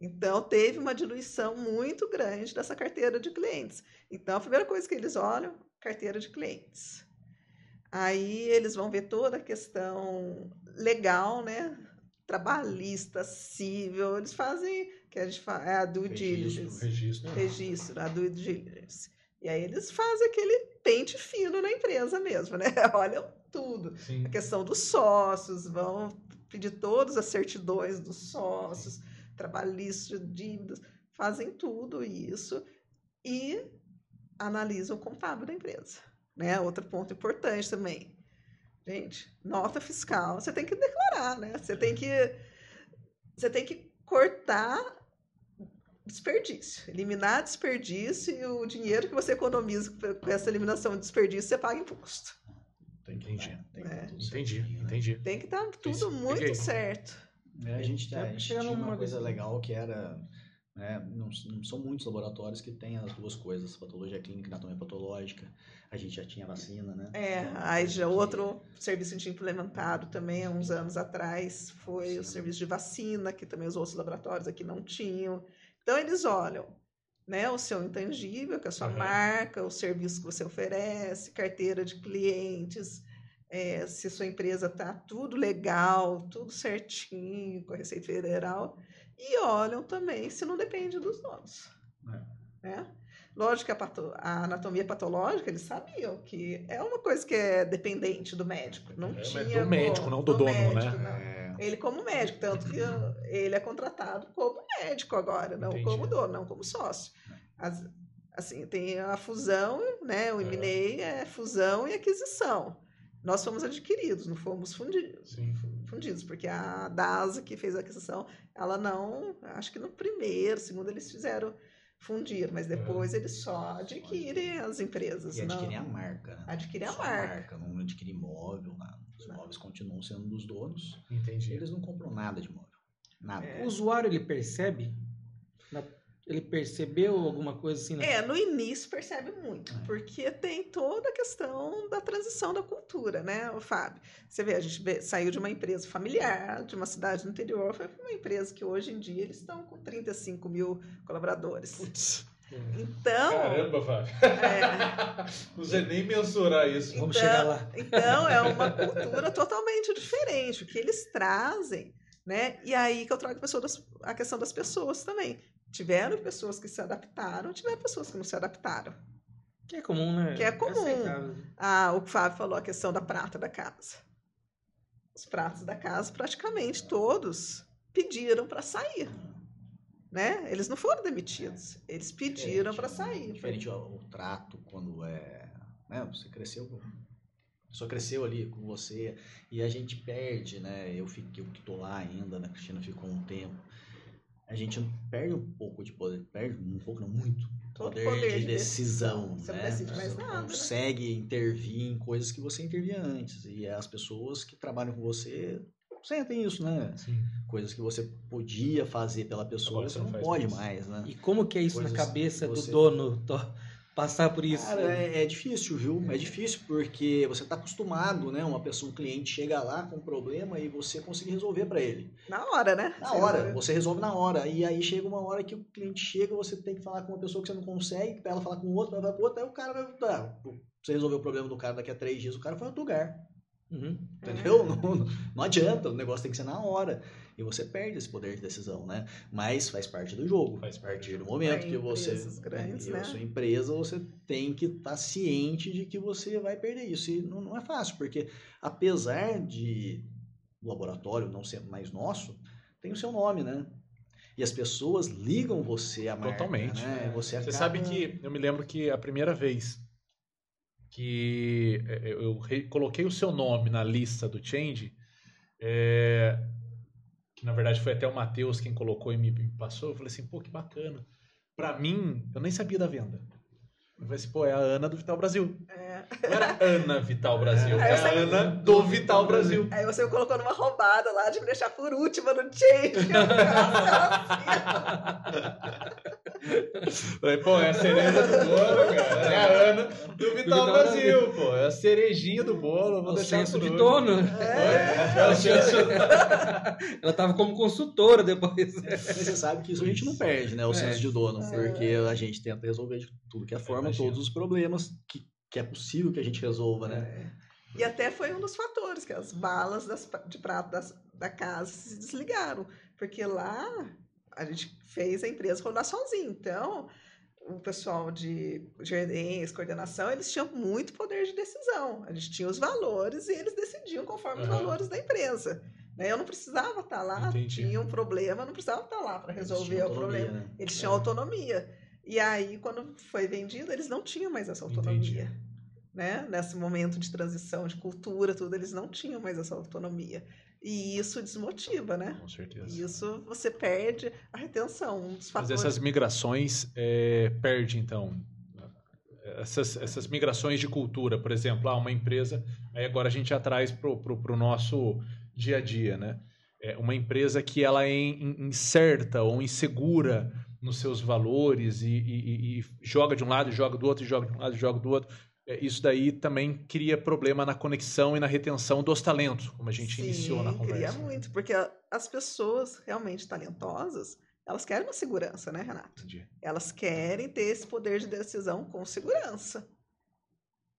Então, teve uma diluição muito grande dessa carteira de clientes. Então, a primeira coisa que eles olham, carteira de clientes. Aí eles vão ver toda a questão legal, né? Trabalhista, civil, eles fazem, que a gente fala, é a due Registro, diligence Registro. registro, a due diligence. E aí eles fazem aquele pente fino na empresa mesmo, né? Olham tudo. Sim. A questão dos sócios, vão pedir todas as certidões dos sócios, trabalhistas, dívidas, fazem tudo isso e analisam o contábil da empresa. Né? Outro ponto importante também. Gente, nota fiscal, você tem que declarar, né? Você tem que você tem que cortar desperdício, eliminar desperdício e o dinheiro que você economiza com essa eliminação de desperdício, você paga imposto. Entendi. Tem que É. tá tudo Entendi, né? entendi. Tem que estar tudo Isso, muito certo. É, a gente, a gente tinha uma coisa legal que era. Né, não, não são muitos laboratórios que têm as duas coisas, patologia clínica e anatomia patológica. A gente já tinha vacina, né? É, Então, aí já que- outro serviço que a gente implementado também há uns anos atrás foi o Sim. serviço de vacina, que também os outros laboratórios aqui não tinham. Então eles olham né, o seu intangível, que é a sua Aham. marca, o serviço que você oferece, carteira de clientes, é, se sua empresa está tudo legal, tudo certinho com a Receita Federal, e olham também se não depende dos donos. Né? Lógico que a, pato- a anatomia patológica, eles sabiam que é uma coisa que é dependente do médico. Não É, tinha do como- médico, não do dono, né? médico, não. É, Ele como médico, tanto que ele é contratado como médico agora, não Entendi. como dono, não como sócio. As- assim, tem a fusão, né? O É. M&A é fusão e aquisição. Nós fomos adquiridos, não fomos fundidos Sim. fundidos, porque a DASA que fez a aquisição, ela não, acho que no primeiro, segundo eles fizeram fundir, mas depois eles só adquirem as empresas, e não adquirir a marca. né? adquirem a Só marca. Não adquirir imóvel, nada. Os Não. imóveis continuam sendo dos donos. Entendi. Eles não compram nada de imóvel. Nada. É. O usuário, ele percebe? Ele percebeu alguma coisa assim? na- É, no início percebe muito, É. porque tem toda a questão da transição da cultura, né, o Fábio? Você vê, a gente saiu de uma empresa familiar, de uma cidade no interior, foi para uma empresa que hoje em dia eles estão com 35 mil colaboradores. Putz. Então, Caramba, Fábio. é, Não sei nem mensurar isso. Vamos Então- chegar lá. Então, é uma cultura totalmente diferente, o que eles trazem, né? E aí que eu trago a, pessoa das- a questão das pessoas também. Tiveram pessoas que se adaptaram, tiveram pessoas que não se adaptaram. Que é comum, né? Que é comum. Ah, o Fábio falou a questão da prata da casa. Os pratos da casa, praticamente todos pediram para sair. né? Eles não foram demitidos, eles pediram para sair. Diferente o, o, trato quando é, né? Você cresceu, a pessoa cresceu ali com você e a gente perde, né? Eu fiquei, eu que tô lá ainda, né? A Cristina ficou um tempo. A gente perde um pouco de poder, perde um pouco, não muito, poder, poder de, de decisão. decisão você né? não decide mais nada. Né? consegue intervir em coisas que você intervia antes. E as pessoas que trabalham com você sentem isso, né? Sim. Coisas que você podia fazer pela pessoa, Agora você não, não pode mais, né? E como que é isso coisas na cabeça do dono? passar por isso. Cara, é, é, difícil, viu? É difícil porque você está acostumado, né? Uma pessoa, um cliente chega lá com um problema e você conseguir resolver para ele. Na hora, né? Na você hora, resolve. você resolve na hora. E aí chega uma hora que o cliente chega, você tem que falar com uma pessoa que você não consegue, para ela falar com o outro, vai para outro, aí o cara vai. Tá, você resolver o problema do cara daqui a três dias, o cara foi em outro lugar. Uhum. Entendeu? Não, não adianta, o negócio tem que ser na hora e você perde esse poder de decisão, né? Mas faz parte do jogo. Faz parte do momento que você grandes, né? a sua empresa, você tem que estar tá ciente de que você vai perder isso. E não, não é fácil, porque apesar de o laboratório não ser mais nosso, tem o seu nome, né? E as pessoas ligam você a marca, Totalmente. Né? Você, acaba... você sabe que eu me lembro que a primeira vez que é, eu coloquei o seu nome na lista do Change, é, que na verdade foi até o Matheus quem colocou e me, passou, eu falei assim, pô, que bacana. Para mim, eu nem sabia da venda. Eu falei assim, pô, é a Ana do Vital Brasil. É. Não era Ana Vital Brasil, é, é a Ana do Vital Brasil. Aí você me colocou numa roubada lá de me deixar por última no change. Falei, pô, é a cereja do bolo, cara. É a Ana do Vital, Brasil, pô. É a cerejinha do bolo. Vou o senso de dono. É. Ela, ela tava como consultora depois. Mas você sabe que isso a gente não perde, né? O é. senso de dono. Porque a gente tenta resolver de tudo que é forma, todos os problemas que, que é possível que a gente resolva, né? É. E até foi um dos fatores que as balas das, de prato das, da casa se desligaram. Porque lá a gente fez a empresa rodar sozinho. Então, o pessoal de gerência, coordenação, eles tinham muito poder de decisão. A gente tinha os valores e eles decidiam conforme uhum. os valores da empresa. Né? Eu não precisava estar lá, Entendi. tinha um problema, não precisava estar lá para resolver o problema. Né? Eles tinham é. autonomia. E aí, quando foi vendido, eles não tinham mais essa autonomia. Entendi. Né? Nesse momento de transição de cultura, tudo, eles não tinham mais essa autonomia. E isso desmotiva, né? Com certeza. Isso você perde a retenção. Um dos fatores... Mas essas migrações é, perde, então. Essas, essas migrações de cultura, por exemplo, ah, uma empresa, aí agora a gente traz para o nosso dia a dia, né? É uma empresa que ela é incerta ou insegura nos seus valores e, e, e, joga de um lado, joga do outro, joga de um lado, joga do outro. É, isso daí também cria problema na conexão e na retenção dos talentos, como a gente Sim, iniciou na conversa. cria muito, porque as pessoas realmente talentosas, elas querem uma segurança, né, Renato? Entendi. Elas querem ter esse poder de decisão com segurança.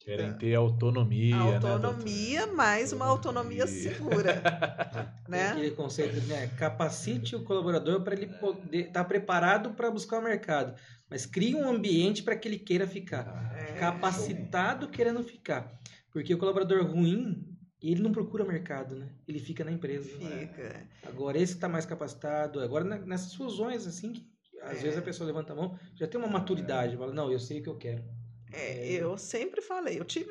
Querem é. ter autonomia. A né, autonomia, né, mais uma autonomia segura. né? Aquele conceito, né? Capacite o colaborador para ele poder estar tá preparado para buscar o mercado. Mas crie um ambiente para que ele queira ficar. É. Capacitado querendo ficar. Porque o colaborador ruim, ele não procura mercado, né? Ele fica na empresa. Fica. Agora, esse está mais capacitado. Agora, nessas fusões, assim, que às é. vezes a pessoa levanta a mão, já tem uma maturidade. Fala, não, eu sei o que eu quero. É, eu sempre falei, eu tive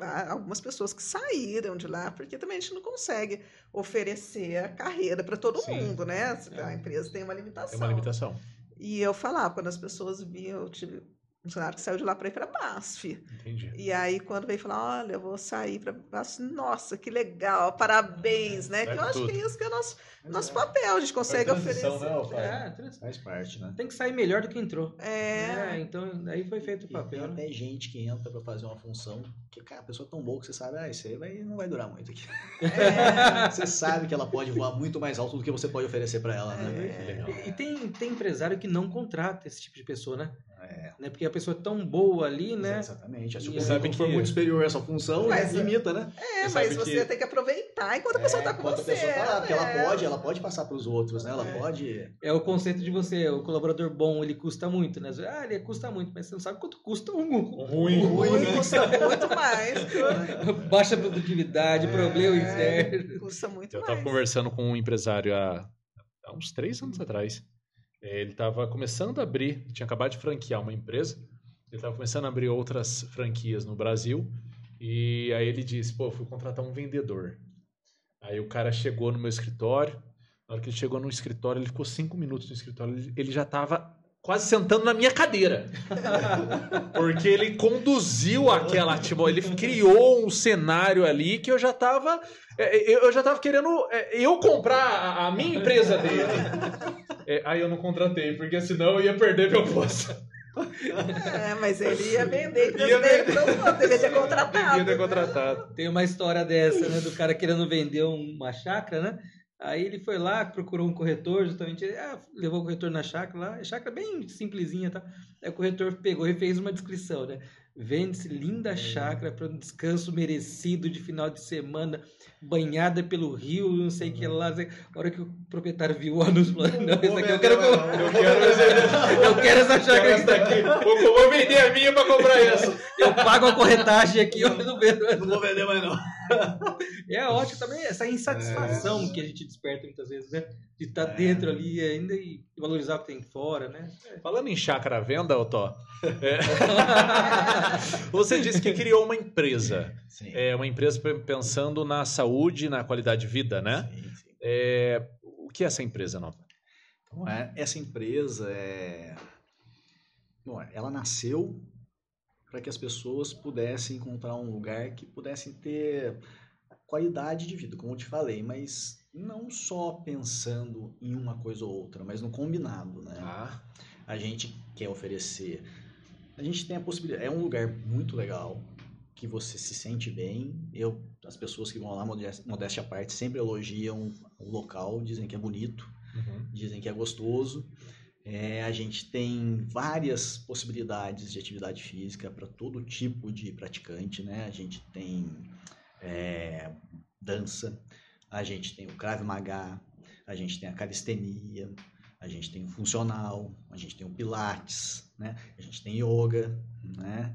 ah, algumas pessoas que saíram de lá, porque também a gente não consegue oferecer a carreira para todo Sim. mundo, né? É. A empresa tem uma limitação. Tem uma limitação. E eu falava, quando as pessoas viam, eu tive funcionário que saiu de lá para ir para BASF. Entendi. E aí, quando veio falar, olha, eu vou sair para BASF, nossa, que legal, parabéns, né? que eu acho que é isso que é o nosso, nosso é. papel, a gente consegue oferecer. Né, é, faz parte, né? Tem que sair melhor do que entrou. É. é então, aí foi feito o papel. E tem né? gente que entra para fazer uma função que, cara, a pessoa é tão boa que você sabe, ah, isso aí vai, não vai durar muito aqui. É. você sabe que ela pode voar muito mais alto do que você pode oferecer para ela, né? E, e tem, tem empresário que não contrata esse tipo de pessoa, né? É. Né? Porque a pessoa é tão boa ali, né? Exatamente. Se o sabe que for muito superior a essa função, mas, limita, né? É, você mas você que... tem que aproveitar enquanto a pessoa está é, com você. A pessoa tá lá, porque ela é. pode, ela pode passar para os outros, né? Ela é. pode. É o conceito de você, o colaborador bom, ele custa muito, né? Ah, ele custa muito, mas você não sabe quanto custa um ruim. O ruim custa muito mais. Baixa produtividade, problema interno. Custa muito Eu mais. Eu estava conversando com um empresário há, há uns três anos atrás. É, ele estava começando a abrir, tinha acabado de franquear uma empresa, ele estava começando a abrir outras franquias no Brasil, e aí ele disse, pô, fui contratar um vendedor. Aí o cara chegou no meu escritório, na hora que ele chegou no escritório, ele ficou cinco minutos no escritório, ele já estava quase sentando na minha cadeira. Porque ele conduziu aquela atmosfera, ele criou um cenário ali que eu já estava é, eu já tava querendo é, eu comprar a minha empresa dele. É, aí eu não contratei, porque senão eu ia perder meu posto. É, mas ele ia vender, ia vender. Não, devia ter contratado. Devia ter contratado. Tem uma história dessa, né? Do cara querendo vender uma chácara, né? Aí ele foi lá, procurou um corretor, justamente, ah, levou o corretor na chácara lá, a chácara bem simplesinha, tá? Aí o corretor pegou e fez uma descrição, né? Vende-se linda chácara para um descanso merecido de final de semana, banhada pelo rio, não sei o que lá. A hora que o proprietário viu o anúncio, falou: Não, isso aqui eu quero. Eu quero, eu quero essa chácara aqui. Vou, vou vender a minha para comprar essa. Eu pago a corretagem aqui, eu não vendo. Não vou vender mais, não. É ótimo também essa insatisfação é. que a gente desperta muitas vezes, né? De estar tá é. dentro ali ainda e valorizar o que tem fora, né? É. Falando em chácara venda, Otó, é... você disse que criou uma empresa. Sim. É uma empresa pensando na saúde, na qualidade de vida, né? Sim, sim. É... O que é essa empresa, nova? Então, é, essa empresa é... Bom, ela nasceu para que as pessoas pudessem encontrar um lugar que pudessem ter qualidade de vida, como eu te falei, mas não só pensando em uma coisa ou outra, mas no combinado, né? Ah. A gente quer oferecer. A gente tem a possibilidade. É um lugar muito legal que você se sente bem. Eu, as pessoas que vão lá, modéstia à parte, sempre elogiam o local, dizem que é bonito, uhum. dizem que é gostoso. É, a gente tem várias possibilidades de atividade física para todo tipo de praticante, né? A gente tem é, dança, a gente tem o Krav Maga, a gente tem a calistenia, a gente tem o funcional, a gente tem o pilates, né? A gente tem yoga, né?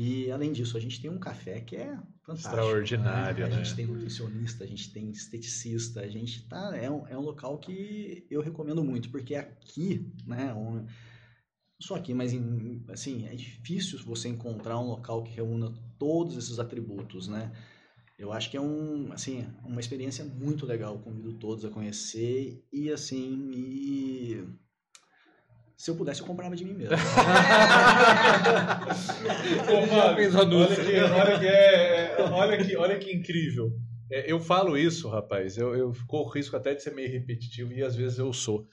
E além disso, a gente tem um café que é fantástico. Extraordinário, né? A gente tem nutricionista, a gente tem esteticista, a gente tá é um, é um local que eu recomendo muito, porque aqui, né, um, só aqui, mas em, assim, é difícil você encontrar um local que reúna todos esses atributos, né? Eu acho que é um, assim, uma experiência muito legal, convido todos a conhecer e assim, e se eu pudesse, eu comprava de mim mesmo. Pô, mano, olha, que, olha, que é, olha, que, olha que incrível. É, eu falo isso, rapaz, eu, eu corro o risco até de ser meio repetitivo e às vezes eu sou.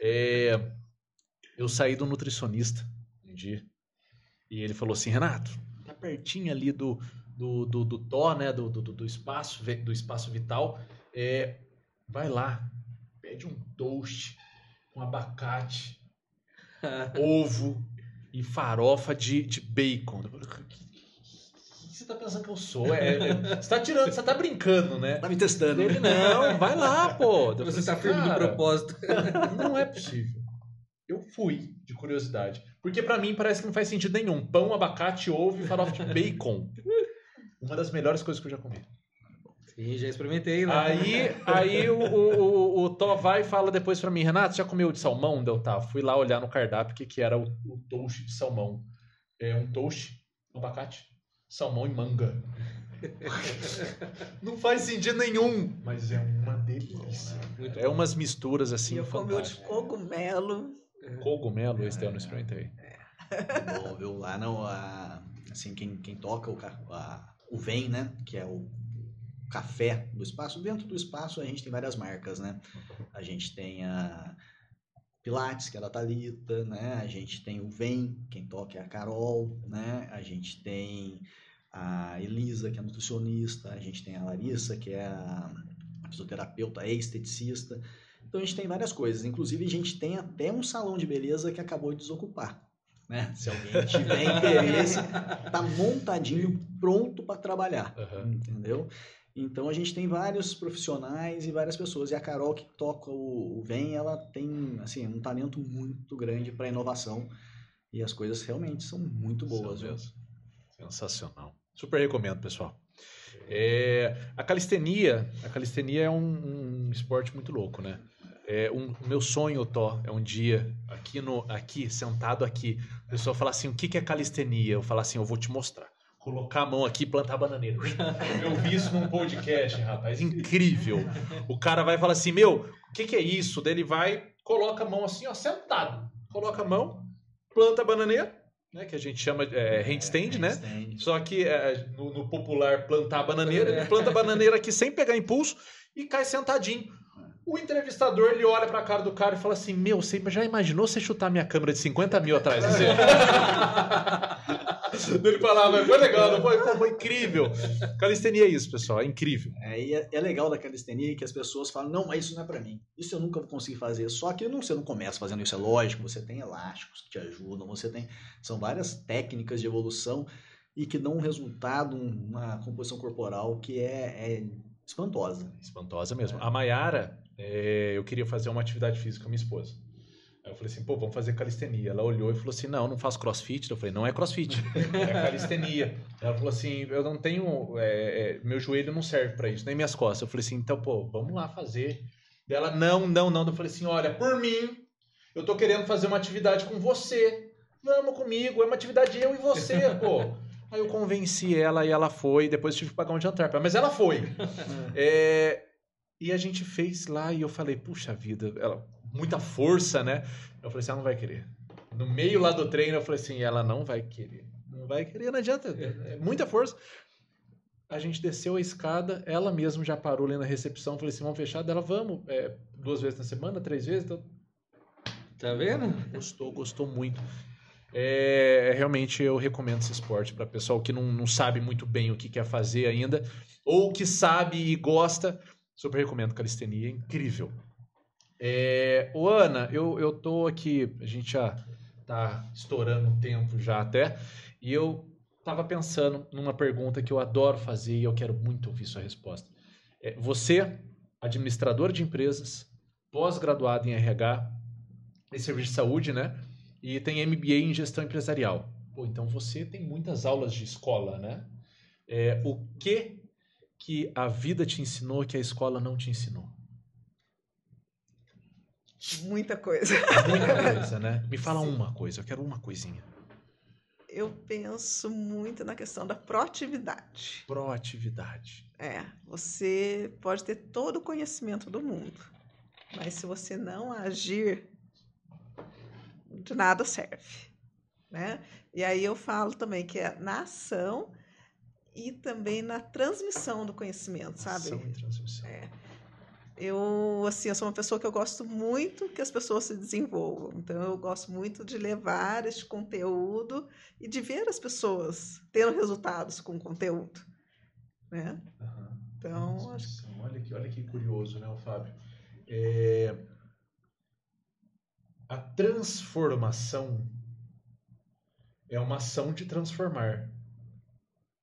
É, eu saí do nutricionista um dia e ele falou assim, Renato, tá pertinho ali do, do, do, do Tó, né, do, do, do, espaço, do espaço vital, é, vai lá, pede um toast com abacate, ovo e farofa de, de bacon. O que, você tá pensando que eu sou? É, é, você tá tirando, você tá brincando, né? Tá me testando. Ele, não, vai lá, pô. Você tá firme no propósito. Não é possível. Eu fui, de curiosidade. Porque para mim parece que não faz sentido nenhum. Pão, abacate, ovo e farofa de bacon. Uma das melhores coisas que eu já comi. Sim, já experimentei. Né? Aí, aí o, o, o, Tó vai e fala depois pra mim, Renato, já comeu de salmão? Deu, tá. Fui lá olhar no cardápio o que, que era o, o toast de salmão. É um toast, um abacate, salmão e manga. Não faz sentido nenhum, mas é uma delícia. Muito é bom. umas misturas assim. Eu comi de cogumelo. Cogumelo, esse eu não experimentei. É. Bom, viu? Lá não, a, assim, quem, quem toca o, a, o VEM, né? Que é o café do espaço. Dentro do espaço a gente tem várias marcas, né? A gente tem a Pilates, que é da Thalita, né? A gente tem o Vem, quem toca é a Carol, né? A gente tem a Elisa, que é nutricionista, a gente tem a Larissa, que é a fisioterapeuta, é esteticista. Então a gente tem várias coisas. Inclusive a gente tem até um salão de beleza que acabou de desocupar. Né? Se alguém tiver interesse, tá montadinho, pronto para trabalhar, uhum. entendeu? Então a gente tem vários profissionais e várias pessoas. E a Carol que toca o, o Vem, ela tem assim, um talento muito grande para inovação. E as coisas realmente são muito boas. Sensacional. Super recomendo, pessoal. É, a calistenia, a calistenia é um, um esporte muito louco, né? É, um, o meu sonho, Tó, é um dia, aqui, no, aqui sentado aqui, a pessoa fala assim, o que, que é calistenia? Eu falo assim, eu vou te mostrar. Colocar a mão aqui e plantar bananeira. Eu vi isso num podcast, rapaz. Incrível. O cara vai falar assim, meu, o que, que é isso? Daí ele vai, coloca a mão assim, ó, sentado. Coloca a mão, planta a bananeira, né, que a gente chama de é, handstand, né? Só que é, no, no, popular plantar a bananeira, ele planta a bananeira aqui sem pegar impulso e cai sentadinho. O entrevistador ele olha pra cara do cara e fala assim: Meu, você já imaginou você chutar minha câmera de 50 mil atrás? ele falava, foi legal, foi? Foi incrível. Calistenia é isso, pessoal, é incrível. É, e é, é, legal da calistenia que as pessoas falam: Não, mas isso não é pra mim. Isso eu nunca vou conseguir fazer. Só que não, você não começa fazendo isso, é lógico. Você tem elásticos que te ajudam, você tem. São várias técnicas de evolução e que dão um resultado, uma composição corporal que é, é espantosa. Espantosa mesmo. É. A Mayara, é, eu queria fazer uma atividade física com a minha esposa. Aí eu falei assim, pô, vamos fazer calistenia. Ela olhou e falou assim, não, não faço crossfit. Eu falei, não é crossfit, é calistenia. Ela falou assim, eu não tenho, é, é, meu joelho não serve para isso, nem minhas costas. Eu falei assim, então, pô, vamos lá fazer. Ela, não, não, não. Eu falei assim, olha, por mim, eu tô querendo fazer uma atividade com você. Vamos comigo, é uma atividade eu e você, pô. Aí eu convenci ela e ela foi. Depois tive que pagar um jantar. Mas ela foi. é, e a gente fez lá e eu falei, puxa vida, ela, muita força, né? Eu falei assim, ela não vai querer. No meio lá do treino, eu falei assim, ela não vai querer. Não vai querer, não adianta. É, é muita força. A gente desceu a escada, ela mesma já parou ali na recepção. Falei assim, vamos fechar? Ela, vamos. É, duas vezes na semana, três vezes. Então... Tá vendo? Gostou, gostou muito. É, realmente eu recomendo esse esporte para pessoal que não, não sabe muito bem o que quer fazer ainda, ou que sabe e gosta, Super recomendo calistenia, é incrível. É, ô Ana, eu, eu tô aqui, a gente já tá estourando o tempo já até, e eu tava pensando numa pergunta que eu adoro fazer e eu quero muito ouvir sua resposta. É, você, administrador de empresas, pós-graduado em RH e serviço de saúde, né? E tem MBA em gestão empresarial. Pô, então você tem muitas aulas de escola, né? É, o que que a vida te ensinou que a escola não te ensinou? Muita coisa. Muita coisa, né? Me fala Sim. uma coisa, eu quero uma coisinha. Eu penso muito na questão da proatividade. Proatividade. É, você pode ter todo o conhecimento do mundo, mas se você não agir, de nada serve, né? E aí eu falo também que é na ação e também na transmissão do conhecimento, sabe? Ação e transmissão. É. Eu, assim, eu sou uma pessoa que eu gosto muito que as pessoas se desenvolvam. Então, eu gosto muito de levar este conteúdo e de ver as pessoas tendo resultados com o conteúdo, né? Uhum. Então, acho... olha que olha que curioso, né, o Fábio? É... A transformação é uma ação de transformar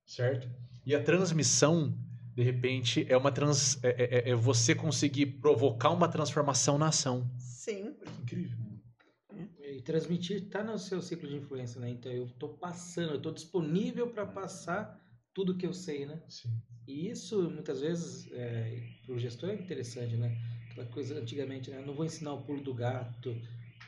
certo? E a transmissão, de repente, é uma trans, é, é, é, você conseguir provocar uma transformação na ação. Sim. Incrível. E transmitir está no seu ciclo de influência, né? Então eu estou passando, eu estou disponível para passar tudo que eu sei, né? Sim. E isso muitas vezes é, para o gestor é interessante, né? Aquela coisa antigamente, né? Eu não vou ensinar o pulo do gato,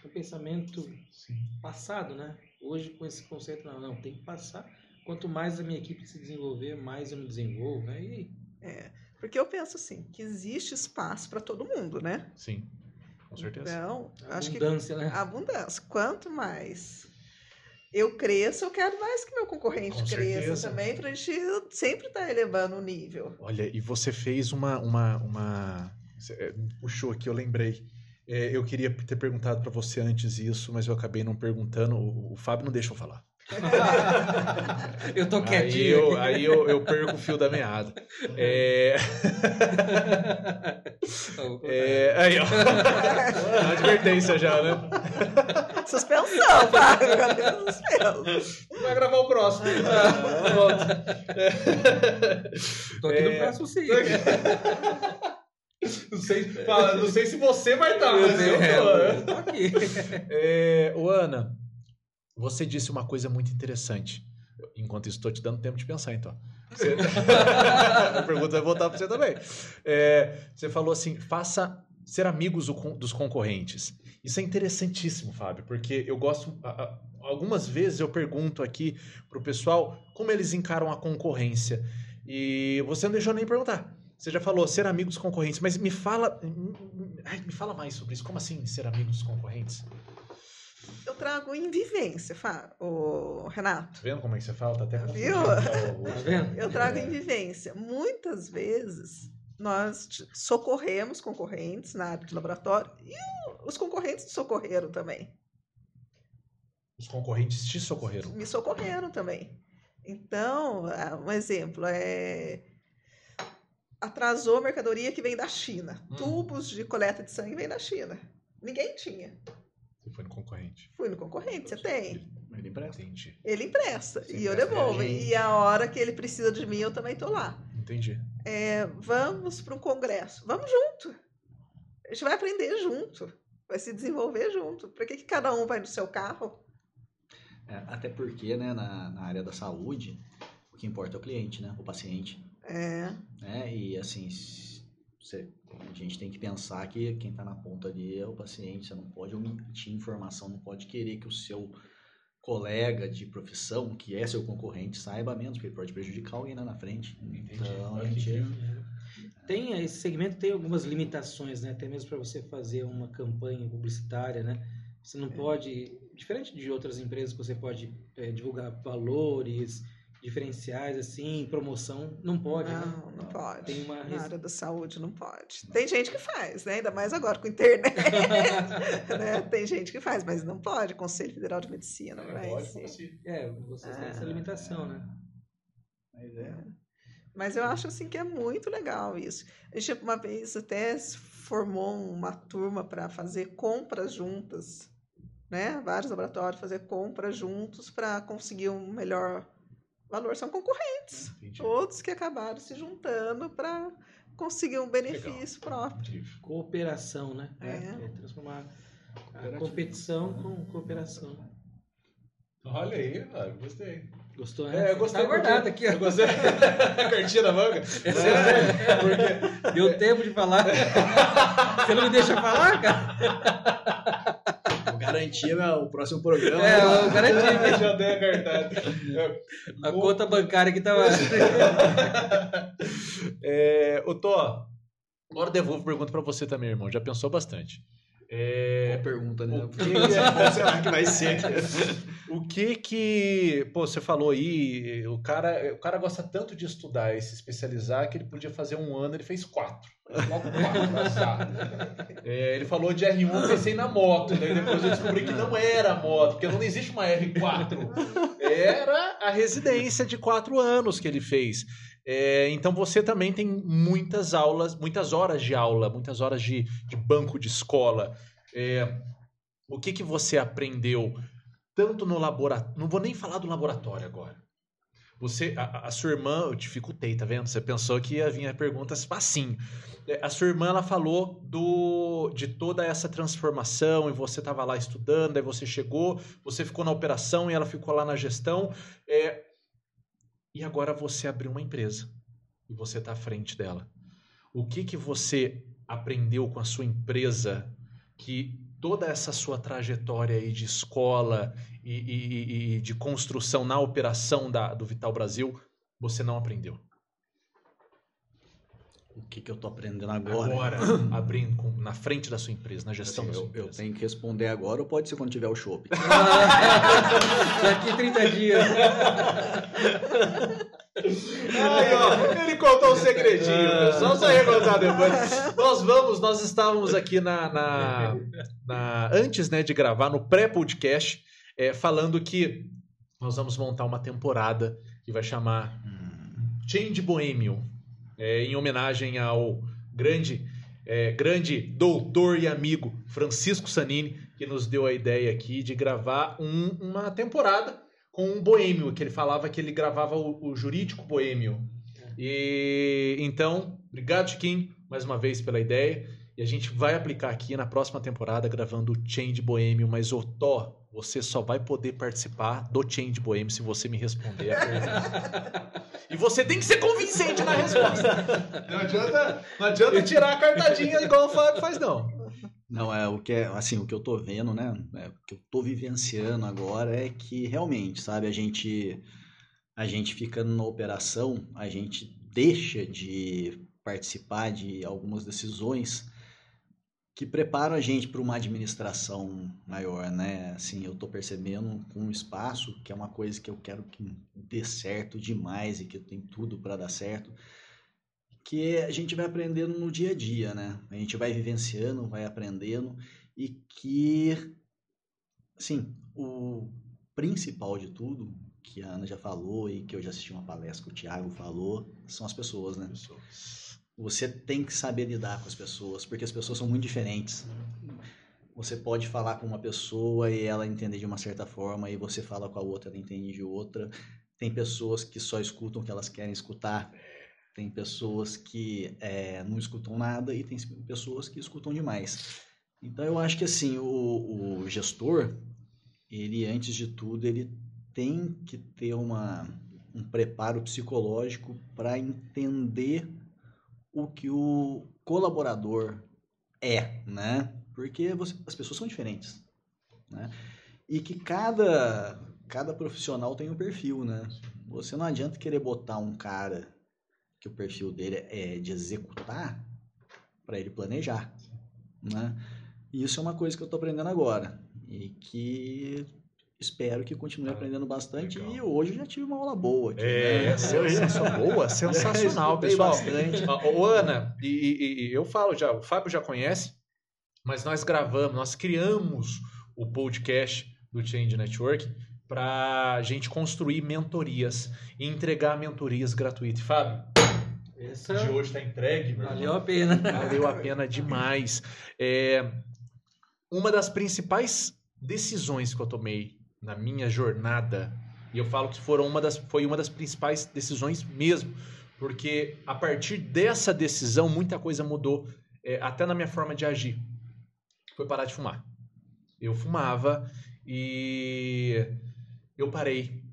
um pensamento Sim. passado, né? Hoje com esse conceito não, não tem que passar quanto mais a minha equipe se desenvolver, mais eu me desenvolvo, né? E... É, porque eu penso assim, que existe espaço para todo mundo, né? Sim, com certeza. Então, acho abundância, que né? abundância. Quanto mais eu cresço, eu quero mais que meu concorrente com cresça certeza. também, para a gente sempre estar tá elevando o nível. Olha, e você fez uma, uma, uma... Você puxou aqui, eu lembrei. É, eu queria ter perguntado para você antes isso, mas eu acabei não perguntando. O, o Fábio não deixou falar. eu tô quietinho. Aí, eu, aí eu, eu, perco o fio da meada. É... é... Aí, ó. Uma advertência já, né? Suspensão, tá? Vai gravar o próximo. Tô aqui no é. próximo sim. Não sei, não sei se você vai estar, mas eu tô. É, o Ana, você disse uma coisa muito interessante. Enquanto isso, estou te dando tempo de pensar, então. Você... a pergunta vai voltar para você também. É, você falou assim: faça ser amigos dos concorrentes. Isso é interessantíssimo, Fábio, porque eu gosto. Algumas vezes eu pergunto aqui para o pessoal como eles encaram a concorrência. E você não deixou nem perguntar. Você já falou ser amigo dos concorrentes, mas me fala, ai, me fala mais sobre isso. Como assim ser amigo dos concorrentes? Eu trago em vivência, o Renato. Tá vendo como é que você fala? Tá até Viu? Tá vendo? Eu trago em vivência. Muitas vezes nós socorremos concorrentes na área de laboratório e os concorrentes socorreram também. Os concorrentes te socorreram? Me socorreram também. Então, um exemplo é atrasou a mercadoria que vem da China. Hum. Tubos de coleta de sangue vem da China. Ninguém tinha. Você foi no concorrente? Fui no concorrente, você tem. Ele empresta. Entendi. Ele empresta. Você e eu devolvo. E a hora que ele precisa de mim, eu também tô lá. Entendi. É, vamos para um congresso. Vamos junto. A gente vai aprender junto. Vai se desenvolver junto. Para que, que cada um vai no seu carro? É, até porque, né, na, na área da saúde, o que importa é o cliente, né? O paciente. É. Né? E assim, você, a gente tem que pensar que quem está na ponta ali é o paciente. Você não pode omitir informação, não pode querer que o seu colega de profissão, que é seu concorrente, saiba menos, porque ele pode prejudicar alguém lá na frente. Entendi. Então, a gente... Tem, esse segmento tem algumas limitações, né? Até mesmo para você fazer uma campanha publicitária, né? Você não é. pode, diferente de outras empresas que você pode é, divulgar valores, diferenciais, assim, promoção, não pode, não, né? Não, pode. Tem uma... Na área da saúde não pode. Tem gente que faz, né? Ainda mais agora com internet. né? Tem gente que faz, mas não pode. Conselho Federal de Medicina, não é? Pode, é, vocês têm essa limitação, né? Mas é. Mas eu acho assim que é muito legal isso. A gente uma vez até formou uma turma para fazer compras juntas, né? Vários laboratórios fazer compras juntos para conseguir um melhor valor são concorrentes. Entendi. Todos que acabaram se juntando para conseguir um benefício Legal. próprio. Cooperação, né? É. é transformar a competição com cooperação. Olha aí, gostei. Gostou, né? É, eu gostei. Tá guardado aqui, ó. Gostei. a cartinha na manga. É, porque... Deu tempo de falar. Você não me deixa falar, cara? Garantia o próximo programa. É, eu garanti. Já dei a cartada. A conta bancária que tava. é, o Tó, agora eu devolvo pergunta para você também, irmão. Já pensou bastante. É... Qual pergunta, né? O que, que será que vai ser? o que que... Pô, você falou aí, o cara, o cara gosta tanto de estudar e se especializar que ele podia fazer um ano, ele fez quatro. Logo quatro, é, ele falou de R1, eu pensei na moto. Daí depois eu descobri que não era moto, porque não existe uma R4. Era a residência de quatro anos que ele fez. É, então você também tem muitas aulas, muitas horas de aula, muitas horas de, de banco de escola. É, o que, que você aprendeu tanto no laboratório? Não vou nem falar do laboratório agora. Você, a, a, sua irmã, eu dificultei, tá vendo? Você pensou que ia vir a pergunta. É, a sua irmã, ela falou do, de toda essa transformação e você estava lá estudando, aí você chegou, você ficou na operação e ela ficou lá na gestão. É, e agora você abriu uma empresa e você está à frente dela. O que que você aprendeu com a sua empresa que toda essa sua trajetória aí de escola e, e, e de construção na operação da, do Vital Brasil você não aprendeu? O que, que eu estou aprendendo agora? Agora, abrindo com, na frente da sua empresa, na gestão assim, da sua eu, empresa. Eu tenho que responder agora ou pode ser quando tiver o shopping? Daqui 30 dias. Aí, ó, ele contou um segredinho, pessoal. Só ia contar depois. Nós vamos, nós estávamos aqui na, na, na antes né, de gravar, no pré-podcast, é, falando que nós vamos montar uma temporada que vai chamar Change Bohemian é, em homenagem ao grande, é, grande doutor e amigo Francisco Sanini, que nos deu a ideia aqui de gravar um, uma temporada com um boêmio, que ele falava que ele gravava o, o jurídico boêmio. E então, obrigado, Chiquinho, mais uma vez pela ideia. E a gente vai aplicar aqui na próxima temporada gravando o Change Boêmio, mas o Tó, você só vai poder participar do Change Boêmio se você me responder a pergunta. e você tem que ser convincente na resposta. Não adianta, não adianta tirar a cartadinha igual o Fábio faz, não. Não, é o que é, assim, o que eu tô vendo, né? É, o que eu tô vivenciando agora é que realmente, sabe, a gente a gente ficando na operação, a gente deixa de participar de algumas decisões que preparam a gente para uma administração maior, né? Assim, eu tô percebendo com o espaço que é uma coisa que eu quero que dê certo demais e que tem tudo para dar certo, que a gente vai aprendendo no dia a dia, né? A gente vai vivenciando, vai aprendendo e que, assim, o principal de tudo, que a Ana já falou e que eu já assisti uma palestra que o Thiago falou, são as pessoas, né? Pessoas. Você tem que saber lidar com as pessoas, porque as pessoas são muito diferentes. Você pode falar com uma pessoa e ela entender de uma certa forma, e você fala com a outra, ela entende de outra. Tem pessoas que só escutam o que elas querem escutar tem pessoas que é, não escutam nada e tem pessoas que escutam demais. Então eu acho que assim o, o gestor, ele antes de tudo ele tem que ter uma, um preparo psicológico para entender o que o colaborador é, né? Porque você, as pessoas são diferentes, né? E que cada cada profissional tem um perfil, né? Você não adianta querer botar um cara que o perfil dele é de executar para ele planejar, né? E isso é uma coisa que eu estou aprendendo agora e que espero que continue ah, aprendendo bastante. Legal. E hoje eu já tive uma aula boa. Aqui, é, né? sensacional, boa, sensacional, pessoal. Bastante. Ô, Ana, e, e, e, eu falo já, o Fábio já conhece, mas nós gravamos, nós criamos o podcast do Change Network para a gente construir mentorias e entregar mentorias gratuitas. Fábio, essa de hoje está entregue. Valeu irmão. a pena. Valeu a pena demais. É, uma das principais decisões que eu tomei na minha jornada, e eu falo que foram uma das, foi uma das principais decisões mesmo, porque a partir dessa decisão muita coisa mudou, é, até na minha forma de agir. Foi parar de fumar. Eu fumava e eu parei.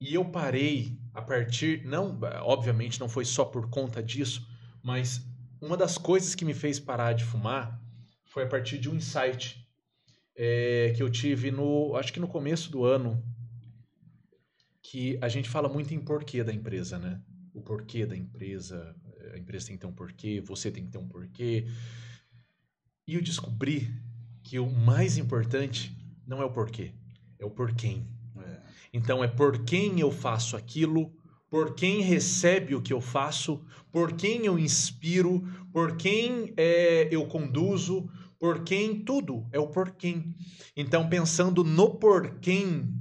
E eu parei a partir. Não, obviamente não foi só por conta disso, mas uma das coisas que me fez parar de fumar foi a partir de um insight é, que eu tive no. Acho que no começo do ano. Que a gente fala muito em porquê da empresa, né? O porquê da empresa. A empresa tem que ter um porquê, você tem que ter um porquê. E eu descobri que o mais importante não é o porquê, é o porquê. Então é por quem eu faço aquilo, por quem recebe o que eu faço, por quem eu inspiro, por quem é, eu conduzo, por quem tudo é o por quem. Então pensando no por quem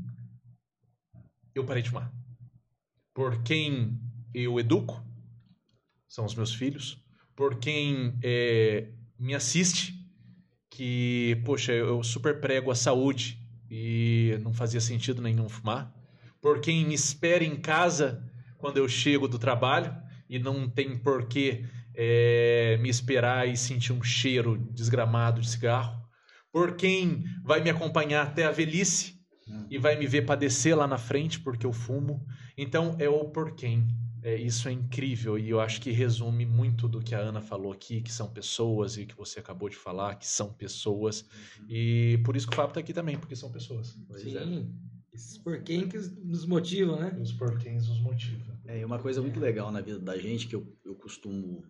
eu parei de fumar. Por quem eu educo, são os meus filhos. Por quem é, me assiste, que, poxa, eu super prego a saúde e não fazia sentido nenhum fumar. Por quem me espera em casa quando eu chego do trabalho e não tem porquê é, me esperar e sentir um cheiro desgramado de cigarro. Por quem vai me acompanhar até a velhice hum. e vai me ver padecer lá na frente porque eu fumo. Então é o por quem. É, isso é incrível e eu acho que resume muito do que a Ana falou aqui, que são pessoas e que você acabou de falar, que são pessoas. Uhum. E por isso que o Fábio está aqui também, porque são pessoas. Sim. É. Esses porquês que nos motivam, né? Os porquês nos motivam. É, uma coisa muito legal na vida da gente que eu, eu costumo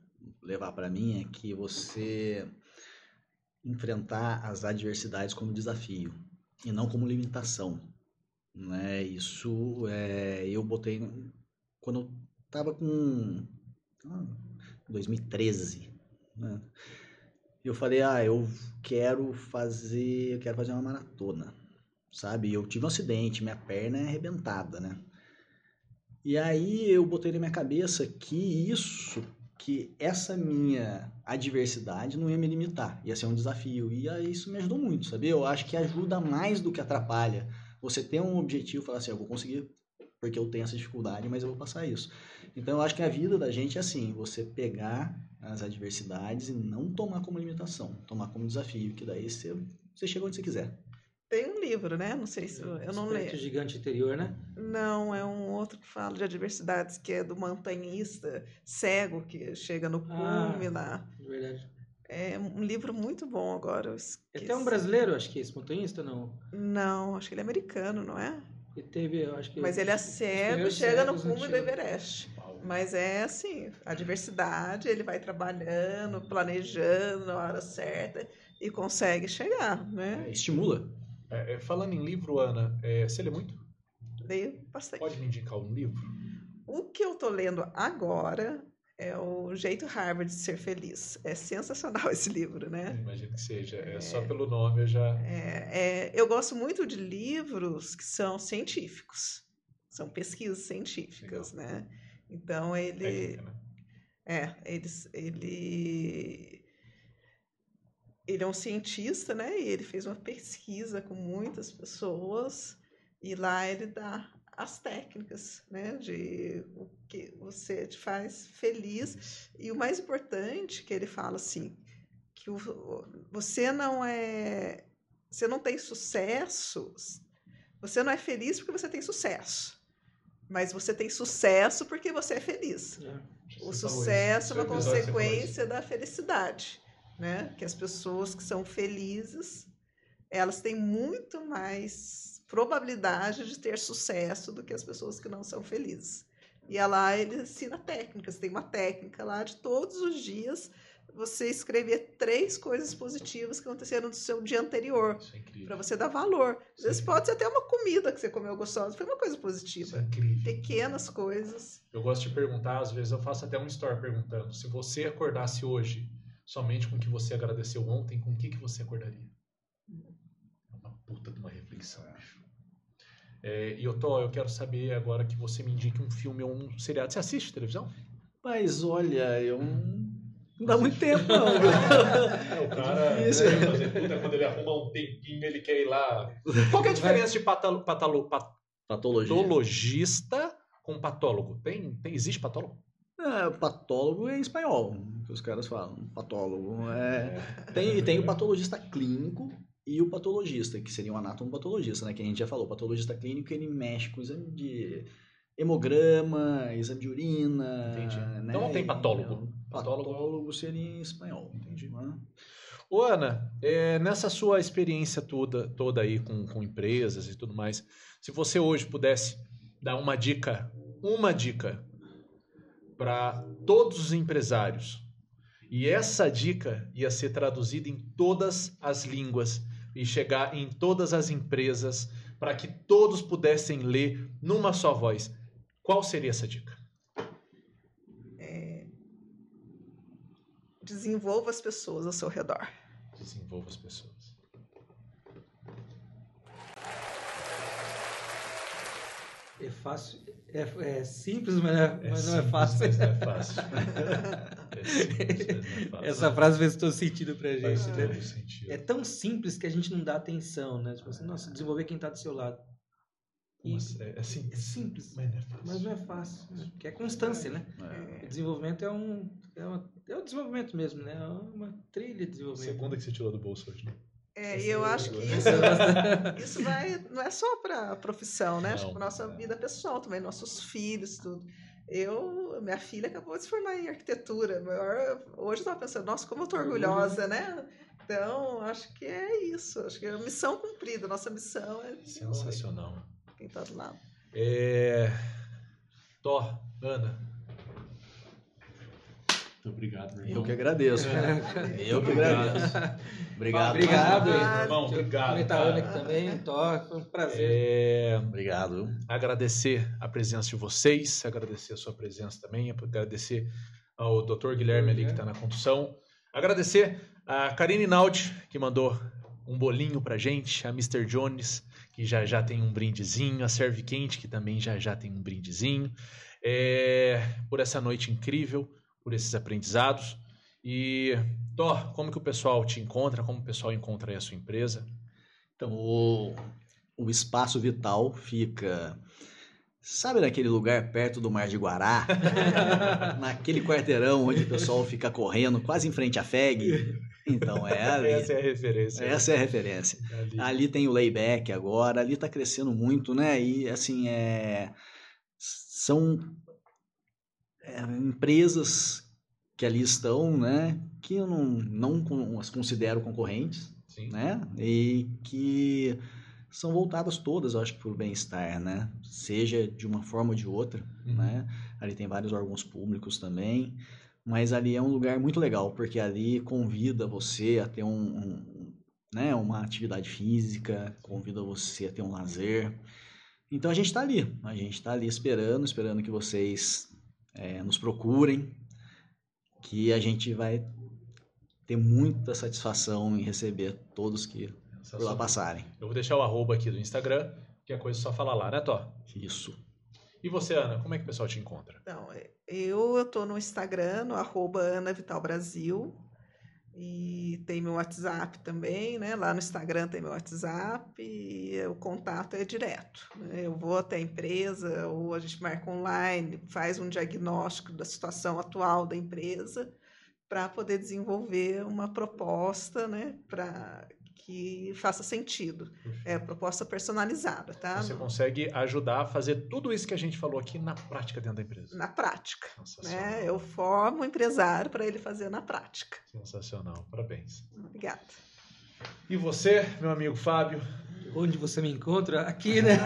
levar para mim é que você enfrentar as adversidades como desafio e não como limitação. Né? Isso é, eu botei quando eu tava com ah, 2013, né? Eu falei, ah, eu quero fazer, eu quero fazer uma maratona, sabe? Eu tive um acidente, minha perna é arrebentada, né? E aí eu botei na minha cabeça que isso, que essa minha adversidade não ia me limitar, ia ser um desafio. E isso me ajudou muito, sabe? Eu acho que ajuda mais do que atrapalha. Você ter um objetivo falar assim, eu vou conseguir porque eu tenho essa dificuldade, mas eu vou passar isso. Então, eu acho que a vida da gente é assim, você pegar as adversidades e não tomar como limitação, tomar como desafio, que daí você, você chega onde você quiser. Tem um livro, né? Não sei se eu, eu não leio. gigante interior, né? Não, é um outro que fala de adversidades, que é do montanhista cego que chega no ah, cume ah, lá. Verdade. É um livro muito bom agora. É até um brasileiro, acho que é esse montanhista, não? Não, acho que ele é americano, não é? Ele teve, eu acho que. Mas ele é cego, chega no cume do Everest. Mas é assim, a diversidade, ele vai trabalhando, planejando na hora certa e consegue chegar, né? É, estimula. É, é, falando em livro, Ana, é, você lê muito? Leio bastante. Pode me indicar um livro? O que eu estou lendo agora é o Jeito Harvard de Ser Feliz. É sensacional esse livro, né? Imagino que seja. É, é, só pelo nome eu já. É, é, eu gosto muito de livros que são científicos. São pesquisas científicas, Legal. né? Então ele. Técnica, né? É, ele, ele, ele é um cientista, né? E ele fez uma pesquisa com muitas pessoas e lá ele dá as técnicas, né? De o que você te faz feliz e o mais importante que ele fala assim que o, você não é, você não tem sucesso, você não é feliz porque você tem sucesso. Mas você tem sucesso porque você é feliz. É, o sucesso é uma consequência da felicidade, né? Que as pessoas que são felizes, elas têm muito mais probabilidade de ter sucesso do que as pessoas que não são felizes. E lá ele ensina técnicas, tem uma técnica lá de todos os dias você escrever três coisas positivas que aconteceram no seu dia anterior. É para você dar valor. Às vezes é pode ser até uma comida que você comeu gostosa, foi uma coisa positiva. É Pequenas coisas. Eu gosto de perguntar, às vezes eu faço até um story perguntando: se você acordasse hoje somente com o que você agradeceu ontem, com o que, que você acordaria? É uma puta de uma reflexão, bicho. É, e eu tô, eu quero saber agora que você me indique um filme ou um seriado. Você assiste televisão? Mas olha, eu não dá muito tempo, não. é, o cara é fazer puta, quando ele arruma um tempinho, ele quer ir lá. Qual que é a diferença de patalo, patalo, pat, patologista com patólogo? Tem, tem, existe patólogo? É, patólogo é em espanhol, que os caras falam. Patólogo. É... Tem, tem o patologista clínico e o patologista, que seria um anatomopatologista, né? Que a gente já falou. O patologista clínico, ele mexe com o exame de hemograma, exame de urina. Entendi. Né? Então não tem patólogo. Patólogo, patólogo seria em espanhol. Entendi. Né? Ô, Ana, é, nessa sua experiência toda, toda aí com, com empresas e tudo mais, se você hoje pudesse dar uma dica, uma dica para todos os empresários, e essa dica ia ser traduzida em todas as línguas e chegar em todas as empresas para que todos pudessem ler numa só voz. Qual seria essa dica? É... Desenvolva as pessoas ao seu redor. Desenvolva as pessoas. É fácil, é, é simples, mas, é, é mas não é fácil. Mas não é fácil. é simples, mas não é fácil. Essa frase fez todo sentido pra gente, Faz né? Sentido. É tão simples que a gente não dá atenção, né? Tipo assim, nossa, desenvolver quem tá do seu lado. Isso. É, é, simples. é simples, mas não é fácil. Mas não é fácil, né? que é constância, né? É. O desenvolvimento é um é, uma, é o desenvolvimento mesmo, né? É uma trilha de desenvolvimento. Segunda que você tirou do bolso hoje, né? É, e eu acho que isso, isso vai, não é só para a profissão, né? Não, acho que para nossa vida pessoal também, nossos filhos, tudo. Eu, minha filha acabou de se formar em arquitetura. Hoje eu estava pensando, nossa, como eu estou orgulhosa, né? Então, acho que é isso. Acho que é a missão cumprida. Nossa missão é. Sensacional. Quem está do lado. É... Thor, Ana, muito obrigado, meu irmão. Eu que agradeço. É. Eu que agradeço. Obrigado. Obrigado, irmão. Obrigado. Comentar aqui também, Tó, foi um prazer. É... Obrigado. Agradecer a presença de vocês, agradecer a sua presença também, agradecer ao Dr. Guilherme ali que está na condução. Agradecer a Karine Naudi, que mandou um bolinho pra gente, a Mr. Jones, que já já tem um brindezinho, a Serve Quente, que também já já tem um brindezinho. É... Por essa noite incrível por esses aprendizados. E, Thor, como que o pessoal te encontra? Como o pessoal encontra a sua empresa? Então, o, o Espaço Vital fica Sabe naquele lugar perto do Mar de Guará? naquele quarteirão onde o pessoal fica correndo quase em frente à FEG? Então é ali. Essa é a referência. Essa é a referência. Ali, ali tem o layback agora, ali está crescendo muito, né? E assim, é... são é, empresas que ali estão, né? Que eu não, não as considero concorrentes, Sim. né? E que são voltadas todas, eu acho, para o bem-estar, né? Seja de uma forma ou de outra, uhum. né? Ali tem vários órgãos públicos também, mas ali é um lugar muito legal, porque ali convida você a ter um, um né, uma atividade física, convida você a ter um lazer. Então a gente está ali, a gente está ali esperando, esperando que vocês é, nos procurem, que a gente vai ter muita satisfação em receber todos que por lá passarem. Eu vou deixar o arroba aqui do Instagram, que é coisa só falar lá, né, Tó? Isso. E você, Ana, como é que o pessoal te encontra? Então, eu estou no Instagram, no arroba Ana Vital Brasil. E tem meu WhatsApp também, né? Lá no Instagram tem meu WhatsApp e o contato é direto. Né? Eu vou até a empresa ou a gente marca online, faz um diagnóstico da situação atual da empresa para poder desenvolver uma proposta, né? Para que faça sentido. É proposta personalizada, tá? Você consegue ajudar a fazer tudo isso que a gente falou aqui na prática dentro da empresa. Na prática. Né? Eu formo o empresário para ele fazer na prática. Sensacional. Parabéns. Obrigada. E você, meu amigo Fábio? Onde você me encontra? Aqui, né?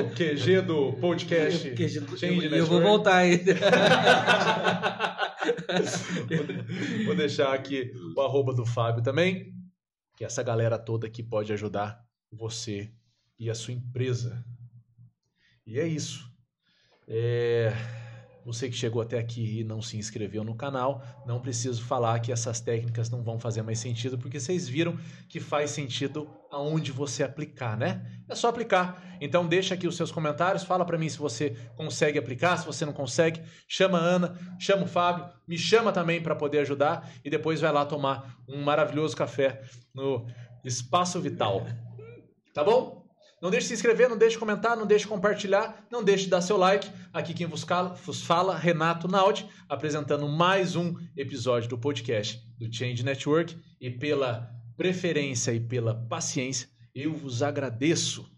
o QG do podcast. O QG do... Eu, eu vou voltar ainda. vou deixar aqui o arroba do Fábio também que essa galera toda aqui pode ajudar você e a sua empresa. E é isso. É... Você que chegou até aqui e não se inscreveu no canal, não preciso falar que essas técnicas não vão fazer mais sentido, porque vocês viram que faz sentido aonde você aplicar, né? É só aplicar. Então deixa aqui os seus comentários, fala para mim se você consegue aplicar, se você não consegue, chama a Ana, chama o Fábio, me chama também para poder ajudar e depois vai lá tomar um maravilhoso café no Espaço Vital. Tá bom? Não deixe de se inscrever, não deixe de comentar, não deixe de compartilhar, não deixe de dar seu like. Aqui quem vos fala, Renato Naldi, apresentando mais um episódio do podcast do Change Network. E pela preferência e pela paciência, eu vos agradeço.